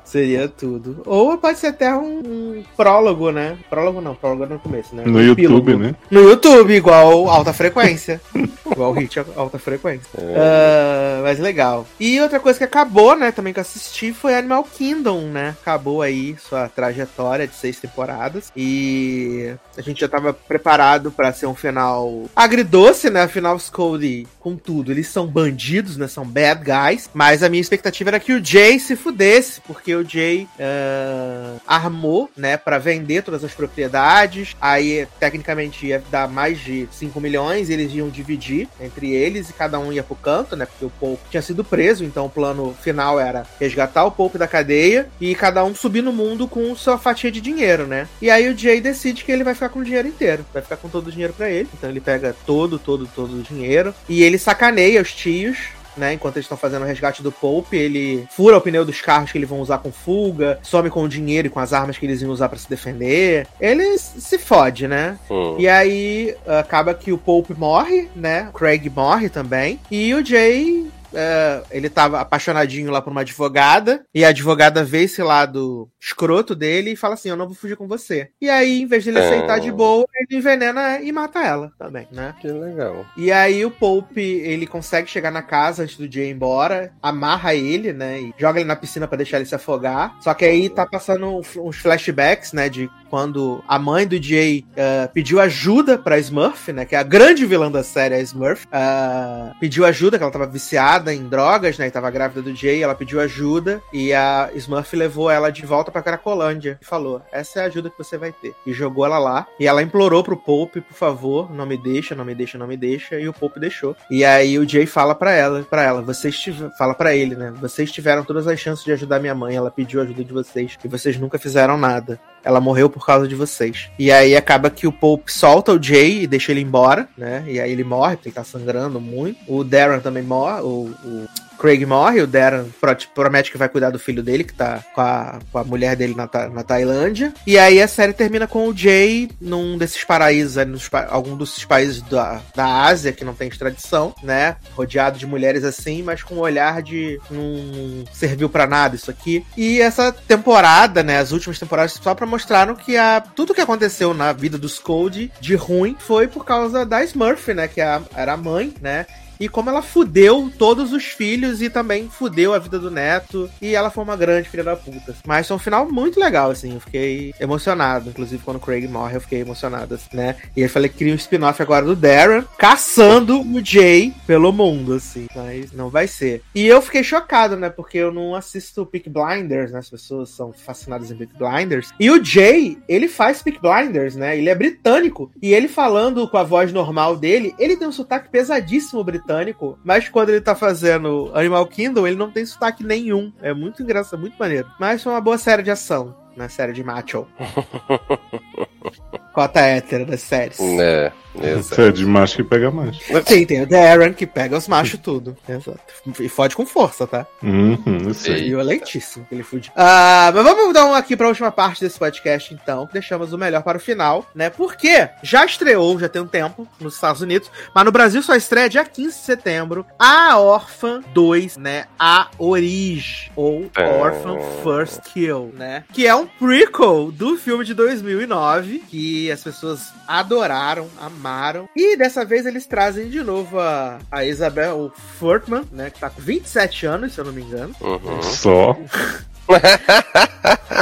Seria tudo. Ou pode ser até um, um, prólogo, né? Prólogo não, prólogo é no começo, né? No um YouTube, epílogo. né? No YouTube, igual alta frequência. igual hit alta frequência. É. Uh, mas legal. E outra coisa que acabou, né, também que eu assisti foi Animal Kingdom, né? Acabou aí sua trajetória de seis temporadas. E a gente já tava preparado para ser um final agridoce, né? Afinal, os Cody, com tudo, eles são bandidos, né? São bad guys. Mas a minha expectativa era que o Jay se fudesse, porque Jay uh, armou, né, para vender todas as propriedades. Aí, tecnicamente, ia dar mais de 5 milhões, eles iam dividir entre eles e cada um ia pro canto, né? Porque o Pope tinha sido preso, então o plano final era resgatar o Pope da cadeia e cada um subir no mundo com sua fatia de dinheiro, né? E aí o Jay decide que ele vai ficar com o dinheiro inteiro, vai ficar com todo o dinheiro para ele. Então ele pega todo, todo, todo o dinheiro e ele sacaneia os tios né? Enquanto eles estão fazendo o resgate do Pope, ele fura o pneu dos carros que eles vão usar com fuga, some com o dinheiro e com as armas que eles iam usar para se defender. Ele se fode, né? Hum. E aí acaba que o Pope morre, né? O Craig morre também. E o Jay é, ele tava apaixonadinho lá por uma advogada, e a advogada vê esse lado escroto dele e fala assim: Eu não vou fugir com você. E aí, em vez de ele é... aceitar de boa, ele envenena e mata ela também, né? Que legal. E aí o Pope, ele consegue chegar na casa antes do Jay ir embora, amarra ele, né? E joga ele na piscina para deixar ele se afogar. Só que aí tá passando uns flashbacks, né? De quando a mãe do Jay uh, pediu ajuda pra Smurf, né? Que é a grande vilã da série, a Smurf. Uh, pediu ajuda, que ela tava viciada em drogas, né? E tava grávida do Jay, ela pediu ajuda. E a Smurf levou ela de volta pra Cracolândia e falou: Essa é a ajuda que você vai ter. E jogou ela lá. E ela implorou pro Pope, por favor, não me deixa, não me deixa, não me deixa. E o Pope deixou. E aí o Jay fala pra ela, para ela, vocês tiveram, fala para ele, né? Vocês tiveram todas as chances de ajudar minha mãe. Ela pediu ajuda de vocês. E vocês nunca fizeram nada. Ela morreu por causa de vocês. E aí acaba que o Pope solta o Jay e deixa ele embora, né? E aí ele morre, porque ele tá sangrando muito. O Darren também morre, o, o Craig morre, o Darren promete que vai cuidar do filho dele, que tá com a, com a mulher dele na, na Tailândia. E aí a série termina com o Jay num desses paraísos, nos, algum desses países da, da Ásia que não tem extradição, né? Rodeado de mulheres assim, mas com um olhar de não serviu para nada isso aqui. E essa temporada, né? As últimas temporadas só pra mostraram que a, tudo que aconteceu na vida dos Code de ruim foi por causa da Smurf, né? Que é a, era a mãe, né? E como ela fudeu todos os filhos e também fudeu a vida do neto. E ela foi uma grande filha da puta. Mas foi um final muito legal, assim. Eu fiquei emocionado. Inclusive, quando o Craig morre, eu fiquei emocionado, assim, né? E eu falei que queria um spin-off agora do Darren caçando o Jay pelo mundo, assim. Mas não vai ser. E eu fiquei chocado, né? Porque eu não assisto Peak Blinders, né? As pessoas são fascinadas em Peak Blinders. E o Jay, ele faz Peak Blinders, né? Ele é britânico. E ele falando com a voz normal dele, ele tem um sotaque pesadíssimo britânico britânico, mas quando ele tá fazendo Animal Kingdom, ele não tem sotaque nenhum. É muito engraçado, muito maneiro. Mas foi uma boa série de ação na série de Macho. Cota hétero das séries. É. Exato. é de macho que pega macho. Sim, tem o Darren que pega os machos tudo. Exato. E fode com força, tá? Uhum, E violentíssimo que ele fude. Ah, mas vamos dar um aqui pra última parte desse podcast, então. Deixamos o melhor para o final, né? Porque já estreou, já tem um tempo, nos Estados Unidos, mas no Brasil só estreia dia 15 de setembro, A Orphan 2, né? A Origem, ou é... Orphan First Kill, né? Que é um prequel do filme de 2009, que as pessoas adoraram, amaram amaram. E dessa vez eles trazem de novo a, a Isabel Furtman, né? Que tá com 27 anos, se eu não me engano. Uhum. Só.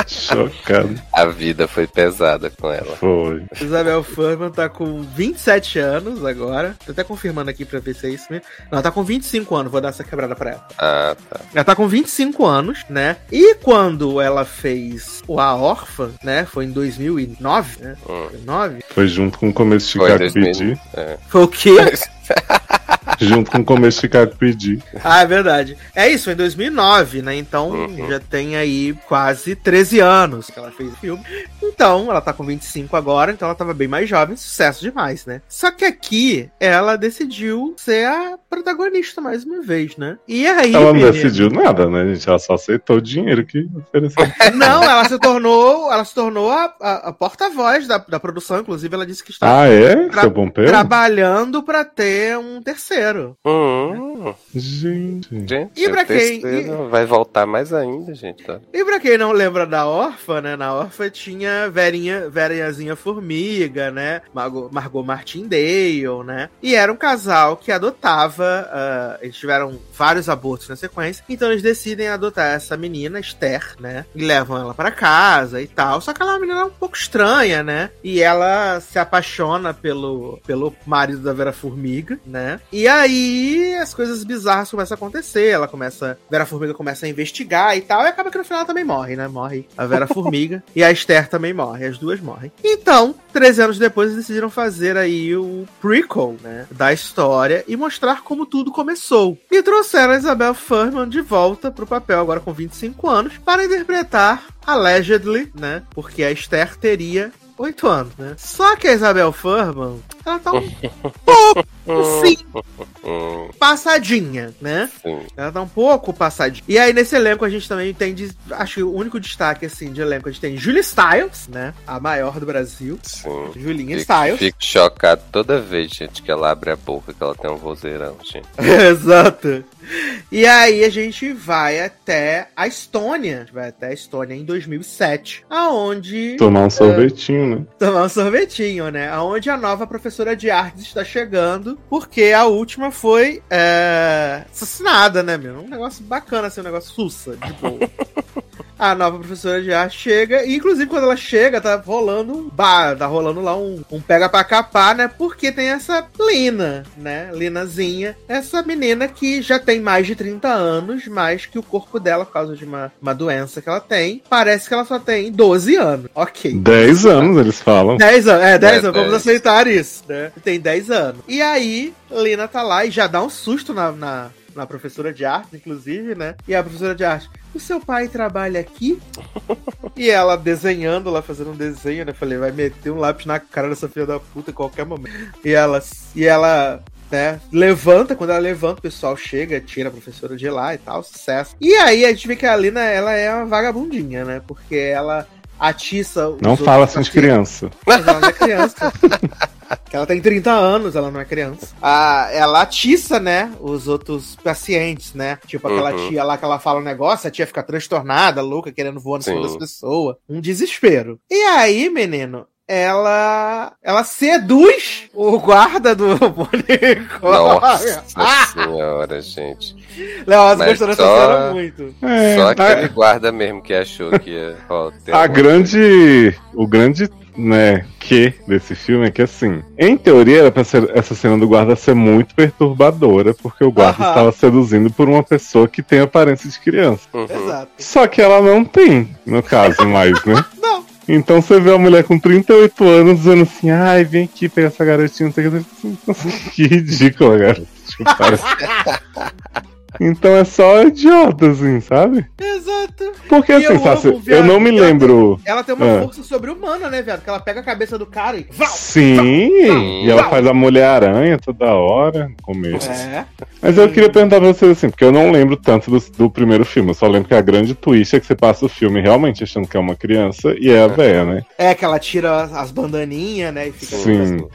Chocado. A vida foi pesada com ela. Foi. Isabel Furman tá com 27 anos agora. Tô até confirmando aqui pra ver se é isso mesmo. Não, ela tá com 25 anos, vou dar essa quebrada pra ela. Ah, tá. Ela tá com 25 anos, né? E quando ela fez o A Órfã, né? Foi em 2009, né? Hum. 2009. Foi junto com o começo de Chicago PD. É. Foi o quê? Junto com o começo de Chicago PD. Ah, é verdade. É isso, foi em 2009, né? Então uhum. já tem aí quase 13 anos que ela fez o filme. Então, ela tá com 25 agora, então ela tava bem mais jovem, sucesso demais, né? Só que aqui ela decidiu ser a protagonista mais uma vez, né? E aí. Ela não menina... decidiu nada, né, gente? Ela só aceitou o dinheiro que ofereceu. não, ela se tornou. Ela se tornou a, a, a porta-voz da, da produção, inclusive ela disse que está ah, é? tra trabalhando para ter um terceiro zero. Hum. Gente. Gente, E pra quem- terceiro Vai voltar mais ainda, gente. Tá? E pra quem não lembra da órfã, né? Na órfã tinha Verinha, Verinhazinha Formiga, né? Margot, Margot Martindale, né? E era um casal que adotava. ah, eles tiveram vários abortos na sequência. Então eles decidem adotar essa menina, Esther, né? E levam ela pra casa e tal. Só que ela é uma menina um pouco estranha, né? E ela se apaixona pelo, pelo marido da Vera Formiga, né? E aí as coisas bizarras começam a acontecer. Ela começa. Vera Formiga começa a investigar e tal. E acaba que no final ela também morre, né? Morre a Vera Formiga. e a Esther também morre. As duas morrem. Então, 13 anos depois, eles decidiram fazer aí o prequel, né? Da história e mostrar como tudo começou. E trouxeram a Isabel Furman de volta pro papel, agora com 25 anos, para interpretar Allegedly, né? Porque a Esther teria 8 anos, né? Só que a Isabel Furman, ela tá um pouco, sim, passadinha, né? sim. Ela tá um pouco passadinha. E aí, nesse elenco, a gente também tem, de- acho que o único destaque, assim, de elenco, a gente tem Julie Stiles, né? A maior do Brasil. Sim. Julinha Fico, Stiles. fico chocado toda vez, gente, que ela abre a boca, que ela tem um vozeirão, gente. Exato. E aí a gente vai até a Estônia. A gente vai até a Estônia em 2007, aonde Tomar um sorvetinho, né? tomar um sorvetinho, né? Aonde a nova professora de artes está chegando, porque a última foi é, assassinada, né, meu? Um negócio bacana, assim, um negócio sussa, de boa. A nova professora de arte chega, e inclusive quando ela chega, tá rolando um bar, tá rolando lá um, um pega pra capar, né? Porque tem essa Lina, né? Linazinha, essa menina que já tem mais de 30 anos, mas que o corpo dela, por causa de uma, uma doença que ela tem, parece que ela só tem 12 anos. Ok. 10 anos eles falam. 10 anos, é, 10 É, anos, vamos 10. aceitar isso, né? Tem 10 anos. E aí, Lina tá lá e já dá um susto na, na, na professora de arte, inclusive, né? E a professora de arte, o seu pai trabalha aqui? e ela desenhando lá, fazendo um desenho, né? Falei, vai meter um lápis na cara dessa filha da puta em qualquer momento. E ela, e ela né, levanta, quando ela levanta, o pessoal chega, tira a professora de lá e tal, sucesso. E aí a gente vê que a Lina, ela é uma vagabundinha, né? Porque ela atiça os Não fala assim de criança. Mas ela não é criança. Ela tem 30 anos, ela não é criança. Ah, ela atiça, né, os outros pacientes, né? Tipo aquela Uhum. tia lá que ela fala um negócio, a tia fica transtornada, louca, querendo voar no cima das pessoas. Um desespero. E aí, menino, ela ela seduz o guarda do Bonicó. Nossa Ah, senhora, gente. Leoz Mas gostou dessa só- cena muito. É, Só a- aquele guarda mesmo que achou que ia. ó, A grande. O grande, né, que desse filme é que, assim, em teoria, era pra ser, essa cena do guarda ser muito perturbadora, porque o guarda Aham. estava seduzindo por uma pessoa que tem aparência de criança. coisa. Uhum. Exato. Só que ela não tem, no caso, mais, né? Não. Então você vê a mulher com 38 anos dizendo assim, ai, vem aqui pegar essa garotinha, não sei o que. Que ridícula, parece- Então é só idiota, assim, sabe? Exato. Porque E assim, eu Sassi, amo, eu não me ela lembro. Ela tem uma Ah. força sobre-humana, né, viado? Que ela pega a cabeça do cara e. Val! Sim, e ela faz a Mulher-Aranha toda hora no começo. É. Mas eu queria perguntar pra vocês assim, porque eu não lembro tanto do, do primeiro filme, eu só lembro que a grande twist é que você passa o filme realmente achando que é uma criança e é a véia, né? É que ela tira as bandaninhas, né? E fica Sim.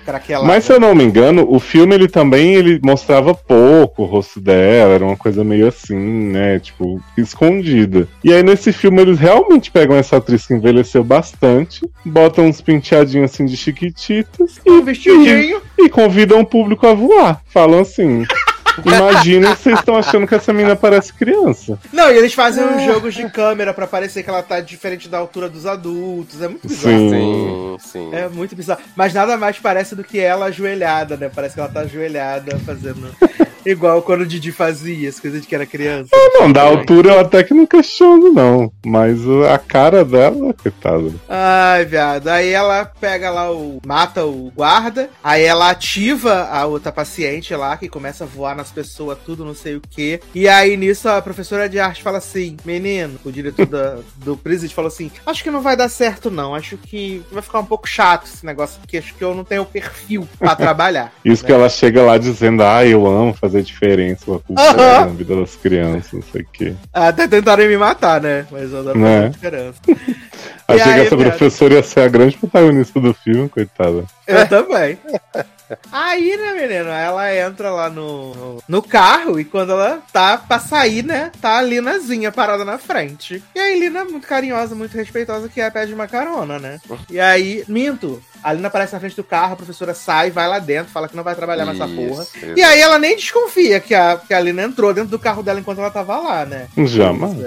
Mas se eu não me engano, o filme ele também ele mostrava pouco o rosto dela, era uma coisa meio assim, né? Tipo, escondida. E aí nesse filme eles realmente pegam essa atriz que envelheceu bastante, botam uns penteadinhos assim de chiquititas um vestidinho. e convidam o público a voar. Falam assim. Imagina que vocês estão achando que essa menina parece criança. Não, e eles fazem uns jogos de câmera pra parecer que ela tá diferente da altura dos adultos. É muito bizarro. Sim. Sim, sim. É muito bizarro. Mas nada mais parece do que ela ajoelhada, né? Parece que ela tá ajoelhada fazendo. Igual quando o Didi fazia, as coisas de que era criança. Não, da altura eu até que não questiono, não. Mas a cara dela, coitada. Ai, viado. Aí ela pega lá o. mata o guarda. Aí ela ativa a outra paciente lá, que começa a voar nas pessoas, tudo, não sei o quê. E aí nisso a professora de arte fala assim: Menino, o diretor da, do presídio falou assim: Acho que não vai dar certo, não. Acho que vai ficar um pouco chato esse negócio, porque acho que eu não tenho perfil pra trabalhar. Isso que ela chega lá dizendo, ah, eu amo fazer diferença com a cultura Aham. na vida das crianças, não sei o quê. Até tentaram me matar, né? Mas eu adoro Né? fazer diferença. Achei aí, que essa professora ia ser a grande protagonista do filme, coitada. Eu também. Aí, né, menino, ela entra lá no, no carro e quando ela tá pra sair, né, tá a Linazinha parada na frente. E aí, Lina, muito carinhosa, muito respeitosa, que é pede uma carona, né? E aí, minto, a Lina aparece na frente do carro, a professora sai, vai lá dentro, fala que não vai trabalhar nessa porra. Isso. E aí ela nem desconfia que a, que a Lina entrou dentro do carro dela enquanto ela tava lá, né? Jamais.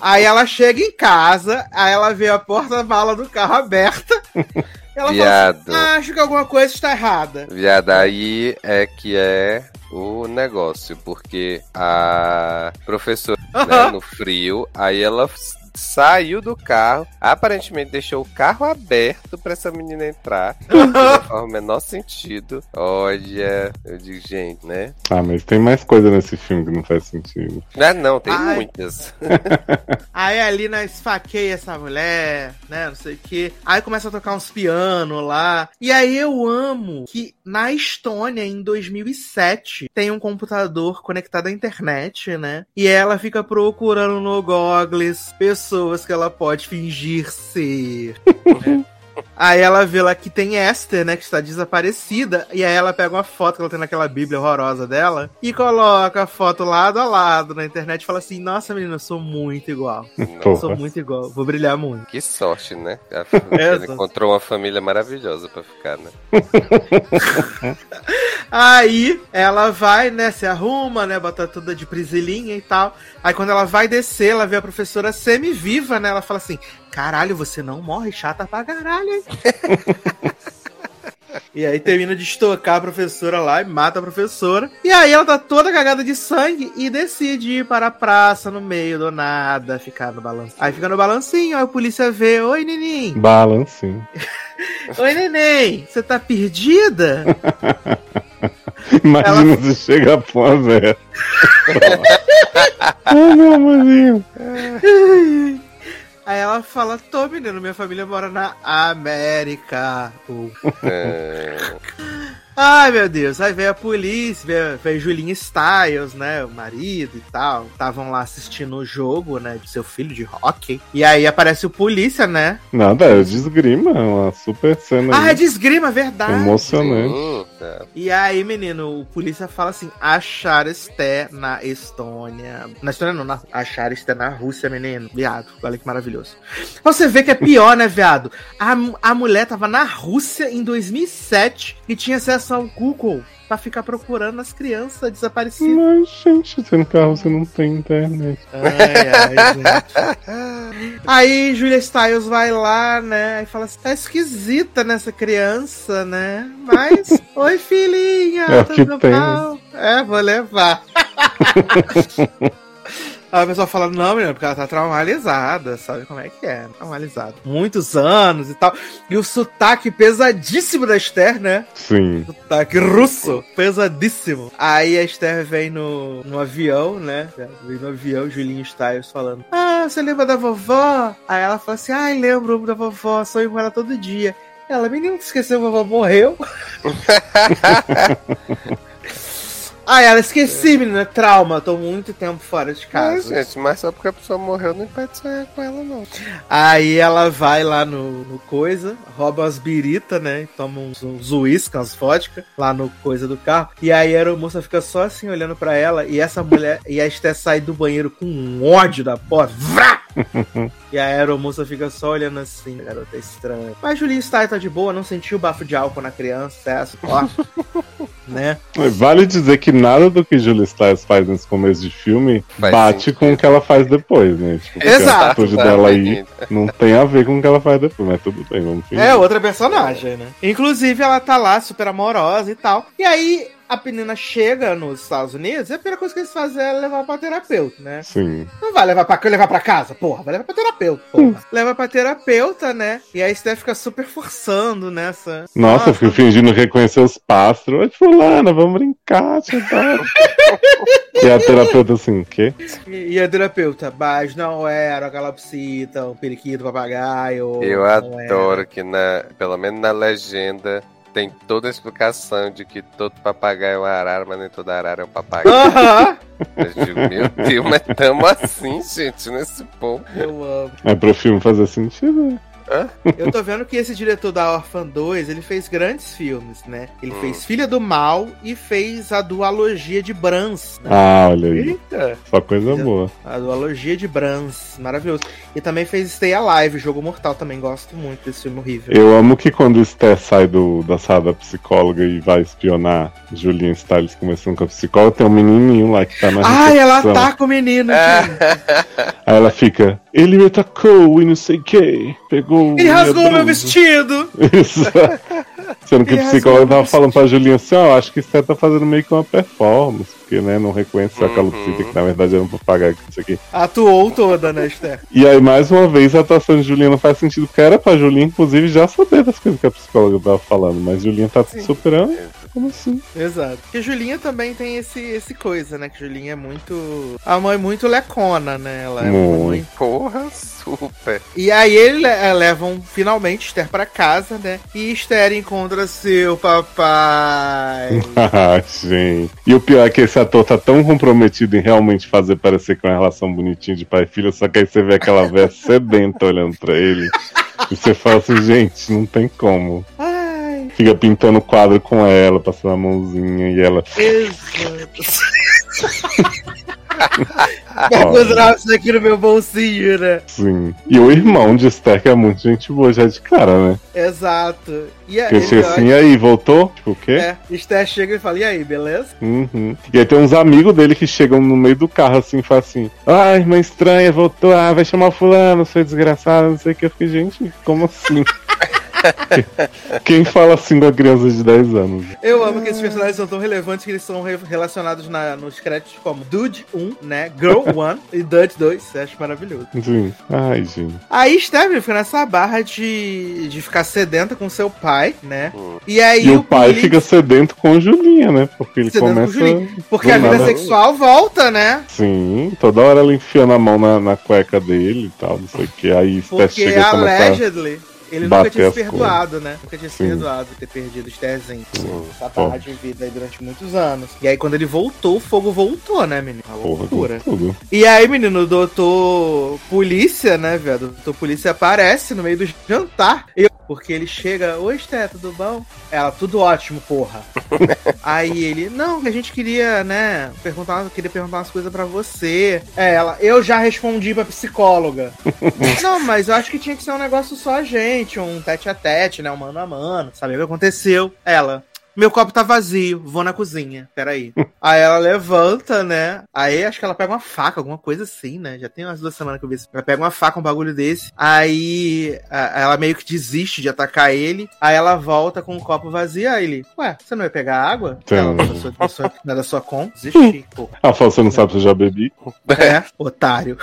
Aí ela chega em casa, aí ela vê a porta-mala do carro aberta. Ela Viado. fala assim, acho que alguma coisa está errada. Viado, aí é que é o negócio, porque a professora, né, no frio, aí ela saiu do carro, aparentemente deixou o carro aberto pra essa menina entrar. não faz o menor sentido. Olha, eu digo, gente, né? Ah, mas tem mais coisa nesse filme que não faz sentido. Ah, não, tem Ai. muitas. Aí ali na esfaqueia essa mulher, né? Não sei o quê. Aí começa a tocar uns pianos lá. E aí eu amo que na Estônia, em 2007, tem um computador conectado à internet, né? E ela fica procurando no Googles pessoas que ela pode fingir ser. Aí ela vê lá que tem Esther, né? Que está desaparecida. E aí ela pega uma foto que ela tem naquela bíblia horrorosa dela e coloca a foto lado a lado na internet e fala assim: Nossa, menina, eu sou muito igual. Eu sou muito igual, vou brilhar muito. Que sorte, né? Ela encontrou uma família maravilhosa para ficar, né? aí ela vai, né? Se arruma, né? Bota toda de prisilinha e tal. Aí quando ela vai descer, ela vê a professora semi-viva, né? Ela fala assim: Caralho, você não morre, chata pra caralho, hein? E aí termina de estocar a professora lá e mata a professora. E aí ela tá toda cagada de sangue e decide ir para a praça no meio do nada, ficar no balancinho. Aí fica no balancinho, aí a polícia vê, oi Nenem. Balancinho. oi Neném, você tá perdida? Imagina ela... se chega após essa. Ai, meu amorzinho. Aí ela fala: Tô, menino, minha família mora na América. É... Ai, meu Deus. Aí veio a polícia, veio, veio Julinha Styles, né? O marido e tal. Estavam lá assistindo o jogo, né? De seu filho de hockey. E aí aparece o polícia, né? Nada, é desgrima. Uma super cena. Ah, aí. é desgrima, verdade. Emocionante. E aí, menino, o polícia fala assim: achar Esté na Estônia. Na Estônia não, na, achar Esté na Rússia, menino. Viado. Olha que maravilhoso. Você vê que é pior, né, viado? A, a mulher tava na Rússia em 2007 e tinha acesso ao Google pra ficar procurando as crianças desaparecidas. Mas, gente, você no carro você não tem internet. Ai, ai, gente. Aí Julia Stiles vai lá, né? E fala assim: tá esquisita nessa criança, né? Mas, oi filhinha, é tudo bom? É, vou levar. Aí a pessoa fala, não, menina, porque ela tá traumatizada, sabe como é que é? Traumatizada. Muitos anos e tal. E o sotaque pesadíssimo da Esther, né? Sim. Sotaque russo, pesadíssimo. Aí a Esther vem no, no avião, né? Vem no avião, Julinho Styles falando, ah, você lembra da vovó? Aí ela fala assim, ai, lembro da vovó, sonho com ela todo dia. Ela, menino, esqueceu, a vovó morreu. Ah, ela esqueci, menina. Trauma. Tô muito tempo fora de casa. É, gente, mas só porque a pessoa morreu não impede sonhar com ela, não. Aí ela vai lá no, no coisa, rouba as biritas, né? Toma uns, uns uísque, umas vodka lá no coisa do carro. E aí a aeromoça fica só assim olhando pra ela. E essa mulher. e a Esté sai do banheiro com um ódio da porta. Vrá! e a aeromoça fica só olhando assim, garota estranha. Mas Julinho Stein tá de boa, não sentiu bafo de álcool na criança, é ó. né? Vale dizer que nada do que Julia Stiles faz nesse começo de filme faz bate sentido. com o que ela faz depois, né? Tipo, Exato. A atitude dela aí não tem a ver com o que ela faz depois, mas tudo bem, vamos fingir. É outra personagem, né? Inclusive, ela tá lá super amorosa e tal. E aí, a menina chega nos Estados Unidos, a primeira coisa que eles fazem é levar pra terapeuta, né? Sim. Não vai levar pra, levar pra casa, porra, vai levar pra terapeuta, porra. Hum. Leva pra terapeuta, né? E aí Steph fica super forçando nessa. Nossa, Nossa fico fingindo reconhecer os pássaros. Oi, fulana, vamos brincar, tá? E a terapeuta assim, o quê? E, e a terapeuta, mas não era a calopsita, o periquito, o papagaio. Eu adoro era. que, na, pelo menos na legenda, tem toda a explicação de que todo papagaio é um arara, mas nem toda arara é um papagaio. Uhum. Eu digo, meu Deus, mas tamo assim, gente, nesse ponto. Eu amo. É pro filme fazer sentido, né? Eu tô vendo que esse diretor da Orphan 2, ele fez grandes filmes, né? Ele hum. fez Filha do Mal e fez a dualogia de Brans. Né? Ah, olha aí. Eita. Só coisa boa. A dualogia de Brans, maravilhoso. E também fez Stay Alive, Jogo Mortal, também gosto muito desse filme horrível. Eu amo que quando o Sté sai do, da sala da psicóloga e vai espionar Julian Stiles começando com a psicóloga, tem um menininho lá que tá na Ah, ela tá com o menino. Aí ela fica, ele me atacou e não sei o que. Pegou. Ele rasgou meu vestido! Isso. Sendo que o psicólogo tava falando pra Julinha assim, ó, oh, acho que você tá fazendo meio que uma performance, porque, né, não reconheceu uhum. a calopsita, que na verdade era um papagaio que isso aqui. Atuou toda, né, Esther? E aí, mais uma vez, a atuação de Julinha não faz sentido, porque era pra Julinha, inclusive, já saber das coisas que a psicóloga tava falando, mas Julinha tá Sim. superando. Como assim? Exato. Porque Julinha também tem esse, esse coisa, né? Que Julinha é muito. A mãe é muito lecona, né? Ela é muito. muito... Porra, super. E aí eles eh, levam finalmente Esther pra casa, né? E Esther encontra seu papai. ah, gente. E o pior é que esse ator tá tão comprometido em realmente fazer parecer que é uma relação bonitinha de pai e filho, só que aí você vê aquela velha sedenta olhando pra ele. E você fala assim, gente, não tem como. Ah, fica pintando quadro com ela, passando a mãozinha e ela. Exato. Vai isso aqui no meu bolsinho, né? Sim. E o irmão de Esther, que é muito gente boa já de cara, né? Exato. E aí, ele assim, e aí, voltou? Tipo, o quê? É, Esther chega e fala, e aí, beleza? Uhum. E aí tem uns amigos dele que chegam no meio do carro assim e falam assim: Ah, irmã estranha, voltou, ah, vai chamar o fulano, seu desgraçado, não sei o que. Eu fiquei, gente, como assim? Quem fala assim da criança de 10 anos? Eu amo que esses personagens são tão relevantes que eles são relacionados na, nos créditos como Dude 1, né? Girl 1 e Dude 2. Eu acho maravilhoso. Sim. Ai, gente. Aí Stephanie fica nessa barra de, de ficar sedenta com seu pai, né? E aí e o, o pai fica sedento com Julinha, né? Porque ele sedento começa. Porque a vida nada. sexual volta, né? Sim, toda hora ela enfiando a mão na, na cueca dele e tal, não sei o que. Aí Porque chega a começar... allegedly ele nunca tinha se perdoado, né? Nunca tinha se perdoado de ter perdido os Tezinhos. Essa barra de vida aí durante muitos anos. E aí, quando ele voltou, o fogo voltou, né, menino? A loucura. E aí, menino, o doutor Polícia, né, velho? O doutor Polícia aparece no meio do jantar. Eu porque ele chega, oi Esté, tudo bom? Ela, tudo ótimo, porra. Aí ele, não, que a gente queria, né, perguntar, queria perguntar umas coisas para você. É, ela, eu já respondi pra psicóloga. não, mas eu acho que tinha que ser um negócio só a gente, um tete a tete, né, um mano a mano, saber o que aconteceu. Ela, meu copo tá vazio, vou na cozinha. Peraí. aí ela levanta, né? Aí acho que ela pega uma faca, alguma coisa assim, né? Já tem umas duas semanas que eu vi isso. Ela pega uma faca, um bagulho desse. Aí a, ela meio que desiste de atacar ele. Aí ela volta com o copo vazio. Aí ele, ué, você não vai pegar água? Ela, pessoa, pessoa, não é da sua conta. Desisti, pô. Ela você não sabe se eu já bebi? É, otário.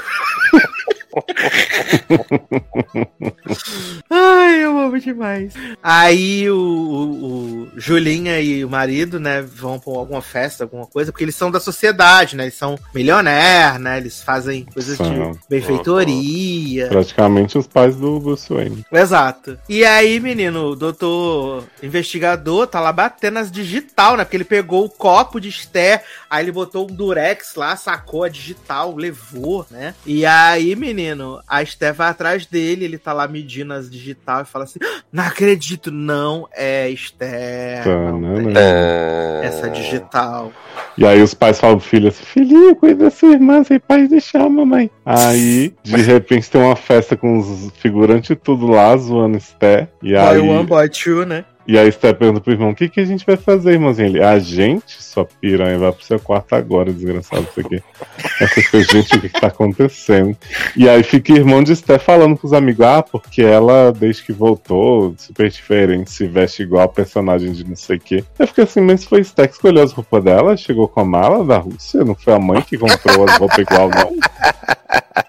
Ai, eu amo demais. Aí o, o, o, Julinha e o marido, né, vão pra alguma festa, alguma coisa, porque eles são da sociedade, né? Eles são milionários, né? Eles fazem coisas são. de benfeitoria. Praticamente os pais do Bruce Wayne. Exato. E aí, menino, o doutor investigador tá lá batendo as digital, né? Porque ele pegou o copo de Esther, aí ele botou um durex lá, sacou a digital, levou, né? E aí, menino, menino, a Steph vai atrás dele, ele tá lá medindo as digital e fala assim: ah, Não acredito, não é Steph. Não é. Essa digital. E aí os pais falam pro filho assim: Filhinho, cuida da sua irmã, sem pai deixar a mamãe. Aí, de repente, tem uma festa com os figurantes e tudo lá, zoando Steph. E boy aí... one, boy two, né? E aí você pergunta pro irmão, o que, que a gente vai fazer, irmãozinho? Ele, a gente, sua piranha, vai pro seu quarto agora, desgraçado, isso aqui. Essa coisa, gente, o que, que tá acontecendo? E aí fica o irmão de Esté falando pros amigos, ah, porque ela, desde que voltou, super diferente, se veste igual a personagem de não sei o quê. Eu fiquei assim, mas foi Esté que escolheu as roupas dela? Chegou com a mala da Rússia? Não foi a mãe que comprou as roupas igual, não?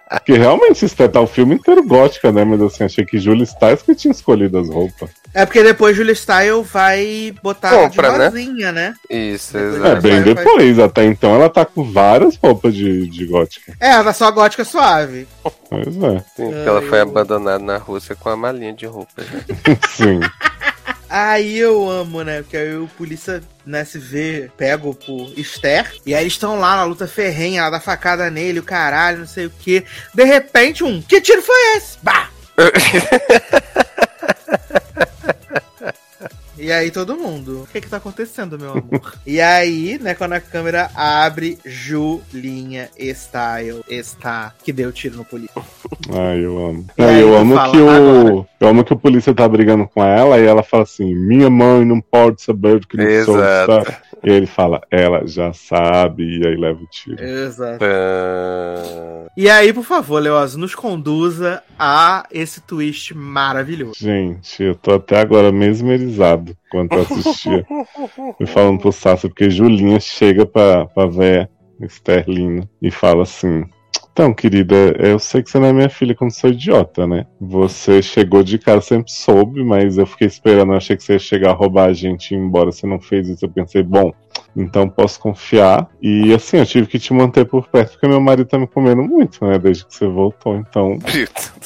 Porque realmente Esté tá o filme inteiro gótica, né? Mas assim, achei que Julia Stiles que tinha escolhido as roupas. É porque depois Julia Style vai botar Compra, de rosinha, né? né? Isso, exato. É bem depois, faz... até então ela tá com várias roupas de, de gótica. É, ela tá só gótica suave. Pois é. Sim, porque ela foi abandonada na Rússia com a malinha de roupa. Né? Sim. Aí eu amo, né? Porque aí o polícia né, se vê pego por Esther. E aí eles estão lá na luta ferrenha, ela dá facada nele, o caralho, não sei o que. De repente, um. Que tiro foi esse? Bah! E aí todo mundo, o que que tá acontecendo, meu amor? e aí, né, quando a câmera abre, Julinha Style está, que deu tiro no polícia. Ai, eu amo. E Não, aí eu amo que o. agora. Eu amo que o polícia tá brigando com ela e ela fala assim: minha mãe não pode saber do que não sou. Sabe? E ele fala, ela já sabe, e aí leva o tiro. Exato. Pã. E aí, por favor, Leoz, nos conduza a esse twist maravilhoso. Gente, eu tô até agora mesmerizado quando eu assistia. Me falando pro Sassi, porque Julinha chega pra, pra véia Sterlina e fala assim. Então, querida, eu sei que você não é minha filha quando sou idiota, né? Você chegou de cara, sempre soube, mas eu fiquei esperando, eu achei que você ia chegar a roubar a gente e ir embora. Você não fez isso, eu pensei, bom, então posso confiar. E assim, eu tive que te manter por perto porque meu marido tá me comendo muito, né? Desde que você voltou. Então,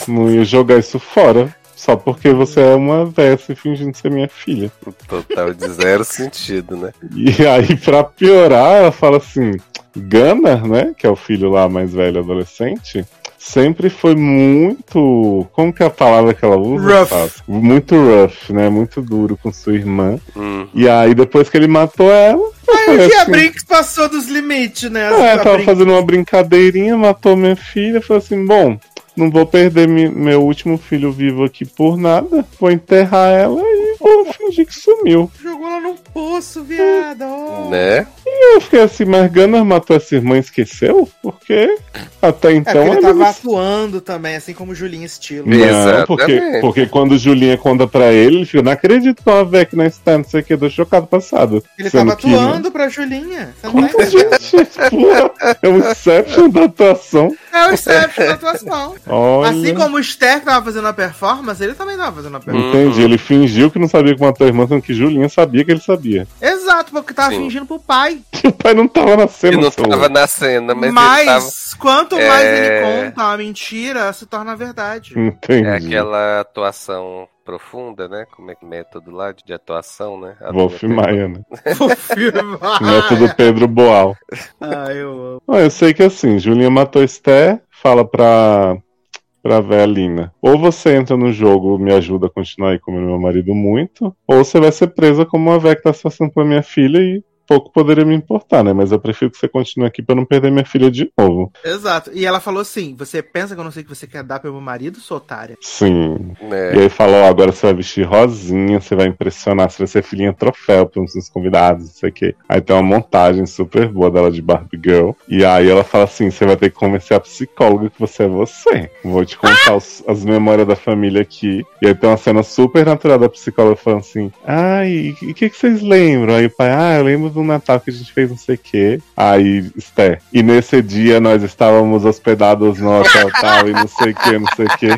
não ia jogar isso fora. Só porque você é uma se fingindo ser minha filha. Total de zero sentido, né? E aí, pra piorar, ela fala assim: Gunnar, né? Que é o filho lá mais velho, adolescente. Sempre foi muito. Como que é a palavra que ela usa? Rough. Muito rough, né? Muito duro com sua irmã. Hum. E aí, depois que ele matou ela. falei o Tia assim, Brinks passou dos limites, né? É, A tava Brinks- fazendo uma brincadeirinha, matou minha filha. Falei assim: bom, não vou perder meu último filho vivo aqui por nada. Vou enterrar ela e vou fingir que sumiu. Jogou ela num poço, viado. Né? Eu fiquei assim, mas Gunnar matou essa irmã e esqueceu? Porque até É, então porque ele ele tava atuando também, assim como Julinha Estilo. Não, Exatamente. porque, porque quando Julinha conta pra ele, ele fica, não acredito que uma VEC não está, não sei o que, tô chocado passado. Ele tava que, né, atuando pra Julinha. Você não tá gente, porra, é um Inception da atuação. É o Inception da atuação. Olha. Assim como o Esther tava fazendo a performance, ele também tava fazendo a performance. Entendi, ele fingiu que não sabia que matou a irmã, sendo que Julinha sabia que ele sabia. Exato, porque tava Sim. fingindo pro pai. Que o pai não tava na Ele cena, não seu- tava na cena, mas, Mas, ele tava. quanto mais É. ele conta a mentira, se torna verdade. Entendi. É aquela atuação profunda, né? Como é que método lá de atuação, né? A Wolf Maia, né? Vou filmar. Método Pedro Boal. Ah, eu amo. Ah, eu sei que assim, Julinha matou Esther, fala pra, pra Velina. Ou você entra no jogo me ajuda a continuar aí comendo meu marido muito, ou você vai ser presa como uma véia que tá se passando pra minha filha e pouco poderia me importar, né? Mas eu prefiro que você continue aqui pra não perder minha filha de novo. Exato. E ela falou assim: você pensa que eu não sei o que você quer dar pro meu marido, sua otária? Sim. né? E aí falou, agora você vai vestir rosinha, você vai impressionar, você vai ser filhinha troféu para uns convidados, não sei o quê. Aí tem uma montagem super boa dela de Barbie Girl. E aí ela fala assim, você vai ter que convencer a psicóloga que você é você. Vou te contar os- as memórias da família aqui. E aí tem uma cena super natural da psicóloga falando assim, ai, e o que, que vocês lembram? Aí o pai, ah, eu lembro do Natal que a gente fez não sei o quê. Aí, Esther, e nesse dia nós estávamos hospedados no hotel tal e não sei o que, não sei o que.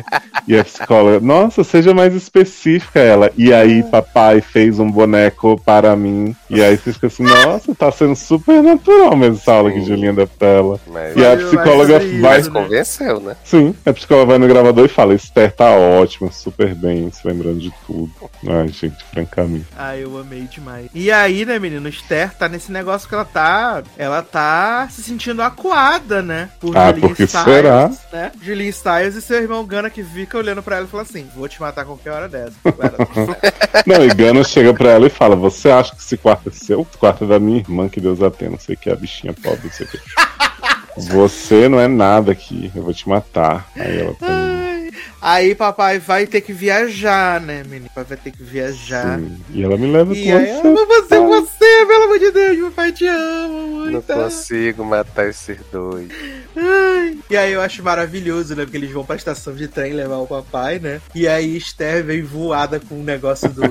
E a psicóloga, nossa, seja mais específica ela. E aí, papai fez um boneco para mim. E aí você fica assim, nossa, tá sendo super natural mesmo essa aula que Sim. Julinha deu pra ela. Mas, E a psicóloga ser vai. mas convenceu, né? Sim, a psicóloga vai no gravador e fala: Esther tá ótima, super bem, se lembrando de tudo. Ai, gente, francamente. Ah, eu amei demais. E aí, né, menino, Esther tá nesse negócio que ela tá. Ela tá se sentindo acuada, né? Por Ah, Julinha porque Stiles, será? né? Julinha Stiles e seu irmão Gana que fica olhando pra ela e fala assim: vou te matar a qualquer hora dessa. Não, e Gana chega pra ela e fala: Você acha que esse quarto é seu? O quarto é da minha irmã, que Deus a tenha, não sei o que, a bichinha pobre, não sei o que. Você não é nada aqui, eu vou te matar. Aí ela tá. Ai. Aí papai vai ter que viajar, né, menino? Papai vai ter que viajar. Sim. E ela me leva E com aí, você. amo você, você, pelo amor de Deus, meu pai te ama Não muito. consigo matar esses dois. Ai. E aí eu acho maravilhoso, né? Porque eles vão pra estação de trem levar o papai, né? E aí Esther vem voada com o negócio do.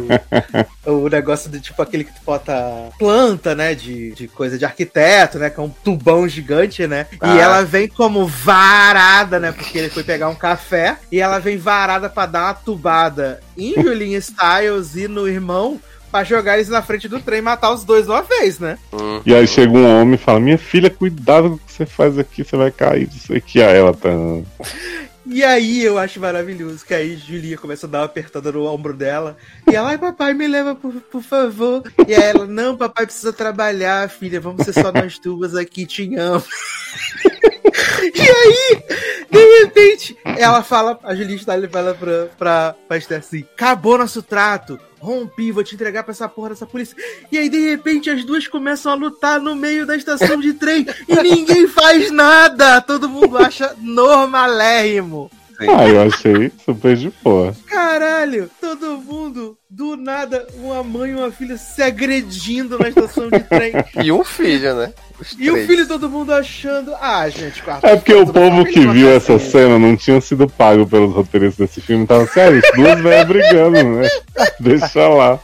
o negócio do tipo aquele que tu bota planta, né? De, de coisa de arquiteto, né? Que é um tubão gigante, né? E Ah. ela vem como varada, né? Porque ele foi pegar um café. E ela vem varada pra dar uma tubada em Julinha Styles e no irmão. Pra jogar eles na frente do trem e matar os dois de uma vez, né? Hum. E aí chega um homem e fala: Minha filha, cuidado com o que você faz aqui, você vai cair, não sei o que. Aí ela tá. E aí eu acho maravilhoso que aí Julia começa a dar uma apertada no ombro dela. E ela, ai papai, me leva por, por favor. E aí ela, não, papai precisa trabalhar, filha. Vamos ser só nós duas aqui, te amo. e aí, De repente, ela fala, a Julia Stalin fala pra, pra, pra Esther assim: acabou nosso trato. Rompi, vou te entregar pra essa porra dessa polícia. E aí, de repente, as duas começam a lutar no meio da estação de trem e ninguém faz nada. Todo mundo acha normalérrimo. Sim. Ah, eu achei super de boa. Caralho, todo mundo, do nada, uma mãe e uma filha se agredindo na estação de trem. E um filho, né? e o filho todo mundo achando. Ah, gente, quarto. É porque o povo que viu essa cena não tinha sido pago pelos roteiristas desse filme. Tava assim, ah, duas velhas brigando, né? Deixa lá.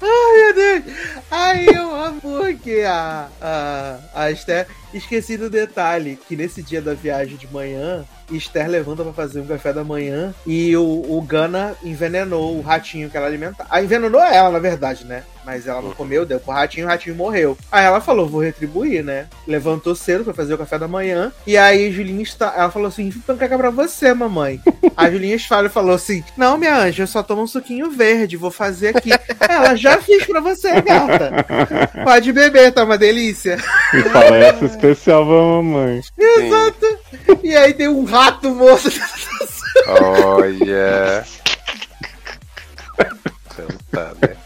Ai, meu Deus. Ai, eu amo porque a, a, a Esther esqueci do detalhe que nesse dia da viagem de manhã Esther levanta para fazer um café da manhã e o, o Gana envenenou o ratinho que ela alimentava. Ah, envenenou ela, na verdade, né? Mas ela não uhum. comeu, deu pro ratinho, o ratinho morreu. Aí ela falou, vou retribuir, né? Levantou cedo para fazer o café da manhã. E aí Julinha está. Ela falou assim: panqueca pra você, mamãe. a Julinha Esfalho falou assim: Não, minha anja, eu só tomo um suquinho verde, vou fazer aqui. ela já fiz pra você, gata. Pode beber, tá uma delícia. E essa especial pra mamãe. Exato. Sim. E aí tem um rato morto. Olha. Então tá, né?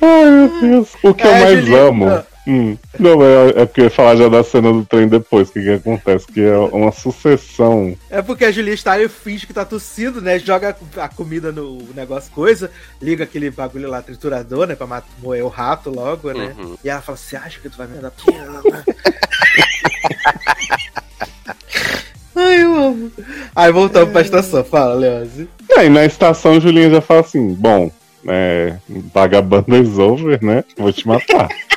Ai, meu Deus. O que é, eu mais Julinho, amo. Hum. Não, é, é porque eu ia falar já da cena do trem depois, o que, que acontece? Que é uma sucessão. É porque a Julia Stein finge que tá tossindo, né? Joga a comida no negócio, coisa, liga aquele bagulho lá, triturador, né? Pra moer o rato logo, né? Uhum. E ela fala: Você acha que tu vai me dar Ai, eu amo. Aí voltamos é... pra estação. Fala, Leose. Aí na estação, Julinha já fala assim: Bom, é, vagabanda is over, né? Vou te matar.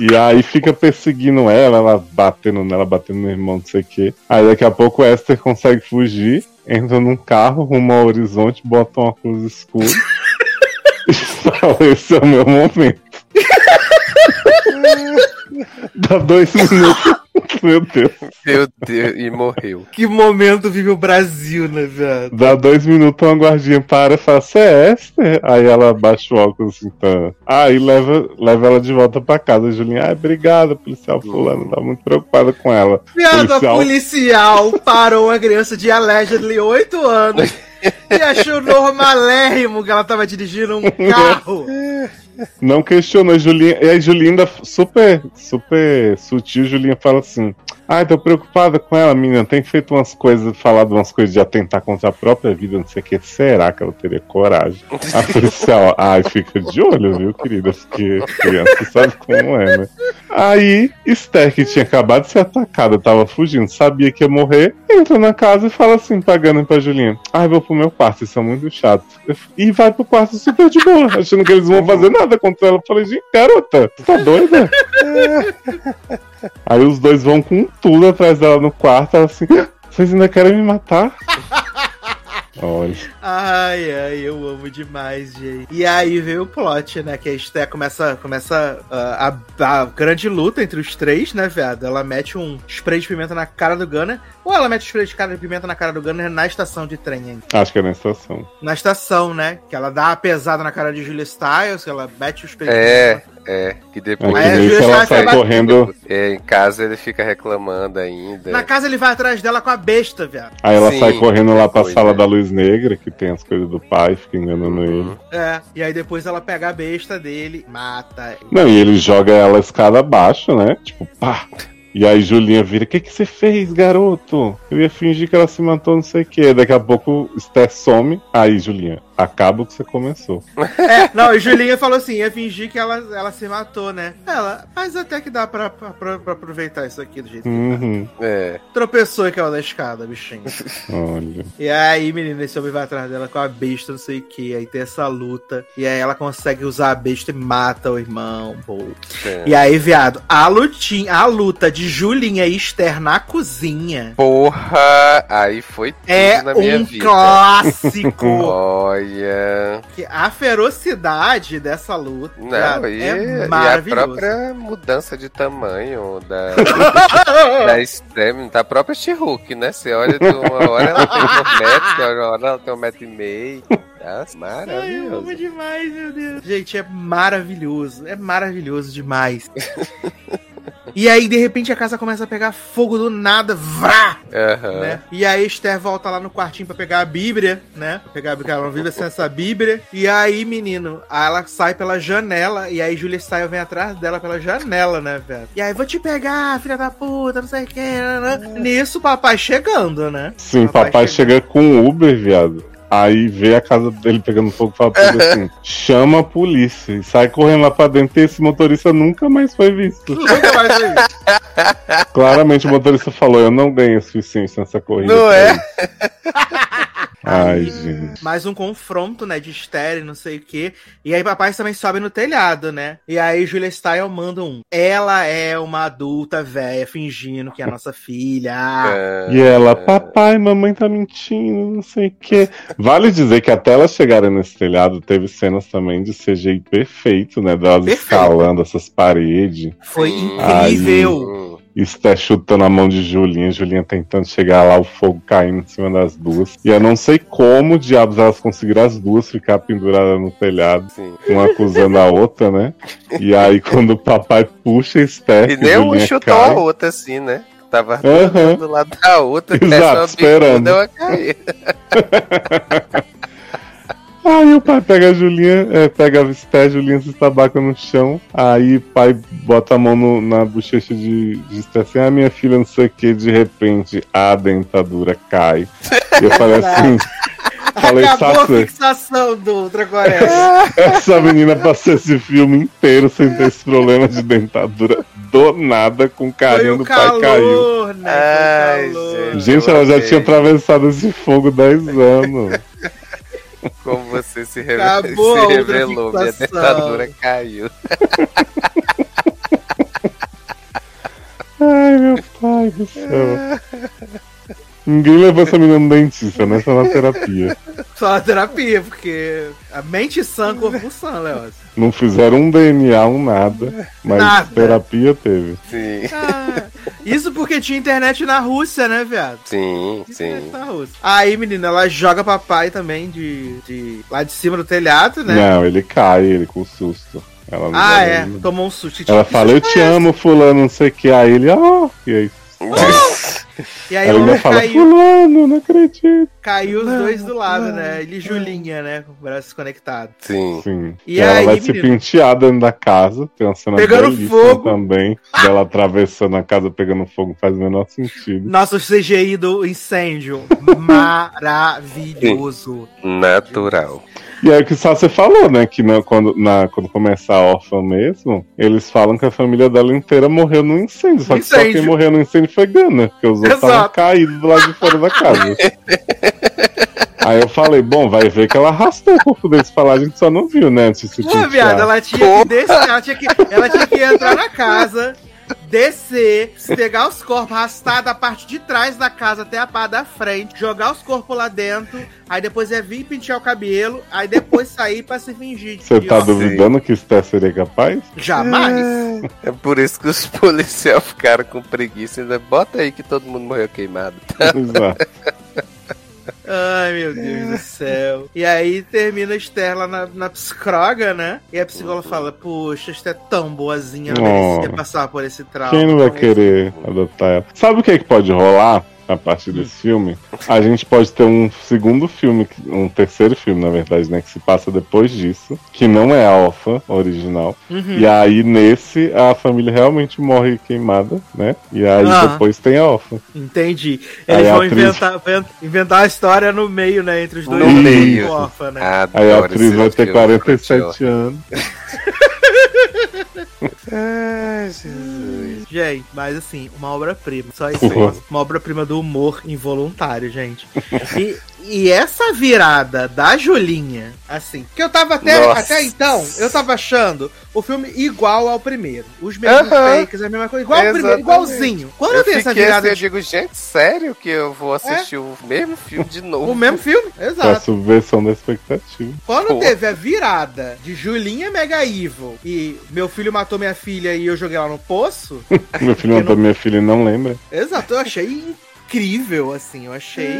E aí fica perseguindo ela, ela batendo nela, batendo no irmão, não sei o quê. Aí daqui a pouco o Esther consegue fugir, entra num carro, rumo ao horizonte, bota uma cruz escura. e fala, esse é o meu momento. Dá dois minutos. Meu Deus. Meu Deus, e morreu. Que momento vive o Brasil, né, viado? Dá dois minutos, uma guardinha para e fala, você é Esther? Aí ela baixa o óculos assim, tá. Aí leva, leva ela de volta pra casa. Julinha, ai, obrigada, policial fulano. Tá muito preocupada com ela. Viado, policial... a policial parou uma criança de allegedly 8 anos e achou normalérrimo que ela tava dirigindo um carro. Não questionou, Julinha. E a Julinha, super, super sutil, Julinha fala assim: Ai, tô preocupada com ela, menina. Tem feito umas coisas, falado umas coisas de atentar contra a própria vida, não sei o que. Será que ela teria coragem? A policial, ai, fica de olho, viu, querida? Porque criança sabe como é, né? Aí, Esther, que tinha acabado de ser atacada, tava fugindo, sabia que ia morrer, entra na casa e fala assim, pagando pra Julinha: Ai, vou pro meu quarto, isso é muito chato. E vai pro quarto super de boa, achando que eles vão fazer nada contra ela. Eu falei, gente, garota, tá doida? Aí os dois vão com tudo atrás dela no quarto, ela assim, vocês ainda querem me matar? Olha. Ai, ai, eu amo demais, gente. E aí veio o plot, né? Que a Esther começa, começa uh, a, a, grande luta entre os três, né, viado? Ela mete um spray de pimenta na cara do Gunner. Ou ela mete o spray de cara de pimenta na cara do Gunner na estação de trem ainda? Acho que é na estação. Na estação, né? Que ela dá a pesada na cara de Julia Stiles, que ela mete o spray é. de pimenta. É, que depois é, que ela sai correndo. É, em casa ele fica reclamando ainda. Na casa ele vai atrás dela com a besta, viado. Aí ela Sim, sai correndo lá pra sala é. da luz negra, que tem as coisas do pai, fica enganando uhum. ele. É, e aí depois ela pega a besta dele, mata. Não, e ele joga ela escada abaixo, né? Tipo, pá. E aí Julinha vira, o que, que você fez, garoto? Eu ia fingir que ela se matou, não sei o quê. Daqui a pouco Esther some. Aí, Julinha, acaba o que você começou. É, não, e Julinha falou assim, ia fingir que ela, ela se matou, né? Ela, mas até que dá pra, pra, pra aproveitar isso aqui do jeito uhum. que tá. É. Tropeçou e caiu da escada, bichinho. Olha. E aí, menina, esse homem vai atrás dela com a besta, não sei o que. Aí tem essa luta. E aí ela consegue usar a besta e mata o irmão. Pô. É. E aí, viado, a lutinha, a luta de Julinha e Esther na cozinha. Porra! Aí foi tudo é na minha um vida. clássico! Olha. Que a ferocidade dessa luta Não, e, é maravilhosa. E a própria mudança de tamanho da, da Stem, da própria she né? Você olha, uma hora ela tem um metro, uma hora ela tem um metro e meio. Nossa, maravilhoso. Eu amo demais, meu Deus. Gente, é maravilhoso. É maravilhoso demais. e aí, de repente, a casa começa a pegar fogo do nada. Vrá! Uhum. Né? E aí Esther volta lá no quartinho pra pegar a Bíblia, né? Pra pegar a Bíblia, ela não vive sem essa Bíblia. E aí, menino, ela sai pela janela e aí Julia Style vem atrás dela pela janela, né, velho? E aí, vou te pegar, filha da puta, não sei o que. Né? Nisso, o papai chegando, né? Sim, papai, papai chega... com Uber, viado. Aí vê a casa dele pegando fogo e fala pra ele assim: chama a polícia e sai correndo lá pra dentro e esse motorista nunca mais foi visto. Nunca mais foi visto. Claramente o motorista falou: eu não ganhei o suficiente nessa corrida. Não é? Ai, gente. Mais um confronto, né, de estéreo, não sei o quê. E aí papai também sobe no telhado, né? E aí Julia Style manda um. Ela é uma adulta velha fingindo que é a nossa filha. É... E ela, papai, mamãe tá mentindo, não sei o quê. Vale dizer que até elas chegarem nesse telhado, teve cenas também de CGI perfeito, né? Delas escalando essas paredes. Foi incrível. Aí... Está chutando a mão de Julinha, Julinha tentando chegar lá, o fogo caindo em cima das duas. E eu não sei como diabos elas conseguiram as duas ficar penduradas no telhado, Sim. uma acusando a outra, né? E aí quando o papai puxa Esther, e nem um chutou cai. a outra assim, né? Tava uhum. do lado da outra, Exato, esperando. Deu a cair. Aí o pai pega a Julinha, é, pega a a Julinha se estabaca no chão. Aí o pai bota a mão no, na bochecha de, de assim, ah, minha filha, não sei o que, de repente a dentadura cai. E eu falei assim. Falei, Acabou a fixação do Dracoré. Essa menina passou esse filme inteiro sem ter esse problema de dentadura do nada com o carinho do calor, pai caiu. Né? Ai, gente, gente ela já tinha atravessado esse fogo 10 anos. Como você se, reve se revelou, minha dentadura caiu. Ai, meu pai do céu. Ninguém levou essa menina no dentista, né? Só na terapia. Só na terapia, porque a mente sã, corpo sã, Léo. Não fizeram um DNA, um nada, mas nada. terapia teve. Sim. Ah, isso porque tinha internet na Rússia, né, viado? Sim, sim. Na Rússia. Aí, menina, ela joga papai também de, de lá de cima do telhado, né? Não, ele cai, ele com susto. Ela ah, é, tomou um susto. Ela fala, eu te amo, fulano, não sei o que. Aí ele, oh, e aí e aí, aí ele fala, caiu. Fulano, não acredito. Caiu os dois do lado, né? Ele e Julinha, né? Com o braço conectado. Sim. Sim. E, e ela vai menino? se pentear dentro da casa. Tem uma cena pegando fogo também. dela atravessando a casa pegando fogo. Faz o menor sentido. Nossa, o CGI do incêndio. Maravilhoso. Natural. E é o que só você falou, né? Que na, quando, na, quando começa a órfã mesmo, eles falam que a família dela inteira morreu no incêndio. Só que incêndio. só quem morreu no incêndio foi Gana, porque os outros estavam caídos do lado de fora da casa. Aí eu falei, bom, vai ver que ela arrastou o corpo deles pra lá, a gente só não viu, né? Antes de Pô, viado, ela tinha que descer, ela tinha que, ela tinha que entrar na casa, descer, pegar os corpos, arrastar da parte de trás da casa até a parte da frente, jogar os corpos lá dentro, aí depois é vir pentear o cabelo, aí depois sair pra se fingir. Você tá duvidando que Esther seria capaz? Jamais. É, é por isso que os policiais ficaram com preguiça. Ainda bota aí que todo mundo morreu queimado. Exato. Ai, meu Deus do céu. E aí termina a Esther lá na, na psicóloga, né? E a psicóloga fala: Poxa, Esther é tão boazinha, não merecia passar por esse trauma. Quem não vai querer adotar ela? Sabe o que, é que pode rolar? A partir desse filme, a gente pode ter um segundo filme, um terceiro filme, na verdade, né? Que se passa depois disso, que não é a Alpha original. Uhum. E aí, nesse, a família realmente morre queimada, né? E aí ah. depois tem a Alpha. Entendi. Eles aí vão atriz... inventar, inventar a história no meio, né? Entre os dois. No meio. Orfa, né? aí a atriz vai ter 47 anos. Ai, Jesus. Gente, mas assim, uma obra-prima. Só isso. Uhum. Uma obra-prima do humor involuntário, gente. E, e essa virada da Julinha, assim, que eu tava até, até então, eu tava achando o filme igual ao primeiro. Os mesmos fakes, a mesma coisa, igual ao primeiro, igualzinho. Quando eu tem essa virada. Assim, de... Eu digo, gente, sério que eu vou assistir é? o mesmo filme de novo? O mesmo filme, exato. A subversão da expectativa. Quando Pô. teve a virada de Julinha Mega Evil e meu filho matou minha filha e eu joguei ela no poço. meu filho matou não... minha filha e não lembra. Exato, eu achei incrível, assim, eu achei.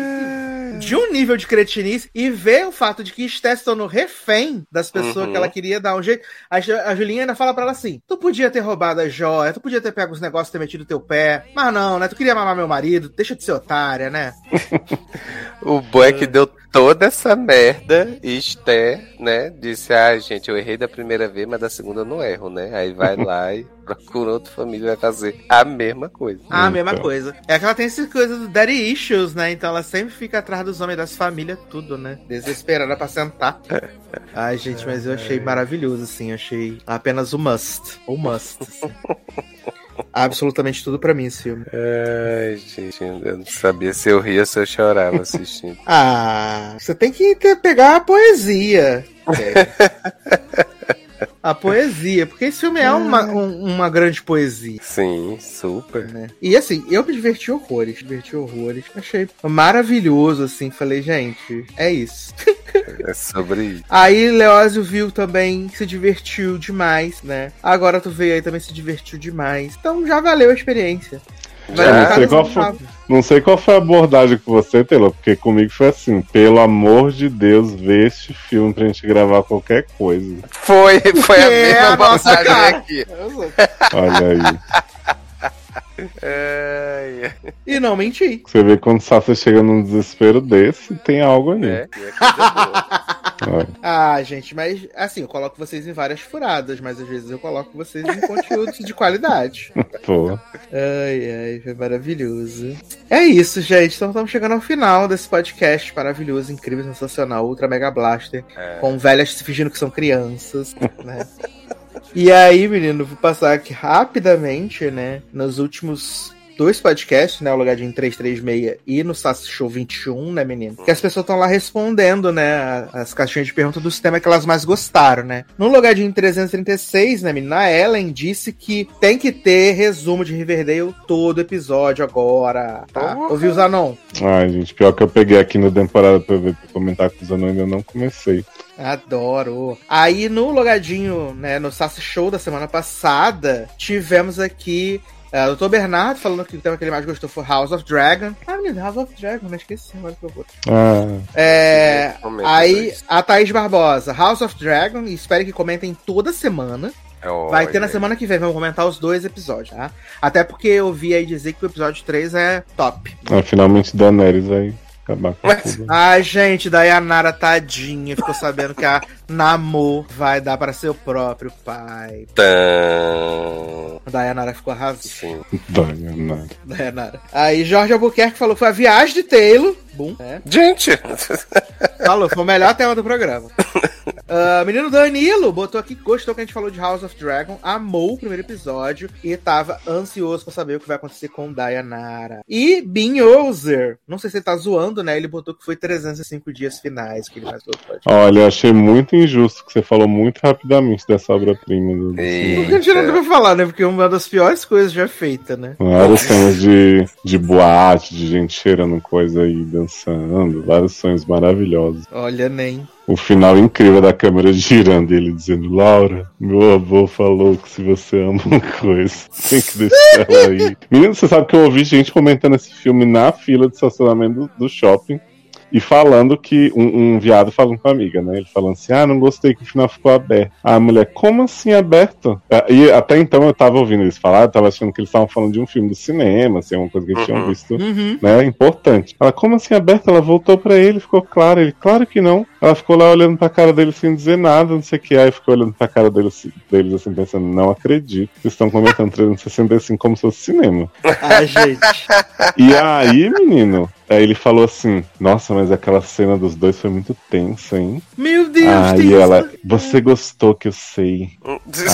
de um nível de cretinice e ver o fato de que se tornou refém das pessoas Uhum. que ela queria dar um jeito. A, a Julinha ainda fala pra ela assim: Tu podia ter roubado a joia, tu podia ter pego os negócios e ter metido teu pé. Mas não, né? Tu queria mamar meu marido, deixa de ser otária, né? O bom é deu toda essa merda e Esté, né, disse, ah, gente, eu errei da primeira vez, mas da segunda eu não erro, né? Aí vai lá e procura outra família e vai fazer a mesma coisa. A Então. mesma coisa. É que ela tem essa coisa do daddy issues, né? Então ela sempre fica atrás dos homens das famílias, tudo, né? Desesperada pra sentar. Ai, gente, mas eu achei maravilhoso, assim. Achei apenas o must. O must. assim. Absolutamente tudo pra mim esse filme. Ai, gente, eu não sabia se eu ria ou se eu chorava assistindo. Ah, você tem que ter- pegar a poesia. É. A poesia, porque esse filme é uma, um- uma grande poesia. Sim, super. né? E assim, eu me diverti horrores, me diverti horrores. Achei maravilhoso, assim. Falei, gente, é isso. É sobre isso. Aí Leózio viu também, se divertiu demais, né? Agora tu veio aí também se divertiu demais. Então já valeu a experiência. Qual centavo. foi, não sei qual foi a abordagem com você, Taylor, porque comigo foi assim, pelo amor de Deus, vê este filme pra gente gravar qualquer coisa. Foi, foi a É, mesma nossa, cara. aqui. Olha aí. Ai, E não menti. Você vê quando o Sasha chega num desespero desse, tem algo ali. é, e é. Ah, gente, mas assim, eu coloco vocês em várias furadas, mas às vezes eu coloco vocês em conteúdos de qualidade. Pô. Ai, ai, foi maravilhoso. É isso, gente. Então estamos chegando ao final desse podcast maravilhoso, incrível, sensacional, Ultra Mega Blaster, É. com velhas se fingindo que são crianças, né? E aí, menino, vou passar aqui rapidamente, né? Nos últimos dois podcasts, né? O Logadinho 336 e no Sass Show 21, né, menino? Que as pessoas estão lá respondendo, né? As caixinhas de pergunta dos temas que elas mais gostaram, né? No Logadinho 336, né, menina? A Ellen disse que tem que ter resumo de Riverdale todo episódio agora, tá? Porra. Ouviu, Zanon? Ai, gente, pior que eu peguei aqui na temporada pra ver pra comentar com os anões, ainda não comecei. Adoro. Aí no logadinho, né, no Sassy Show da semana passada, tivemos aqui é, o Dr. Bernardo falando que o tema que ele mais gostou foi House of Dragon. Ah, menino, House of Dragon, mas esqueci agora que eu vou. Ah, É, Comenta aí a Thaís Barbosa, House of Dragon, e espero que comentem toda semana. Vai ter na semana que vem, vamos comentar os dois episódios, tá? Até porque eu vi aí dizer que o episódio 3 é top. ah, finalmente Daenerys vai acabar com Mas- tudo. Ai, gente, daí a Nara tadinha ficou sabendo que a Namor vai dar para seu próprio pai. Tã... Daí a Nara ficou arrasada. Sim. Daenerys. Daí a Nara. Aí Jorge Albuquerque falou que foi a viagem de Taylor. Bum, é. Gente! Falou, foi o melhor tema do programa. Ah, menino Danilo botou aqui que gostou que a gente falou de House of Dragon, amou o primeiro episódio e tava ansioso pra saber o que vai acontecer com Dayanara. E Bin Ozer, não sei se ele tá zoando, né? Ele botou que foi 305 dias finais que ele mais gostou. Olha, achei muito injusto que você falou muito rapidamente dessa obra-prima do, do Eita. cinema. Porque a gente não deve falar, né? Porque é uma das piores coisas já feita, né? Vários cenas de, de boate, de gente cheirando coisa aí, dançando, vários sonhos maravilhosos. Olha, nem. O final incrível da câmera girando e ele dizendo, Laura, meu avô falou que se você ama uma coisa, tem que deixar ela aí. Menino, você sabe que eu ouvi gente comentando esse filme na fila de estacionamento do, do shopping. E falando que um, um viado falando com a amiga, né? Ele falando assim: Ah, não gostei que o final ficou aberto. A mulher, como assim aberto? Ah, E até então eu tava ouvindo eles falar, eu tava achando que eles estavam falando de um filme do cinema, assim, uma coisa que eles tinham Uhum. visto Uhum. né? Importante. Ela, como assim aberta? Ela voltou pra ele, ficou claro. Ele, claro que não. Ela ficou lá olhando pra cara dele sem dizer nada, não sei o que. Aí ficou olhando pra cara dele, deles assim, pensando, não acredito. Vocês estão comentando 365 como se fosse cinema. Ah, gente. E aí, menino, aí ele falou assim, nossa, mas aquela cena dos dois foi muito tensa, hein? Meu Deus, Aí ela, isso. você gostou que eu sei.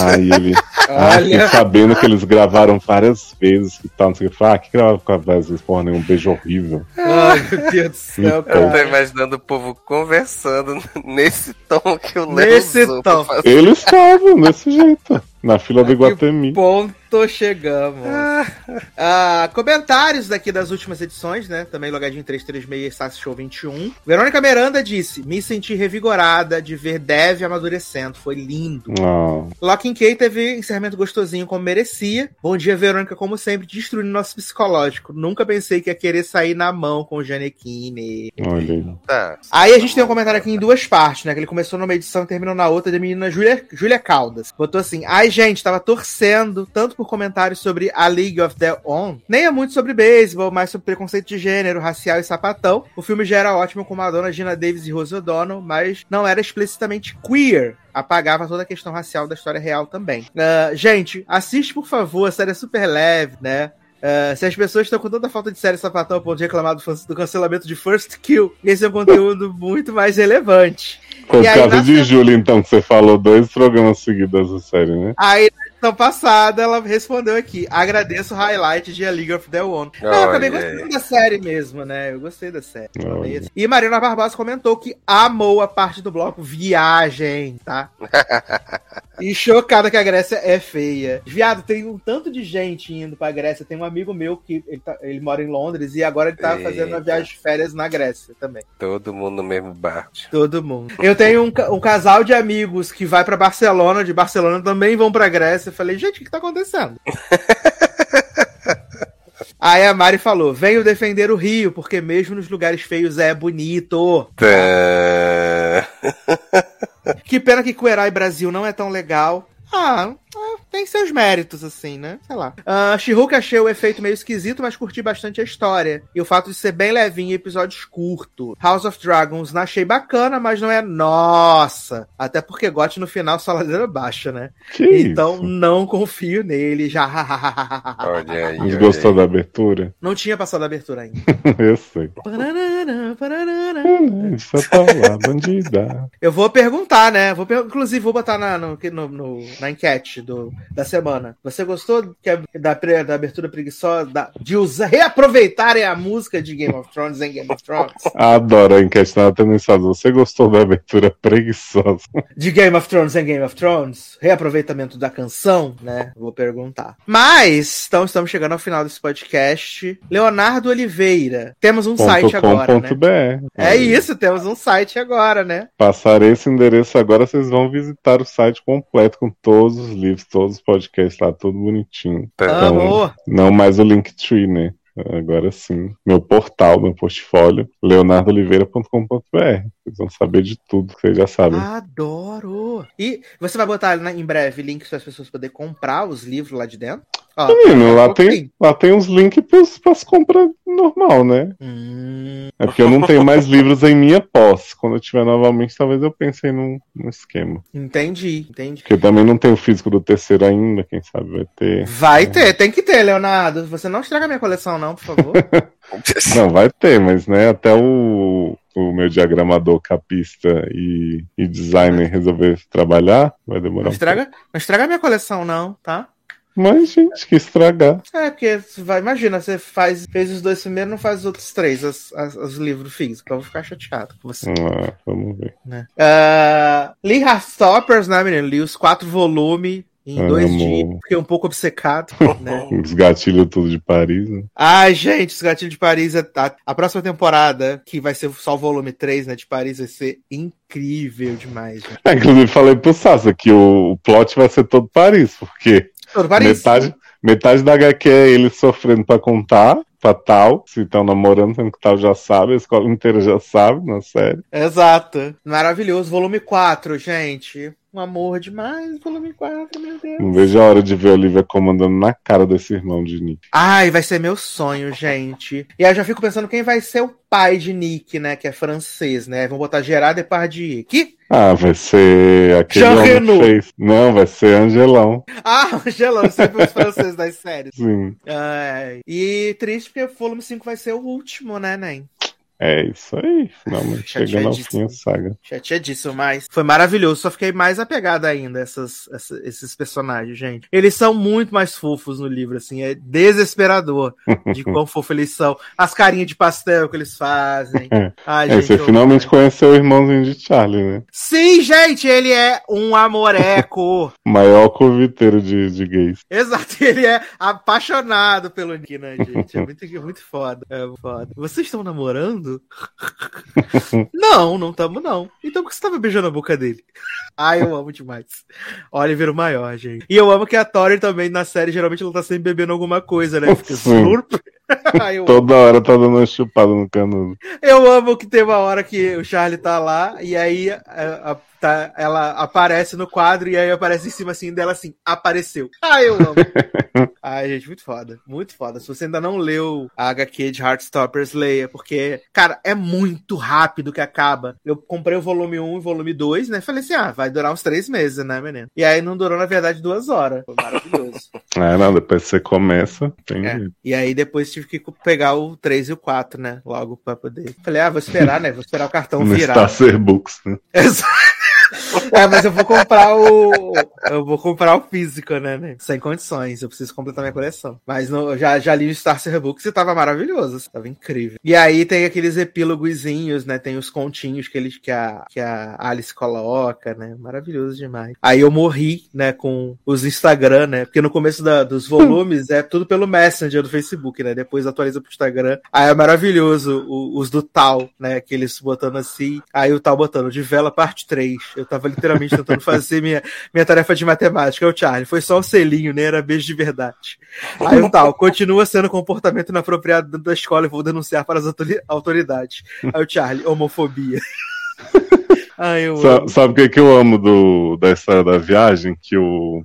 Aí ele, ah, sabendo que eles gravaram várias vezes e tal, não sei o que. Falei, ah, que gravaram com várias vezes, porra, nenhum beijo horrível. Ai, meu Deus do céu, Eu tô imaginando o povo conversando nesse tom que o Léo Nesse usou pra tom. fazer. Eles estavam desse jeito, na fila do Iguatemi. Ponto Tô chegamos. Ah, comentários daqui das últimas edições, né? Também logadinho 336 Sass Show 21. Verônica Miranda disse: Me senti revigorada de ver Dev amadurecendo. Foi lindo. Oh. Locking Kay teve encerramento gostosinho como merecia. Bom dia, Verônica, como sempre, destruindo nosso psicológico. Nunca pensei que ia querer sair na mão com o Janequine. Olha aí. Tá. Aí a gente tem um comentário aqui em duas partes, né? Que ele começou numa edição e terminou na outra, da menina Júlia Júlia Caldas. Botou assim: Ai, gente, tava torcendo tanto por comentários sobre a League of Their Own, nem é muito sobre beisebol, mas sobre preconceito de gênero, racial e sapatão. O filme já era ótimo com Madonna, Gina Davis e Rose O'Donnell, mas não era explicitamente queer apagava toda a questão racial da história real também. Uh, gente, assiste por favor, a série é super leve, né? Uh, se as pessoas estão com tanta falta de série sapatão ao ponto de reclamar do, do, cancelamento de First Kill, esse é um conteúdo muito mais relevante. Por e causa aí, de Júlia, então, que você falou dois programas seguidos dessa série, né? Aí, edição passada, ela respondeu aqui: agradeço o highlight de A League of Their Own. Não, eu acabei gostando da série mesmo, né? Eu gostei da série. E Marina Barbosa comentou que amou a parte do bloco Viagem, tá? e chocada que a Grécia é feia. Viado, tem um tanto de gente indo pra Grécia. Tem um amigo meu que ele, tá, ele mora em Londres e agora ele tá Eita. fazendo uma viagem de férias na Grécia também. Todo mundo no mesmo barco. Todo mundo. Eu tenho um, um casal de amigos que vai para Barcelona, de Barcelona também vão pra Grécia. Falei, gente, o que tá acontecendo? Aí a Mari falou: venho defender o Rio, porque mesmo nos lugares feios é bonito. É. que pena que Cuerai Brasil não é tão legal. Ah, tem seus méritos, assim, né? Sei lá. Uh, She-Hulk achei o efeito meio esquisito, mas curti bastante a história. E o fato de ser bem levinho e episódios curtos. House of Dragons não achei bacana, mas não é nossa. Até porque Gotti no final só ladeira baixa, né? Que então isso? não confio nele. Já. olha aí. Mas gostou da abertura? Não tinha passado a abertura ainda. Eu sei. Só tá lá, bandida. Eu vou perguntar, né? Vou per... Inclusive, vou botar na, no, no, no, na enquete do, da semana. Você gostou da, da abertura preguiçosa da, de usar, reaproveitarem a música de Game of Thrones em Game of Thrones? Adoro a enquete na Tenensado. Você gostou da abertura preguiçosa? De Game of Thrones em Game of Thrones? Reaproveitamento da canção, né? Vou perguntar. Mas, então estamos chegando ao final desse podcast. Leonardo Oliveira. Temos um site agora, né? BR. É isso, temos um site agora, né? Passar esse endereço agora, vocês vão visitar o site completo com todos os livros, todos os podcasts lá, tudo bonitinho. Então, Amor. não mais o Linktree, né? Agora sim. Meu portal, meu portfólio, leonardoliveira.com.br. Vocês vão saber de tudo que vocês já sabem. Adoro! E você vai botar em breve links para as pessoas poderem comprar os livros lá de dentro? Ó, Menino, lá tem, lá tem uns links para as compras normal, né? Hum... É porque eu não tenho mais livros em minha posse. Quando eu tiver novamente, talvez eu pense num, num esquema. Entendi, entendi. Porque eu também não tenho o físico do terceiro ainda, quem sabe vai ter. Vai é. ter, tem que ter, Leonardo. Você não estraga minha coleção, não, por favor. não, vai ter, mas né, até o, o meu diagramador capista e, e designer resolver trabalhar, vai demorar. Não estraga, um não estraga minha coleção, não, tá? Mas, gente, que estragar. É, porque vai, imagina, você faz, fez os dois primeiros não faz os outros três, as, as, os livros físicos. Eu vou ficar chateado com você. Ah, vamos ver. Né? Uh, li Heartstoppers, né, menino? Li os quatro volumes em Amo. dois dias, fiquei um pouco obcecado, né? os gatilhos tudo de Paris, né? Ai, gente, os gatilhos de Paris, a, a, próxima temporada, que vai ser só o volume 3, né, de Paris, vai ser incrível demais. É, inclusive, falei pro Sassa que o, o plot vai ser todo Paris, porque todo Paris. metade, metade da HQ é ele sofrendo pra contar, pra tal, se estão namorando, sendo que tal já sabe, a escola inteira já sabe na série. Exato. Maravilhoso. Volume 4, gente. Um amor demais, volume 4, meu Deus. Não vejo a hora de ver a Olivia comandando na cara desse irmão de Nick. Ai, vai ser meu sonho, gente. E aí eu já fico pensando quem vai ser o pai de Nick, né? Que é francês, né? Vão botar Gerard Depardieu. Que? Ah, vai ser aquele Jean Reno. Fez... Não, vai ser Angelão. Ah, Angelão, sempre os franceses das séries. Sim. Ai. E triste porque o volume 5 vai ser o último, né, Nen? É isso aí, finalmente chegando ao fim a saga. Chateadíssimo, mas foi maravilhoso. Só fiquei mais apegada ainda a essas, essa, esses personagens, gente. Eles são muito mais fofos no livro, assim, é desesperador de quão fofo eles são. As carinhas de pastel que eles fazem. Ai, é, gente, você eu... finalmente conheceu o irmãozinho de Charlie, né? Sim, gente, ele é um amoreco. Maior conviteiro de, de gays. Exato, ele é apaixonado pelo Nick, né, gente? É muito, muito foda. É foda. Vocês estão namorando? não, não estamos não. Então por que você tava beijando a boca dele? Ai, eu amo demais. Oliver o maior, gente. E eu amo que a Tori também na série, geralmente ela tá sempre bebendo alguma coisa, né? Fica surp. Toda hora tá dando uma chupada no canudo. Eu amo que tem uma hora que o Charlie tá lá e aí a, a, tá, ela aparece no quadro e aí aparece em cima assim dela assim, apareceu. Ai, eu amo. Ai, gente, muito foda. Muito foda. Se você ainda não leu a HQ de Heartstoppers, leia, porque, cara, é muito rápido que acaba. Eu comprei o volume 1 e o volume 2, né? Falei assim, ah, vai durar uns três meses, né, menino? E aí não durou, na verdade, duas horas. Foi maravilhoso. é, não, depois você começa, tem é. E aí depois tive que pegar o 3 e o 4, né? Logo pra poder. Falei, ah, vou esperar, né? Vou esperar o cartão no virar. Star Books, né? Exato. É, mas eu vou comprar o. Eu vou comprar o físico, né, né? Sem condições. Eu preciso completar minha coleção. Mas no, já, já li o Star Books e tava maravilhoso. Tava incrível. E aí tem aqueles epílogozinhos, né? Tem os continhos que, eles, que, a, que a Alice coloca, né? Maravilhoso demais. Aí eu morri, né, com os Instagram, né? Porque no começo da, dos volumes é tudo pelo Messenger do Facebook, né? Depois atualiza pro Instagram. Aí é maravilhoso o, os do tal, né? Que eles botando assim. Aí o tal botando de vela parte 3. Eu tava literalmente tentando fazer minha, minha tarefa de matemática. É o Charlie, foi só um selinho, né? Era beijo de verdade. Aí o tal, continua sendo comportamento inapropriado dentro da escola e vou denunciar para as autoridades. Aí o Charlie, homofobia. Ai, Sa sabe o que, que eu amo do, da história da viagem? Que o,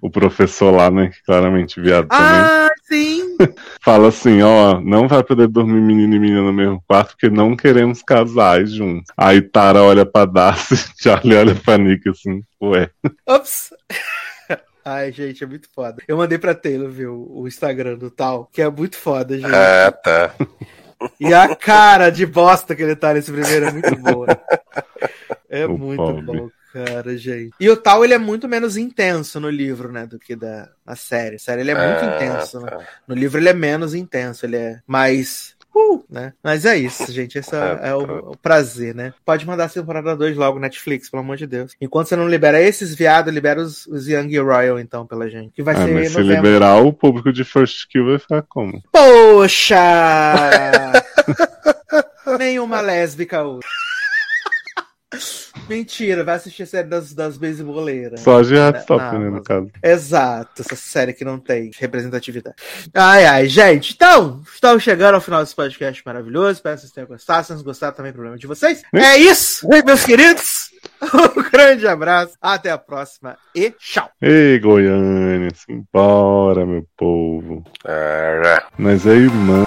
o professor lá, né? Claramente viado ah, também. sim! Fala assim, ó, não vai poder dormir menino e menina no mesmo quarto porque não queremos casais juntos. Aí Tara olha pra Darcy, Charlie olha pra Nick assim, ué. Ops! Ai, gente, é muito foda. Eu mandei pra Taylor, viu, o Instagram do tal, que é muito foda, gente. Ah, tá. E a cara de bosta que ele tá nesse primeiro é muito boa. É o muito pobre. bom. Cara, gente. E o tal, ele é muito menos intenso no livro, né, do que da na série. A série ele é muito é, intenso. Né? No livro ele é menos intenso, ele é mais Uh, né? Mas é isso, gente. Esse é, é, o, o, prazer, né? Pode mandar a temporada 2 logo, Netflix, pelo amor de Deus. Enquanto você não libera esses viados, libera os, os Young Royal, então, pela gente. Que vai ah, ser. Mas se liberar, o público de First Kill vai ficar como? Poxa! Nenhuma lésbica hoje. Mentira, vai assistir a série das, das beiseboleiras. Só de Heartstopper, né, no caso. Exato, essa série que não tem representatividade. Ai, ai, gente, então, estamos chegando ao final desse podcast maravilhoso. Espero que vocês tenham gostado. Se não gostaram, também é problema de vocês. É isso, meus queridos. Um grande abraço, até a próxima e tchau. Ei, Goiânia, simbora, meu povo. Mas aí, mano.